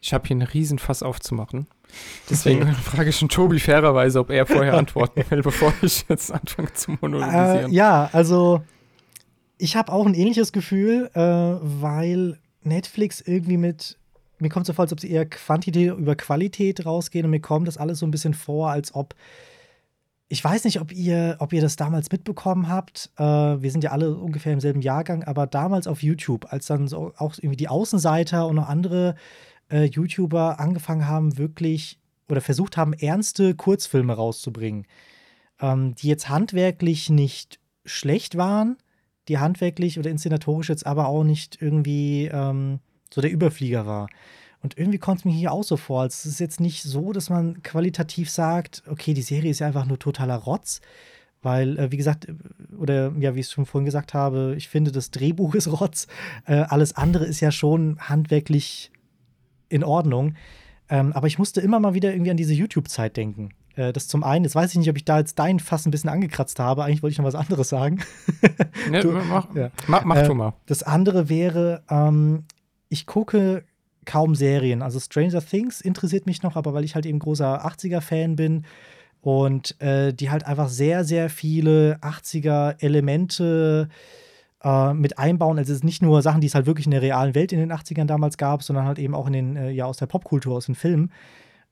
Speaker 2: Ich habe hier einen Riesenfass aufzumachen. Deswegen *laughs* frage ich schon Tobi fairerweise, ob er vorher *laughs* antworten will, bevor ich jetzt anfange zu monologisieren.
Speaker 3: Äh, ja, also ich habe auch ein ähnliches Gefühl, äh, weil Netflix irgendwie mit mir kommt so vor, als ob sie eher Quantität über Qualität rausgehen und mir kommt das alles so ein bisschen vor, als ob ich weiß nicht, ob ihr, ob ihr das damals mitbekommen habt. Äh, wir sind ja alle ungefähr im selben Jahrgang, aber damals auf YouTube, als dann so auch irgendwie die Außenseiter und noch andere äh, YouTuber angefangen haben, wirklich oder versucht haben, ernste Kurzfilme rauszubringen, ähm, die jetzt handwerklich nicht schlecht waren, die handwerklich oder inszenatorisch jetzt aber auch nicht irgendwie ähm, so der Überflieger war. Und irgendwie kommt es mir hier auch so vor, als es ist jetzt nicht so, dass man qualitativ sagt, okay, die Serie ist ja einfach nur totaler Rotz, weil, äh, wie gesagt, äh, oder ja, wie ich es schon vorhin gesagt habe, ich finde, das Drehbuch ist Rotz. Äh, alles andere ist ja schon handwerklich in Ordnung. Ähm, aber ich musste immer mal wieder irgendwie an diese YouTube-Zeit denken. Äh, das zum einen, jetzt weiß ich nicht, ob ich da jetzt dein Fass ein bisschen angekratzt habe. Eigentlich wollte ich noch was anderes sagen. *laughs*
Speaker 2: du, mach, ja. mach, mach äh, mal.
Speaker 3: Das andere wäre, ähm, ich gucke kaum Serien. Also Stranger Things interessiert mich noch, aber weil ich halt eben großer 80er-Fan bin und äh, die halt einfach sehr, sehr viele 80er-Elemente äh, mit einbauen. Also es ist nicht nur Sachen, die es halt wirklich in der realen Welt in den 80ern damals gab, sondern halt eben auch in den, äh, ja, aus der Popkultur, aus den Filmen.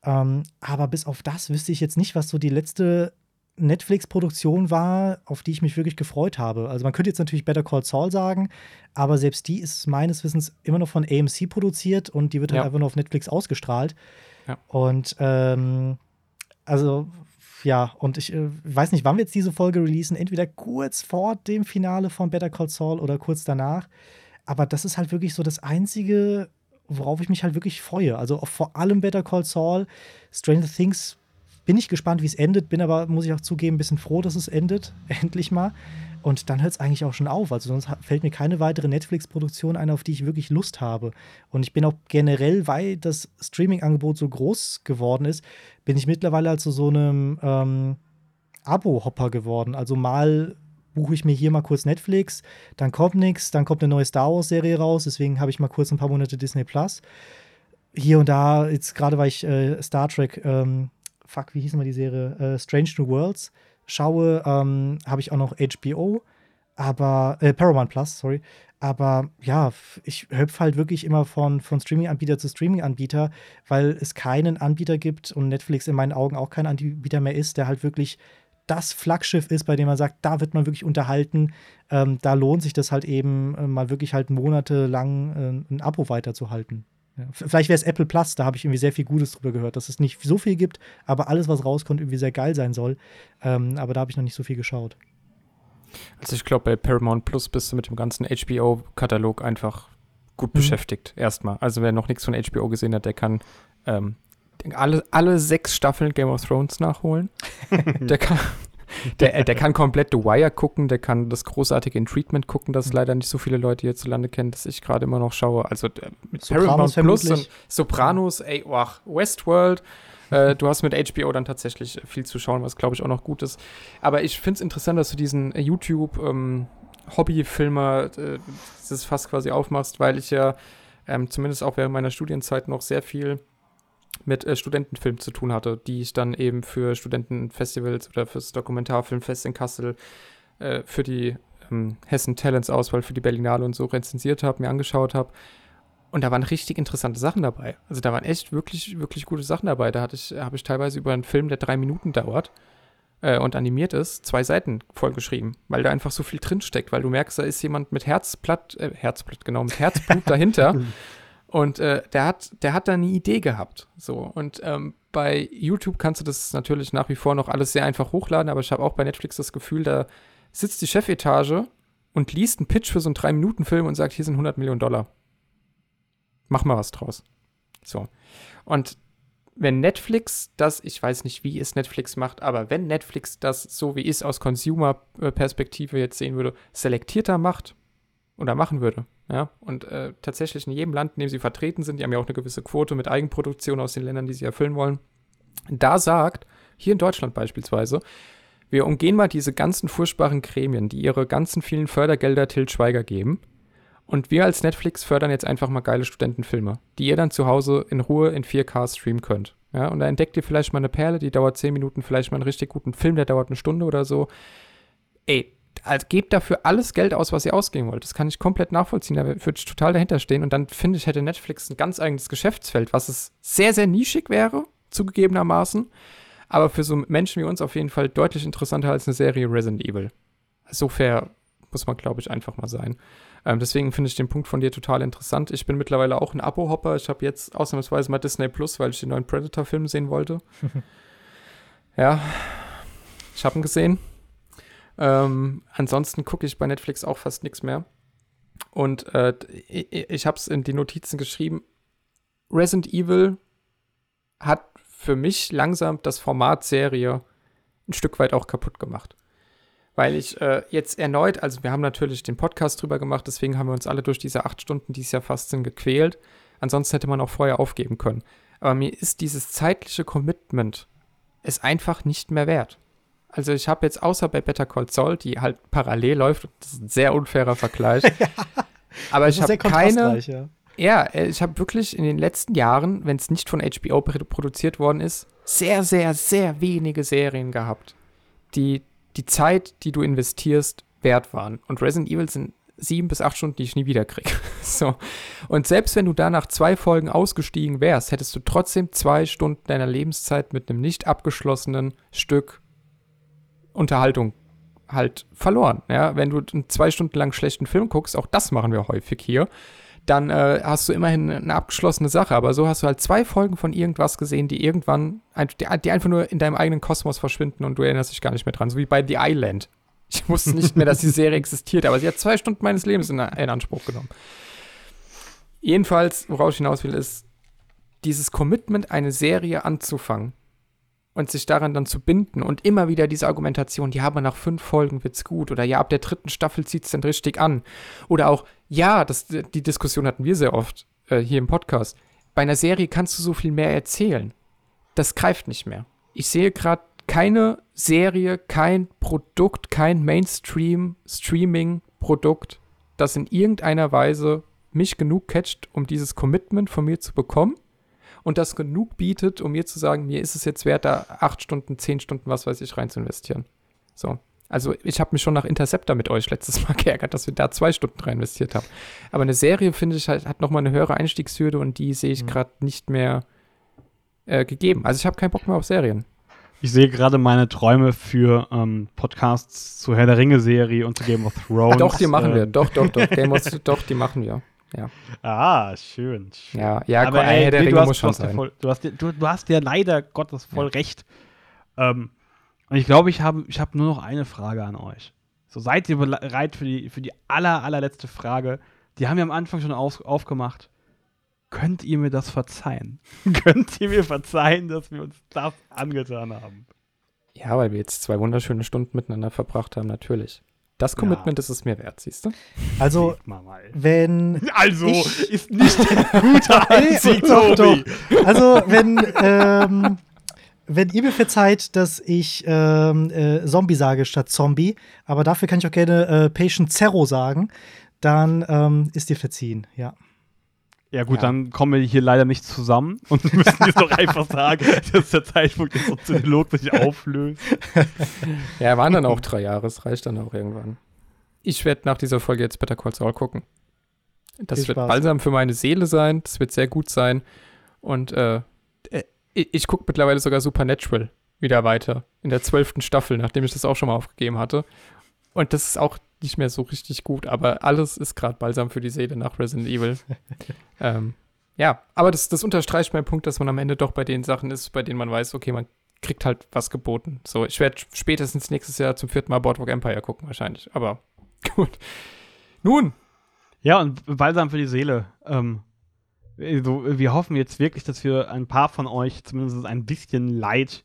Speaker 3: Ähm, aber bis auf das wüsste ich jetzt nicht, was so die letzte Netflix-Produktion war, auf die ich mich wirklich gefreut habe. Also man könnte jetzt natürlich Better Call Saul sagen, aber selbst die ist meines Wissens immer noch von AMC produziert und die wird halt ja. einfach nur auf Netflix ausgestrahlt. Ja. Und ähm, also ja, und ich äh, weiß nicht, wann wir jetzt diese Folge releasen, entweder kurz vor dem Finale von Better Call Saul oder kurz danach. Aber das ist halt wirklich so das Einzige, worauf ich mich halt wirklich freue. Also vor allem Better Call Saul, Stranger Things bin ich gespannt, wie es endet, bin aber, muss ich auch zugeben, ein bisschen froh, dass es endet, *laughs* endlich mal. Und dann hört es eigentlich auch schon auf. Also sonst fällt mir keine weitere Netflix-Produktion ein, auf die ich wirklich Lust habe. Und ich bin auch generell, weil das Streaming-Angebot so groß geworden ist, bin ich mittlerweile also so einem ähm, Abo-Hopper geworden. Also mal buche ich mir hier mal kurz Netflix, dann kommt nichts, dann kommt eine neue Star Wars-Serie raus, deswegen habe ich mal kurz ein paar Monate Disney Plus. Hier und da, jetzt gerade weil ich äh, Star Trek ähm, fuck, wie hieß mal die Serie? Äh, Strange New Worlds schaue, ähm, habe ich auch noch HBO, aber äh, Paramount Plus, sorry. Aber ja, ich hüpfe halt wirklich immer von, von Streaming-Anbieter zu Streaming-Anbieter, weil es keinen Anbieter gibt und Netflix in meinen Augen auch kein Anbieter mehr ist, der halt wirklich das Flaggschiff ist, bei dem man sagt, da wird man wirklich unterhalten. Ähm, da lohnt sich das halt eben, äh, mal wirklich halt monatelang äh, ein Abo weiterzuhalten. Ja, vielleicht wäre es Apple Plus, da habe ich irgendwie sehr viel Gutes drüber gehört, dass es nicht so viel gibt, aber alles, was rauskommt, irgendwie sehr geil sein soll. Ähm, aber da habe ich noch nicht so viel geschaut.
Speaker 2: Also ich glaube, bei Paramount Plus bist du mit dem ganzen HBO-Katalog einfach gut mhm. beschäftigt, erstmal. Also wer noch nichts von HBO gesehen hat, der kann ähm, alle, alle sechs Staffeln Game of Thrones nachholen. *laughs* der kann der, äh, der kann komplett The Wire gucken, der kann das großartige In Treatment gucken, das leider nicht so viele Leute hierzulande kennen, das ich gerade immer noch schaue. Also äh, mit Sopranos Paramount Plus und Sopranos, ey, oh, Westworld. Äh, du hast mit HBO dann tatsächlich viel zu schauen, was glaube ich auch noch gut ist. Aber ich finde es interessant, dass du diesen YouTube ähm, Hobbyfilmer äh, das fast quasi aufmachst, weil ich ja ähm, zumindest auch während meiner Studienzeit noch sehr viel mit äh, Studentenfilmen zu tun hatte, die ich dann eben für Studentenfestivals oder fürs Dokumentarfilmfest in Kassel äh, für die ähm, Hessen Talents Auswahl für die Berlinale und so rezensiert habe, mir angeschaut habe. Und da waren richtig interessante Sachen dabei. Also da waren echt wirklich, wirklich gute Sachen dabei. Da hatte ich, habe ich teilweise über einen Film, der drei Minuten dauert äh, und animiert ist, zwei Seiten vollgeschrieben, weil da einfach so viel drinsteckt, weil du merkst, da ist jemand mit Herzblatt, äh, Herzblatt, genau, mit Herzblut *laughs* dahinter. Und äh, der hat, der hat da eine Idee gehabt. So. Und ähm, bei YouTube kannst du das natürlich nach wie vor noch alles sehr einfach hochladen, aber ich habe auch bei Netflix das Gefühl, da sitzt die Chefetage und liest einen Pitch für so einen 3-Minuten-Film und sagt, hier sind 100 Millionen Dollar. Mach mal was draus. So. Und wenn Netflix das, ich weiß nicht, wie es Netflix macht, aber wenn Netflix das so wie ich es aus Consumer-Perspektive jetzt sehen würde, selektierter macht oder machen würde, ja, und äh, tatsächlich in jedem Land, in dem sie vertreten sind, die haben ja auch eine gewisse Quote mit Eigenproduktion aus den Ländern, die sie erfüllen wollen, da sagt, hier in Deutschland beispielsweise, Wir umgehen mal diese ganzen furchtbaren Gremien, die ihre ganzen vielen Fördergelder Til Schweiger geben. Und wir als Netflix fördern jetzt einfach mal geile Studentenfilme, die ihr dann zu Hause in Ruhe in 4K streamen könnt. Ja, und da entdeckt ihr vielleicht mal eine Perle, die dauert 10 Minuten, vielleicht mal einen richtig guten Film, der dauert eine Stunde oder so. Ey, also gebt dafür alles Geld aus, was ihr ausgeben wollt. Das kann ich komplett nachvollziehen. Da würde ich total dahinter stehen. Und dann finde ich, hätte Netflix ein ganz eigenes Geschäftsfeld, was es sehr, sehr nischig wäre, zugegebenermaßen. Aber für so Menschen wie uns auf jeden Fall deutlich interessanter als eine Serie Resident Evil. So fair muss man, glaube ich, einfach mal sein. Ähm, deswegen finde ich den Punkt von dir total interessant. Ich bin mittlerweile auch ein Abo-Hopper. Ich habe jetzt ausnahmsweise mal Disney Plus, weil ich den neuen Predator-Film sehen wollte. *laughs* ja, ich habe ihn gesehen. Ähm, ansonsten gucke ich bei Netflix auch fast nichts mehr. Und äh, ich, habe es in die Notizen geschrieben. Resident Evil hat für mich langsam das Format Serie ein Stück weit auch kaputt gemacht. Weil ich äh, jetzt erneut, also wir haben natürlich den Podcast drüber gemacht, deswegen haben wir uns alle durch diese acht Stunden, die es ja fast sind, gequält. Ansonsten hätte man auch vorher aufgeben können. Aber mir ist dieses zeitliche Commitment es einfach nicht mehr wert. Also ich habe jetzt außer bei Better Call Saul, die halt parallel läuft, das ist ein sehr unfairer Vergleich. *laughs* ja, aber ich habe keine. Ja, ja äh, ich habe wirklich in den letzten Jahren, wenn es nicht von HBO produziert worden ist, sehr, sehr, sehr wenige Serien gehabt, die die Zeit, die du investierst, wert waren. Und Resident Evil sind sieben bis acht Stunden, die ich nie wieder kriege. *laughs* so. Und selbst wenn du da nach zwei Folgen ausgestiegen wärst, hättest du trotzdem zwei Stunden deiner Lebenszeit mit einem nicht abgeschlossenen Stück Unterhaltung halt verloren. Ja? Wenn du einen zwei Stunden lang schlechten Film guckst, auch das machen wir häufig hier, dann äh, hast du immerhin eine abgeschlossene Sache. Aber so hast du halt zwei Folgen von irgendwas gesehen, die irgendwann, die, die einfach nur in deinem eigenen Kosmos verschwinden und du erinnerst dich gar nicht mehr dran. So wie bei The Island. Ich wusste nicht mehr, dass die Serie existiert, aber sie hat zwei Stunden meines Lebens in, in Anspruch genommen. Jedenfalls, worauf ich hinaus will, ist, dieses Commitment, eine Serie anzufangen und sich daran dann zu binden und immer wieder diese Argumentation, ja, aber nach fünf Folgen wird's gut oder ja, ab der dritten Staffel zieht's dann richtig an oder auch, ja, das, die Diskussion hatten wir sehr oft äh, hier im Podcast. Bei einer Serie kannst du so viel mehr erzählen. Das greift nicht mehr. Ich sehe gerade keine Serie, kein Produkt, kein Mainstream-Streaming-Produkt, das in irgendeiner Weise mich genug catcht, um dieses Commitment von mir zu bekommen und das genug bietet, um mir zu sagen, mir ist es jetzt wert, da acht Stunden, zehn Stunden, was weiß ich, rein zu investieren. So. Also ich habe mich schon nach Interceptor mit euch letztes Mal *laughs* geärgert, dass wir da zwei Stunden rein investiert haben. Aber eine Serie, finde ich, halt, hat nochmal eine höhere Einstiegshürde und die sehe ich mhm. gerade nicht mehr äh, gegeben. Also ich habe keinen Bock mehr auf Serien.
Speaker 1: Ich sehe gerade meine Träume für ähm, Podcasts zur Herr der Ringe-Serie und zu Game of Thrones.
Speaker 2: Doch, die machen ähm. wir. Doch, doch, doch. Game of *laughs* doch, die machen wir. Ja.
Speaker 1: Ah, schön. schön.
Speaker 2: Ja, ja, aber ey, der nee, Ringe muss schon sein.
Speaker 1: Voll, du, hast, du, du, hast ja leider Gottes voll ja. recht. Ähm, und ich glaube, ich habe ich hab nur noch eine Frage an euch. So seid ihr bereit für die, für die aller, allerletzte Frage? Die haben wir am Anfang schon auf, aufgemacht. Könnt ihr mir das verzeihen? *laughs* Könnt ihr mir verzeihen, dass wir uns das angetan haben?
Speaker 2: Ja, weil wir jetzt zwei wunderschöne Stunden miteinander verbracht haben, natürlich. Das Commitment ja. ist es mir wert, siehst du?
Speaker 3: Also, wenn.
Speaker 1: Also, ist nicht ein guter Einzig, Tobi.
Speaker 3: Also, wenn. Ähm, wenn ihr mir verzeiht, dass ich ähm, äh, Zombie sage statt Zombie, aber dafür kann ich auch gerne äh, Patient Zero sagen, dann ähm, ist dir verziehen, ja.
Speaker 1: Ja, gut, ja. dann kommen wir hier leider nicht zusammen *laughs* und müssen jetzt doch einfach sagen, *laughs* dass der Zeitpunkt des Soziolog sich auflöst. *laughs*
Speaker 2: Ja, waren dann auch drei Jahre, es reicht dann auch irgendwann. Ich werde nach dieser Folge jetzt Better Call Saul gucken. Das Viel wird Spaß. balsam für meine Seele sein, das wird sehr gut sein. Und äh, äh ich gucke mittlerweile sogar Supernatural wieder weiter. In der zwölften Staffel, nachdem ich das auch schon mal aufgegeben hatte. Und das ist auch nicht mehr so richtig gut, aber alles ist gerade balsam für die Seele nach Resident Evil. *laughs* ähm, ja, aber das, das unterstreicht meinen Punkt, dass man am Ende doch bei den Sachen ist, bei denen man weiß, okay, man kriegt halt was geboten. So, ich werde spätestens nächstes Jahr zum vierten Mal Boardwalk Empire gucken, wahrscheinlich. Aber *laughs* gut. Nun.
Speaker 1: Ja, und balsam für die Seele. Ähm, so, wir hoffen jetzt wirklich, dass wir ein paar von euch zumindest ein bisschen Leid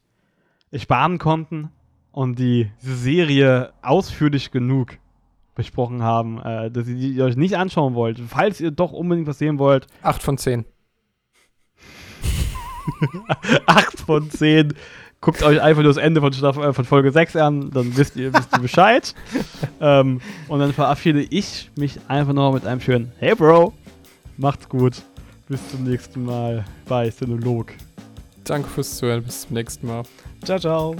Speaker 1: sparen konnten und die Serie ausführlich genug besprochen haben, äh, dass ihr die euch nicht anschauen wollt. Falls ihr doch unbedingt was sehen wollt.
Speaker 2: Acht von zehn. *laughs*
Speaker 1: Acht von zehn Guckt euch einfach nur das Ende von, Staff äh, von Folge 6 an, dann wisst ihr, wisst ihr Bescheid. *laughs* ähm, und dann verabschiede ich mich einfach noch mit einem schönen Hey Bro, macht's gut. Bis zum nächsten Mal bei Sinolog.
Speaker 2: Danke fürs Zuhören. Bis zum nächsten Mal.
Speaker 3: Ciao, ciao.